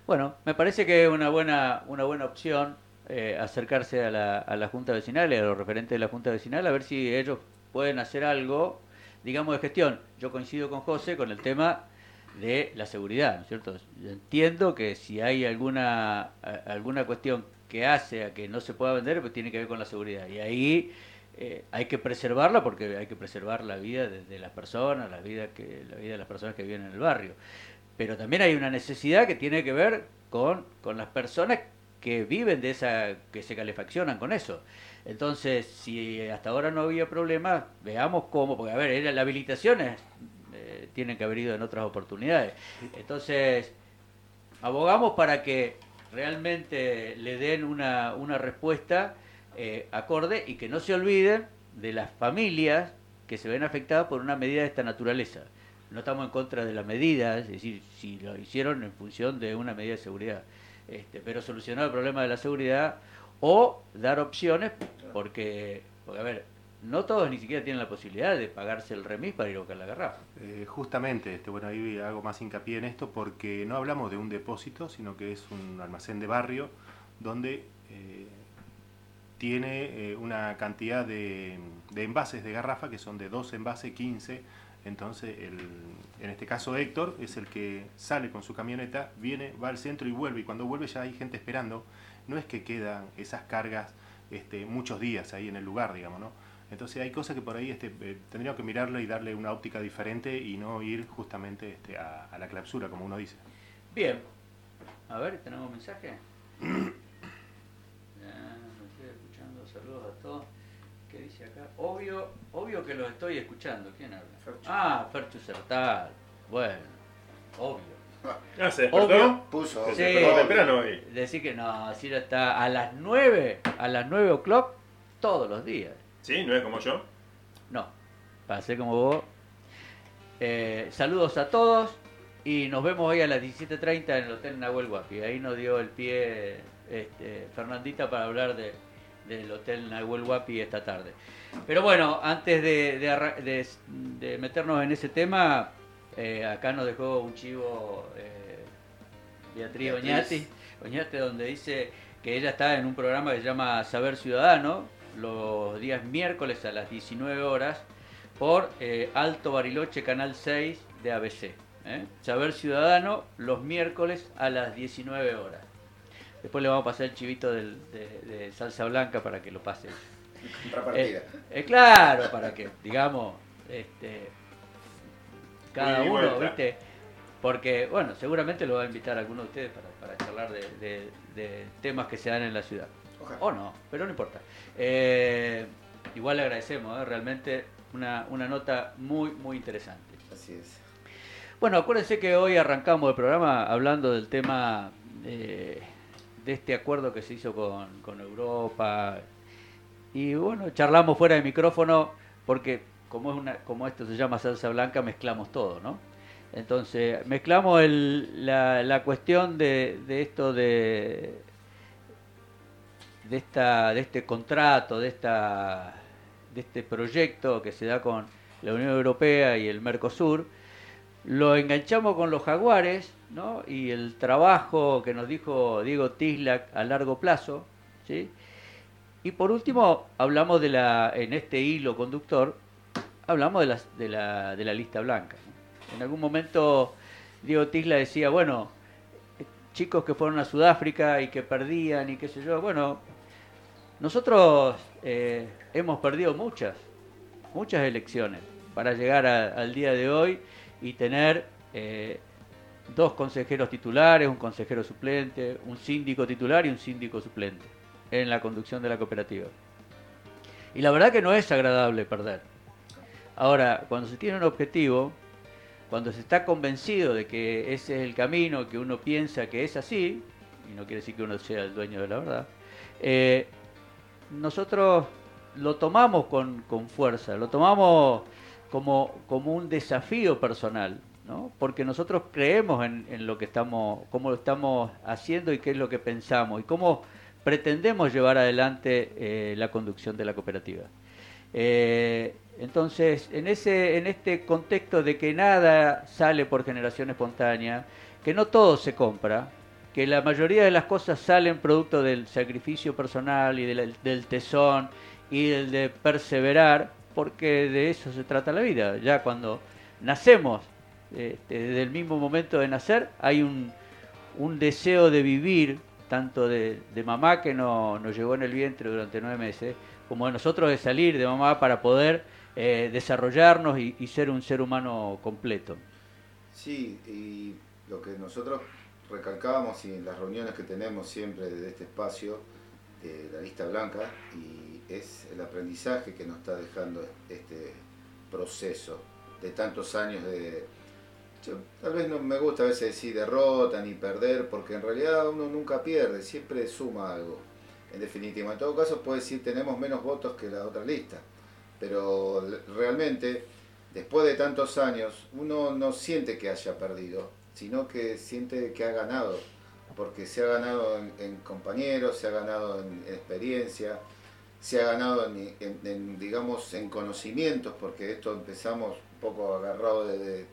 Bueno, me parece que es una buena, una buena opción eh, acercarse a la, a la Junta Vecinal y a los referentes de la Junta Vecinal a ver si ellos pueden hacer algo, digamos, de gestión. Yo coincido con José con el tema de la seguridad, ¿no es cierto? Yo entiendo que si hay alguna, alguna cuestión que hace a que no se pueda vender, pues tiene que ver con la seguridad. Y ahí eh, hay que preservarla porque hay que preservar la vida de, de las personas, la vida, que, la vida de las personas que viven en el barrio. Pero también hay una necesidad que tiene que ver con, con las personas que viven de esa, que se calefaccionan con eso. Entonces, si hasta ahora no había problema, veamos cómo, porque a ver, la habilitación es eh, tienen que haber ido en otras oportunidades. Entonces, abogamos para que realmente le den una, una respuesta eh, acorde y que no se olviden de las familias que se ven afectadas por una medida de esta naturaleza. No estamos en contra de la medida, es decir, si lo hicieron en función de una medida de seguridad, este, pero solucionar el problema de la seguridad o dar opciones, porque, porque, a ver, no todos ni siquiera tienen la posibilidad de pagarse el remis para ir a buscar la garrafa. Eh, justamente, este, bueno, ahí hago más hincapié en esto porque no hablamos de un depósito, sino que es un almacén de barrio donde eh, tiene eh, una cantidad de, de envases de garrafa que son de dos envases, 15. Entonces, el, en este caso Héctor es el que sale con su camioneta, viene, va al centro y vuelve. Y cuando vuelve ya hay gente esperando. No es que quedan esas cargas este, muchos días ahí en el lugar, digamos, ¿no? Entonces hay cosas que por ahí este, eh, tendríamos que mirarle y darle una óptica diferente y no ir justamente este, a, a la clausura, como uno dice. Bien. A ver, ¿tenemos mensaje? Ya, me estoy escuchando. Saludos a todos. ¿Qué dice acá? Obvio, obvio que los estoy escuchando. ¿Quién habla? Ah, Ferchu Sertal. Bueno, obvio. Ah, ¿se despertó? Obvio. Puso, se Sí. despertó temprano hoy. Decir que no, así está a las 9, a las 9 o'clock, todos los días. ¿Sí? ¿No es como yo? No, para ser como vos. Eh, saludos a todos y nos vemos hoy a las 17.30 en el Hotel Nahuel Huapi. Ahí nos dio el pie este, Fernandita para hablar de, del Hotel Nahuel Huapi esta tarde. Pero bueno, antes de, de arra- de- de meternos en ese tema, eh, acá nos dejó un chivo eh, Beatriz Beatriz. Oñati, Oñati, donde dice que ella está en un programa que se llama Saber Ciudadano, los días miércoles a las 19 horas, por eh, Alto Bariloche, Canal 6 de ABC. Saber Ciudadano, los miércoles a las 19 horas. Después le vamos a pasar el chivito del- de, de salsa blanca para que lo pase. Contrapartida. Eh, eh, claro, para que, digamos, este, cada uno, vuelta. ¿viste? Porque, bueno, seguramente lo va a invitar a alguno de ustedes para, para charlar de, de- de temas que se dan en la ciudad. O no, pero no importa. Eh, igual le agradecemos, ¿eh? realmente una, una nota muy, muy interesante. Así es. Bueno, acuérdense que hoy arrancamos el programa hablando del tema eh, de este acuerdo que se hizo con, con Europa. Y bueno, charlamos fuera de micrófono porque como, es una, como esto se llama salsa blanca, mezclamos todo, ¿no? Entonces, mezclamos la, la cuestión de, de esto de, de, esta, de este contrato, de, esta, de este proyecto que se da con la Unión Europea y el Mercosur, lo enganchamos con los jaguares ¿no? y el trabajo que nos dijo Diego Tislak a largo plazo. ¿sí? Y por último, hablamos de la, en este hilo conductor, hablamos de la, de la, de la lista blanca. En algún momento Diego Tisla decía, bueno, chicos que fueron a Sudáfrica y que perdían y qué sé yo, bueno, nosotros eh, hemos perdido muchas, muchas elecciones para llegar al día de hoy y tener eh, dos consejeros titulares, un consejero suplente, un síndico titular y un síndico suplente en la conducción de la cooperativa. Y la verdad que no es agradable perder. Ahora, cuando se tiene un objetivo, cuando se está convencido de que ese es el camino, que uno piensa que es así, y no quiere decir que uno sea el dueño de la verdad, eh, nosotros lo tomamos con, con fuerza, lo tomamos como, como un desafío personal, porque nosotros creemos en, en lo que estamos, cómo lo estamos haciendo y qué es lo que pensamos y cómo pretendemos llevar adelante eh, la conducción de la cooperativa. Eh, entonces, en, ese, en este contexto de que nada sale por generación espontánea, que no todo se compra, que la mayoría de las cosas salen producto del sacrificio personal y del, del tesón y del de perseverar, porque de eso se trata la vida. Ya cuando nacemos, este, desde el mismo momento de nacer, hay un, deseo de vivir, tanto de, mamá que no, nos llevó en el vientre durante nueve meses, como de nosotros de salir de mamá para poder eh, desarrollarnos y, ser un ser humano completo. Sí, y lo que nosotros recalcábamos y en las reuniones que tenemos siempre de este espacio, de la lista blanca, y es el aprendizaje que nos está dejando este proceso de tantos años de... tal vez no me gusta a veces decir derrota ni perder, porque en realidad uno nunca pierde, siempre suma algo. En definitiva, en todo caso puede decir tenemos menos votos que la otra lista, pero realmente después de tantos años uno no siente que haya perdido, sino que siente que ha ganado, porque se ha ganado en, compañeros, se ha ganado en, en experiencia, se ha ganado en, digamos en conocimientos, porque esto empezamos un poco agarrado de,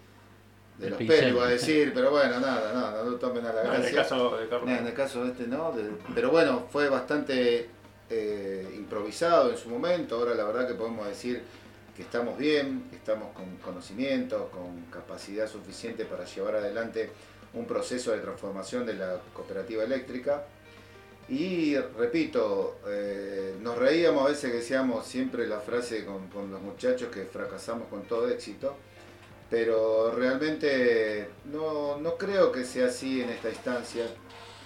de, los pincel. pelos, iba a decir, pero bueno, nada, nada, no lo tomen a la No, en el gracia. caso de Carlos. No, en el caso de este no, de- pero bueno, fue bastante eh, improvisado en su momento, ahora la verdad que podemos decir que estamos bien, que estamos con conocimiento, con capacidad suficiente para llevar adelante un proceso de transformación de la cooperativa eléctrica. Y repito, eh, nos reíamos a veces que decíamos siempre la frase con, con los muchachos que fracasamos con todo éxito, pero realmente no, no creo que sea así en esta instancia.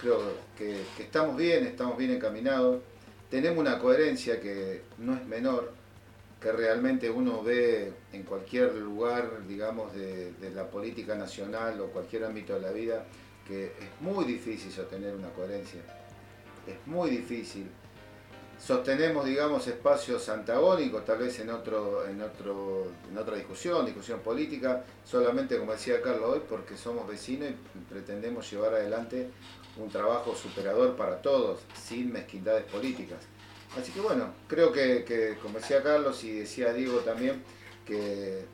Creo que, estamos bien, estamos bien encaminados, tenemos una coherencia que no es menor, que realmente uno ve en cualquier lugar, digamos, de, de la política nacional o cualquier ámbito de la vida, que es muy difícil sostener una coherencia. Es muy difícil. Sostenemos, digamos, espacios antagónicos, tal vez en, otro, en, otro, en otra discusión, discusión política, solamente, como decía Carlos hoy, porque somos vecinos y pretendemos llevar adelante un trabajo superador para todos, sin mezquindades políticas. Así que bueno, creo que, como decía Carlos y decía Diego también, que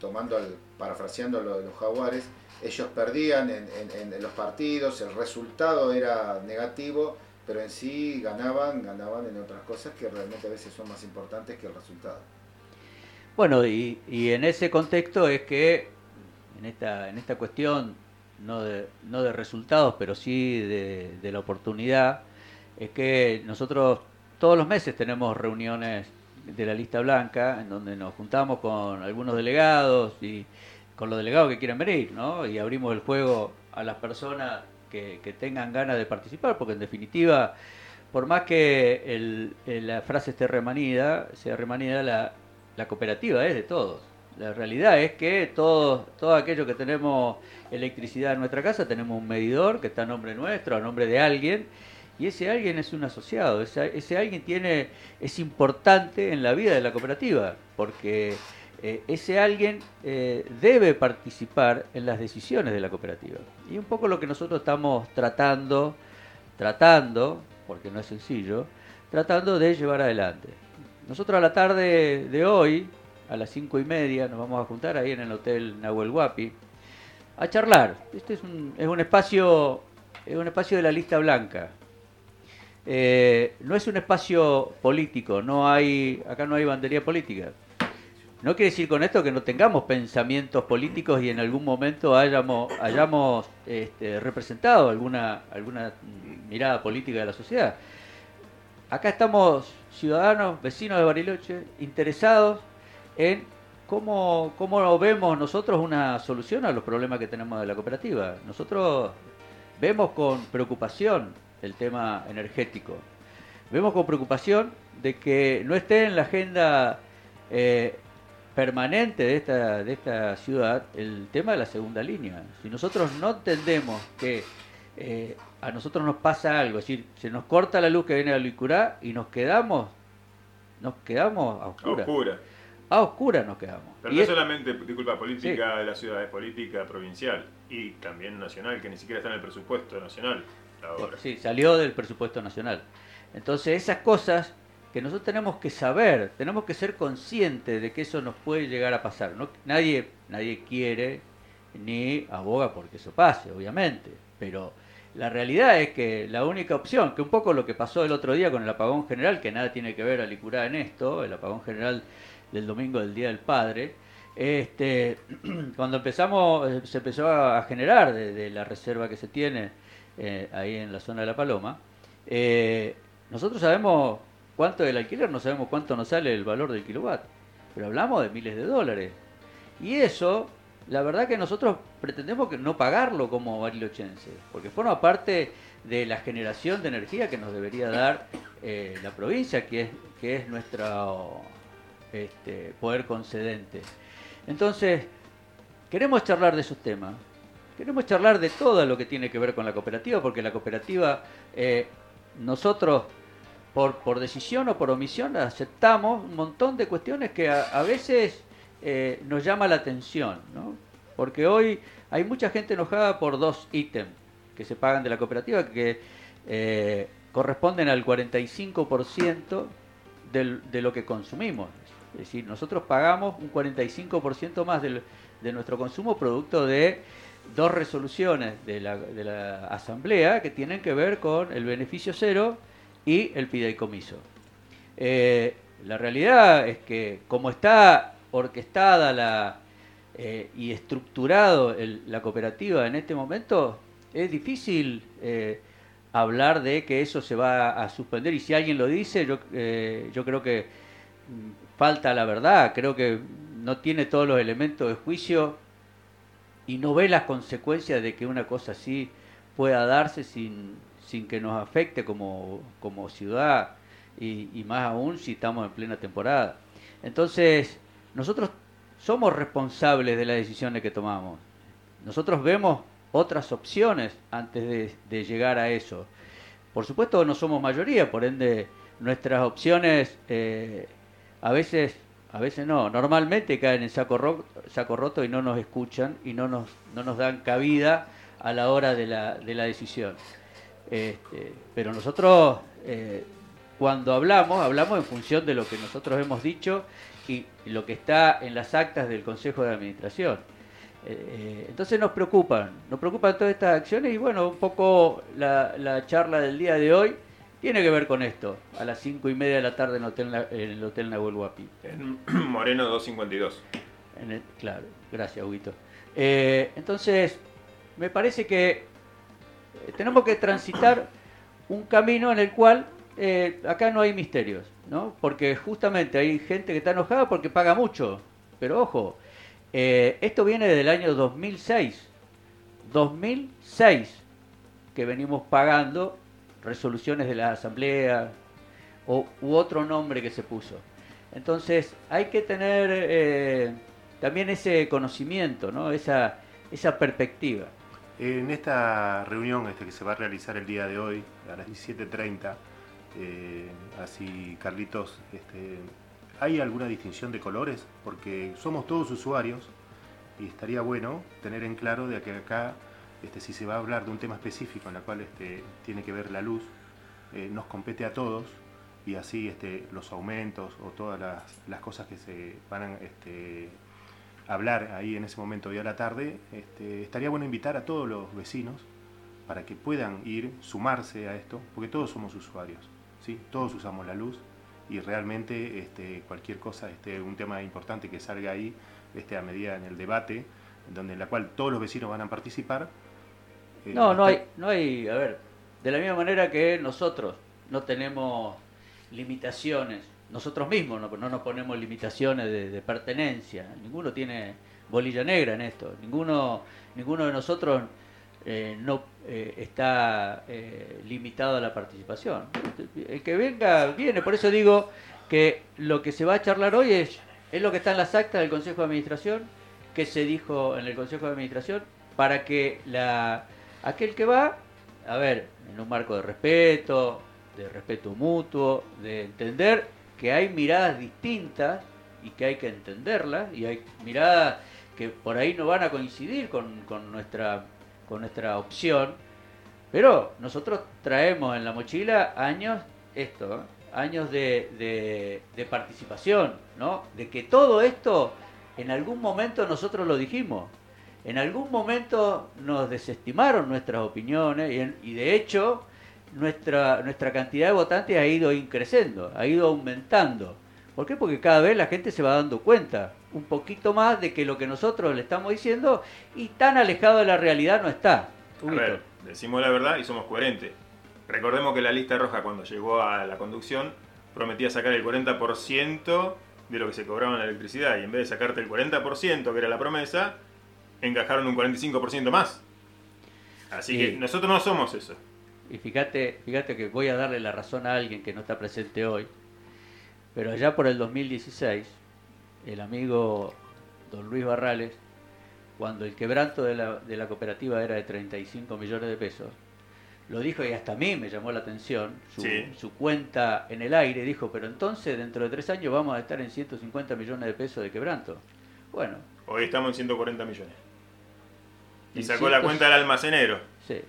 tomando al, parafraseando lo de los jaguares, ellos perdían en, en- en los partidos, el resultado era negativo, pero en sí ganaban, ganaban en otras cosas que realmente a veces son más importantes que el resultado. Bueno, y, y en ese contexto es que en esta, en esta cuestión, no de, no de resultados, pero sí de, de la oportunidad, es que nosotros todos los meses tenemos reuniones de la lista blanca, en donde nos juntamos con algunos delegados y con los delegados que quieran venir, ¿no? Y abrimos el juego a las personas que, tengan ganas de participar, porque en definitiva, por más que el- el- la frase esté remanida, sea remanida, la, la cooperativa es de todos. La realidad es que todos, todo aquello que tenemos electricidad en nuestra casa, tenemos un medidor que está a nombre nuestro, a nombre de alguien, y ese alguien es un asociado, ese, ese alguien tiene, es importante en la vida de la cooperativa, porque eh, ese alguien eh, debe participar en las decisiones de la cooperativa. Y un poco lo que nosotros estamos tratando, tratando, porque no es sencillo, tratando de llevar adelante. Nosotros a la tarde de hoy, a las cinco y media, nos vamos a juntar ahí en el Hotel Nahuel Huapi a charlar. Este es un, es un espacio, es un espacio de la lista blanca. Eh, no es un espacio político, no hay, acá no hay bandería política. No quiere decir con esto que no tengamos pensamientos políticos y en algún momento hayamos, hayamos este, representado alguna, alguna mirada política de la sociedad. Acá estamos ciudadanos, vecinos de Bariloche, interesados en cómo, cómo vemos nosotros una solución a los problemas que tenemos de la cooperativa. Nosotros vemos con preocupación el tema energético. Vemos con preocupación de que no esté en la agenda eh, permanente de esta, de esta ciudad el tema de la segunda línea. Si nosotros no entendemos que eh, a nosotros nos pasa algo, es decir, se nos corta la luz que viene de Licurá y nos quedamos, nos quedamos a A oscuras. oscura. A oscuras nos quedamos. Pero Y no es- solamente, disculpa, política de la ciudad, es política provincial y también nacional, que ni siquiera está en el presupuesto nacional. La obra. Sí, salió del presupuesto nacional. Entonces, esas cosas que nosotros tenemos que saber, tenemos que ser conscientes de que eso nos puede llegar a pasar. Nadie, nadie quiere ni aboga porque eso pase, obviamente. Pero la realidad es que la única opción, que un poco lo que pasó el otro día con el apagón general, que nada tiene que ver a Licurá en esto, el apagón general del domingo del Día del Padre, este, cuando empezamos, eh, se empezó a generar de, de la reserva que se tiene eh, ahí en la zona de La Paloma, eh, nosotros sabemos cuánto del alquiler, no sabemos cuánto nos sale el valor del kilowatt, pero hablamos de miles de dólares. Y eso, la verdad que nosotros pretendemos que no pagarlo como barilochense, porque forma parte de la generación de energía que nos debería dar eh, la provincia, que es, que es nuestro este, poder concedente. Entonces, queremos charlar de esos temas. Queremos charlar de todo lo que tiene que ver con la cooperativa, porque la cooperativa, eh, nosotros, por, por decisión o por omisión, aceptamos un montón de cuestiones que a, veces eh, nos llama la atención, ¿no? Porque hoy hay mucha gente enojada por dos ítems que se pagan de la cooperativa que eh, corresponden al 45% del- de lo que consumimos. Es decir, nosotros pagamos un 45% más del- de nuestro consumo producto de dos resoluciones de la, de la Asamblea que tienen que ver con el beneficio cero y el fideicomiso. Eh, la realidad es que como está orquestada la, eh, y estructurado la cooperativa en este momento, es difícil eh, hablar de que eso se va a suspender y si alguien lo dice, yo, eh, yo creo que mm, falta la verdad, creo que no tiene todos los elementos de juicio y no ve las consecuencias de que una cosa así pueda darse sin, sin que nos afecte como, como ciudad y, más aún si estamos en plena temporada. Entonces, nosotros somos responsables de las decisiones que tomamos. Nosotros vemos otras opciones antes de, de llegar a eso. Por supuesto no somos mayoría, por ende nuestras opciones eh, a veces, a veces no, normalmente caen en saco, ro- saco roto y no nos escuchan y no nos, no nos dan cabida a la hora de la, de la decisión. Este, pero nosotros eh, cuando hablamos, hablamos en función de lo que nosotros hemos dicho y lo que está en las actas del Consejo de Administración. Eh, eh, entonces nos preocupan, nos preocupan todas estas acciones y bueno, un poco la, la charla del día de hoy tiene que ver con esto, a las cinco y media de la tarde en el Hotel, en el hotel Nahuel Huapi. En Moreno 252. En el- claro, gracias, Huguito. Eh, entonces, me parece que tenemos que transitar un camino en el cual eh, acá no hay misterios, ¿no? Porque justamente hay gente que está enojada porque paga mucho. Pero ojo, eh, esto viene del año 2006. 2006 que venimos pagando resoluciones de la Asamblea o, u otro nombre que se puso. Entonces hay que tener eh, también ese conocimiento, ¿no? esa, esa perspectiva. En esta reunión este, que se va a realizar el día de hoy, a las 17.30, eh, así Carlitos, este, ¿hay alguna distinción de colores? Porque somos todos usuarios y estaría bueno tener en claro de que acá, este, si se va a hablar de un tema específico en el cual este, tiene que ver la luz, eh, nos compete a todos y así este, los aumentos o todas las, cosas que se van a este, hablar ahí en ese momento de a la tarde, este, estaría bueno invitar a todos los vecinos para que puedan ir, sumarse a esto, porque todos somos usuarios, ¿sí? todos usamos la luz y realmente este, cualquier cosa, este, un tema importante que salga ahí este, a medida en el debate, donde en la cual todos los vecinos van a participar. eh, No, no hay, no hay, a ver, de la misma manera que nosotros no tenemos limitaciones, nosotros mismos no, no nos ponemos limitaciones de, de pertenencia, ninguno tiene bolilla negra en esto, ninguno, ninguno de nosotros eh, no eh, está eh, limitado a la participación. El que venga, viene, por eso digo que lo que se va a charlar hoy es, es lo que está en las actas del Consejo de Administración, que se dijo en el Consejo de Administración, para que la, aquel que va, a ver, en un marco de respeto, de respeto mutuo, de entender que hay miradas distintas y que hay que entenderlas, y hay miradas que por ahí no van a coincidir con, con nuestra, con nuestra opción, pero nosotros traemos en la mochila años, esto, ¿eh? años de, de- participación, ¿no? De que todo esto, en algún momento nosotros lo dijimos, en algún momento nos desestimaron nuestras opiniones y de hecho nuestra, nuestra cantidad de votantes ha ido increciendo, ha ido aumentando. ¿Por qué? Porque cada vez la gente se va dando cuenta un poquito más de que lo que nosotros le estamos diciendo y tan alejado de la realidad no está. A ver, decimos la verdad y somos coherentes. Recordemos que la lista roja cuando llegó a la conducción prometía sacar el 40% de lo que se cobraba en la electricidad y en vez de sacarte el 40% que era la promesa, encajaron un 45% más. Así Sí. que nosotros no somos eso. Y fíjate, fíjate que voy a darle la razón a alguien que no está presente hoy, pero allá por el 2016, el amigo don Luis Barrales, cuando el quebranto de la, de la cooperativa era de 35 millones de pesos, lo dijo y hasta a mí me llamó la atención, su, Sí. su cuenta en el aire, dijo, pero entonces dentro de tres años vamos a estar en 150 millones de pesos de quebranto. Bueno, Hoy estamos en 140 millones. Y sacó la cuenta del almacenero. Sí,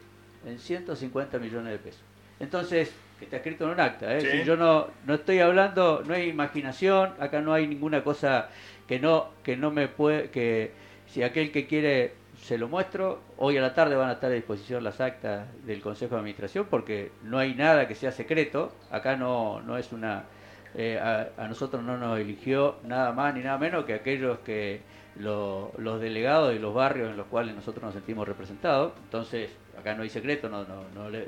en 150 millones de pesos. Entonces, que está escrito en un acta, ¿eh? Sí. Si yo no, no estoy hablando, no hay imaginación, acá no hay ninguna cosa que no, que no me puede, que si aquel que quiere se lo muestro, hoy a la tarde van a estar a disposición las actas del Consejo de Administración porque no hay nada que sea secreto, acá no, no es una, eh, a, a nosotros no nos eligió nada más ni nada menos que aquellos que lo- los delegados de los barrios en los cuales nosotros nos sentimos representados. Entonces, acá no hay secreto, no, no, no, le-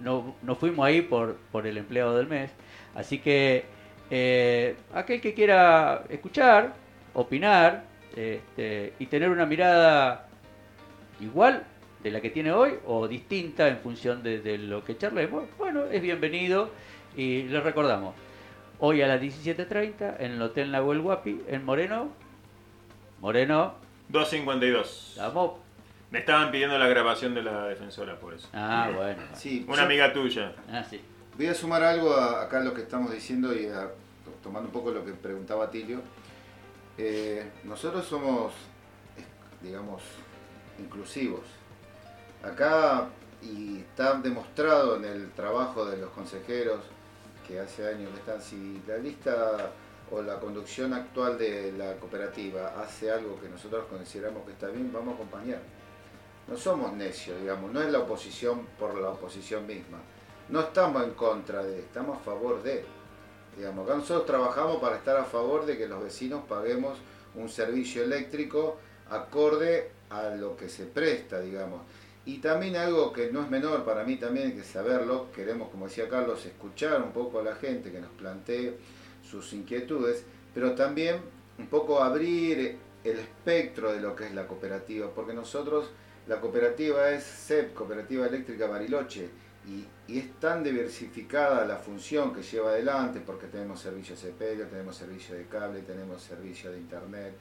no, no fuimos ahí por, por el empleado del mes. Así que eh, aquel que quiera escuchar, opinar este, y tener una mirada igual de la que tiene hoy o distinta en función de, lo que charlemos, bueno, es bienvenido y les recordamos, hoy a las 17.30 en el Hotel Nahuel Huapi, en Moreno, Moreno, 252. Estamos. Me estaban pidiendo la grabación de la defensora por eso. Ah, bueno. Sí, Una yo- amiga tuya. Ah, sí. Voy a sumar algo a, acá a lo que estamos diciendo y a- tomando un poco lo que preguntaba Tilio. Eh, nosotros somos, digamos, inclusivos. Acá, y está demostrado en el trabajo de los consejeros que hace años que están, si la lista o la conducción actual de la cooperativa hace algo que nosotros consideramos que está bien, vamos a acompañar. No somos necios, digamos, no es la oposición por la oposición misma. No estamos en contra de, estamos a favor de. Digamos, acá nosotros trabajamos para estar a favor de que los vecinos paguemos un servicio eléctrico acorde a lo que se presta, digamos. Y también algo que no es menor para mí también que saberlo, queremos, como decía Carlos, escuchar un poco a la gente que nos plantee sus inquietudes, pero también un poco abrir el espectro de lo que es la cooperativa, porque nosotros, la cooperativa es CEP, Cooperativa Eléctrica Bariloche, y, y es tan diversificada la función que lleva adelante, porque tenemos servicio de sepelio, tenemos servicio de cable, tenemos servicio de internet,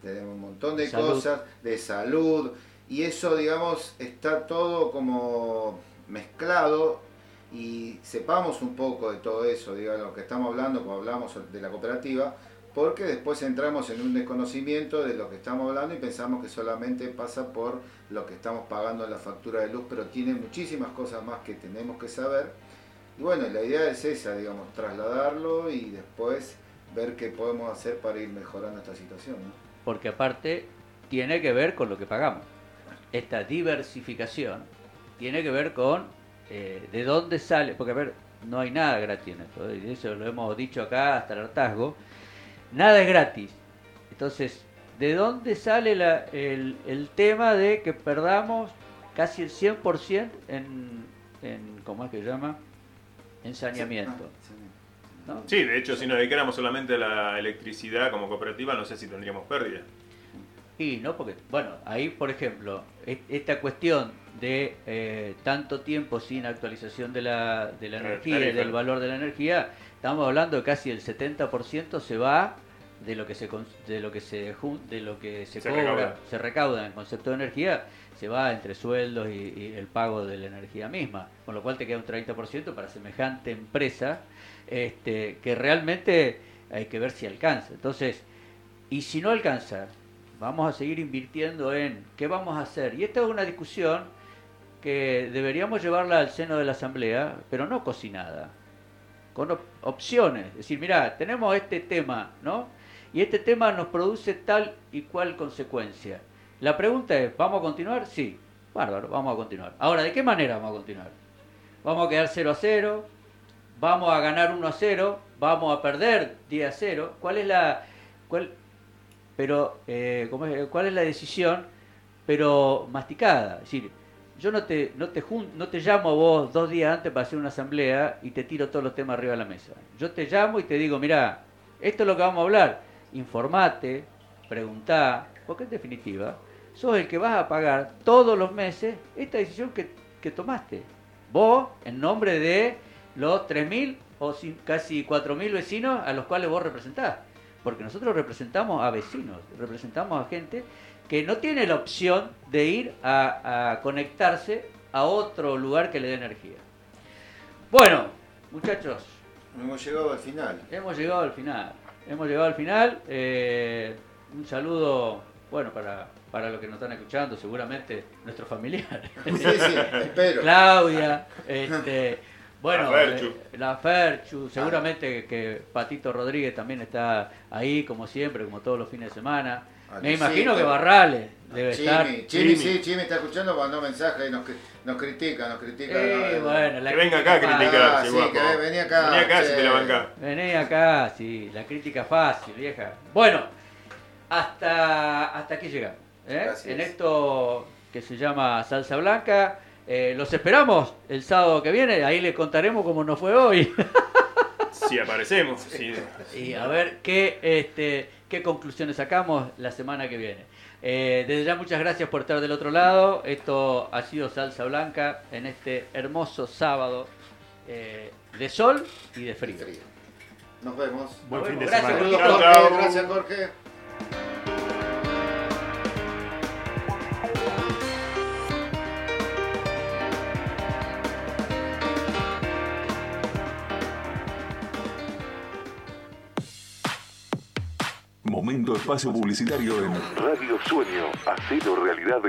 tenemos un montón de Salud. cosas, de salud, y eso, digamos, está todo como mezclado y sepamos un poco de todo eso, digamos, lo que estamos hablando cuando hablamos de la cooperativa, porque después entramos en un desconocimiento de lo que estamos hablando y pensamos que solamente pasa por lo que estamos pagando en la factura de luz, pero tiene muchísimas cosas más que tenemos que saber. Y bueno, la idea es esa, digamos, trasladarlo y después ver qué podemos hacer para ir mejorando esta situación. ¿no? porque aparte tiene que ver con lo que pagamos. Esta diversificación tiene que ver con eh, de dónde sale, porque a ver, no hay nada gratis en esto, y eso lo hemos dicho acá hasta el hartazgo, nada es gratis. Entonces, ¿de dónde sale la- el, el tema de que perdamos casi el 100% en, en, ¿cómo es que se llama? En saneamiento. ¿no? Sí, de hecho, si nos dedicáramos solamente a la electricidad como cooperativa, no sé si tendríamos pérdida. Y no, porque, bueno, ahí, por ejemplo, e- esta cuestión de eh, tanto tiempo sin actualización de la, de la energía y del valor de la energía, estamos hablando de casi el 70% se va de lo que se de lo que se de lo que se, Se cobra, recauda. se recauda en el concepto de energía, se va entre sueldos y, y el pago de la energía misma, con lo cual te queda un 30% para semejante empresa este, que realmente hay que ver si alcanza. Entonces, y si no alcanza, vamos a seguir invirtiendo en qué vamos a hacer. Y esta es una discusión que deberíamos llevarla al seno de la Asamblea, pero no cocinada, con op- opciones. Es decir, mira, tenemos este tema, ¿no? Y este tema nos produce tal y cual consecuencia. La pregunta es, ¿vamos a continuar? Sí, bárbaro, vamos a continuar. Ahora, ¿de qué manera vamos a continuar? ¿Vamos a quedar 0 a 0? ¿Vamos a ganar 1 a 0? ¿Vamos a perder 10 a 0? ¿Cuál es la, cuál, pero, eh, ¿cómo es? ¿cuál es la decisión? Pero masticada. Es decir, yo no te, no, te jun- no te llamo a vos dos días antes para hacer una asamblea y te tiro todos los temas arriba de la mesa. Yo te llamo y te digo, mira, esto es lo que vamos a hablar. Informate, preguntá, porque en definitiva, sos el que vas a pagar todos los meses esta decisión que, que tomaste. Vos, en nombre de los 3.000 o casi 4.000 vecinos a los cuales vos representás. porque nosotros representamos a vecinos, representamos a gente que no tiene la opción de ir a, a conectarse a otro lugar que le dé energía. Bueno, muchachos, Hemos llegado al final. hemos llegado al final. Hemos llegado al final. eh, un saludo, bueno, para, para los que nos están escuchando, seguramente nuestros familiares. Sí, sí, espero. Claudia, este, bueno, La Ferchu. eh, la Ferchu, seguramente que Patito Rodríguez también está ahí, como siempre, como todos los fines de semana. Me imagino que Barrales debe estar. Chimi, Chimi, sí, Chimi está escuchando, mandó mensaje y nos, cri- nos critica, nos critica. Eh, No, bueno, la Que venga acá a criticar, Ah, sí, que vení acá, Vení acá si te la bancás. Vení acá, sí, la crítica fácil, vieja. Bueno, hasta, hasta aquí llegamos. ¿eh? Gracias. En esto que se llama Salsa Blanca. eh, los esperamos el sábado que viene, ahí les contaremos cómo nos fue hoy. Si aparecemos. sí. y a ver qué, este, qué conclusiones sacamos la semana que viene. Eh, desde ya muchas gracias por estar del otro lado. Esto ha sido Salsa Blanca en este hermoso sábado eh, de sol y de frío. Nos vemos. Buen fin de Gracias, semana. Jorge. Gracias, Jorge. Momento espacio publicitario en Radio Sueño, hacelo realidad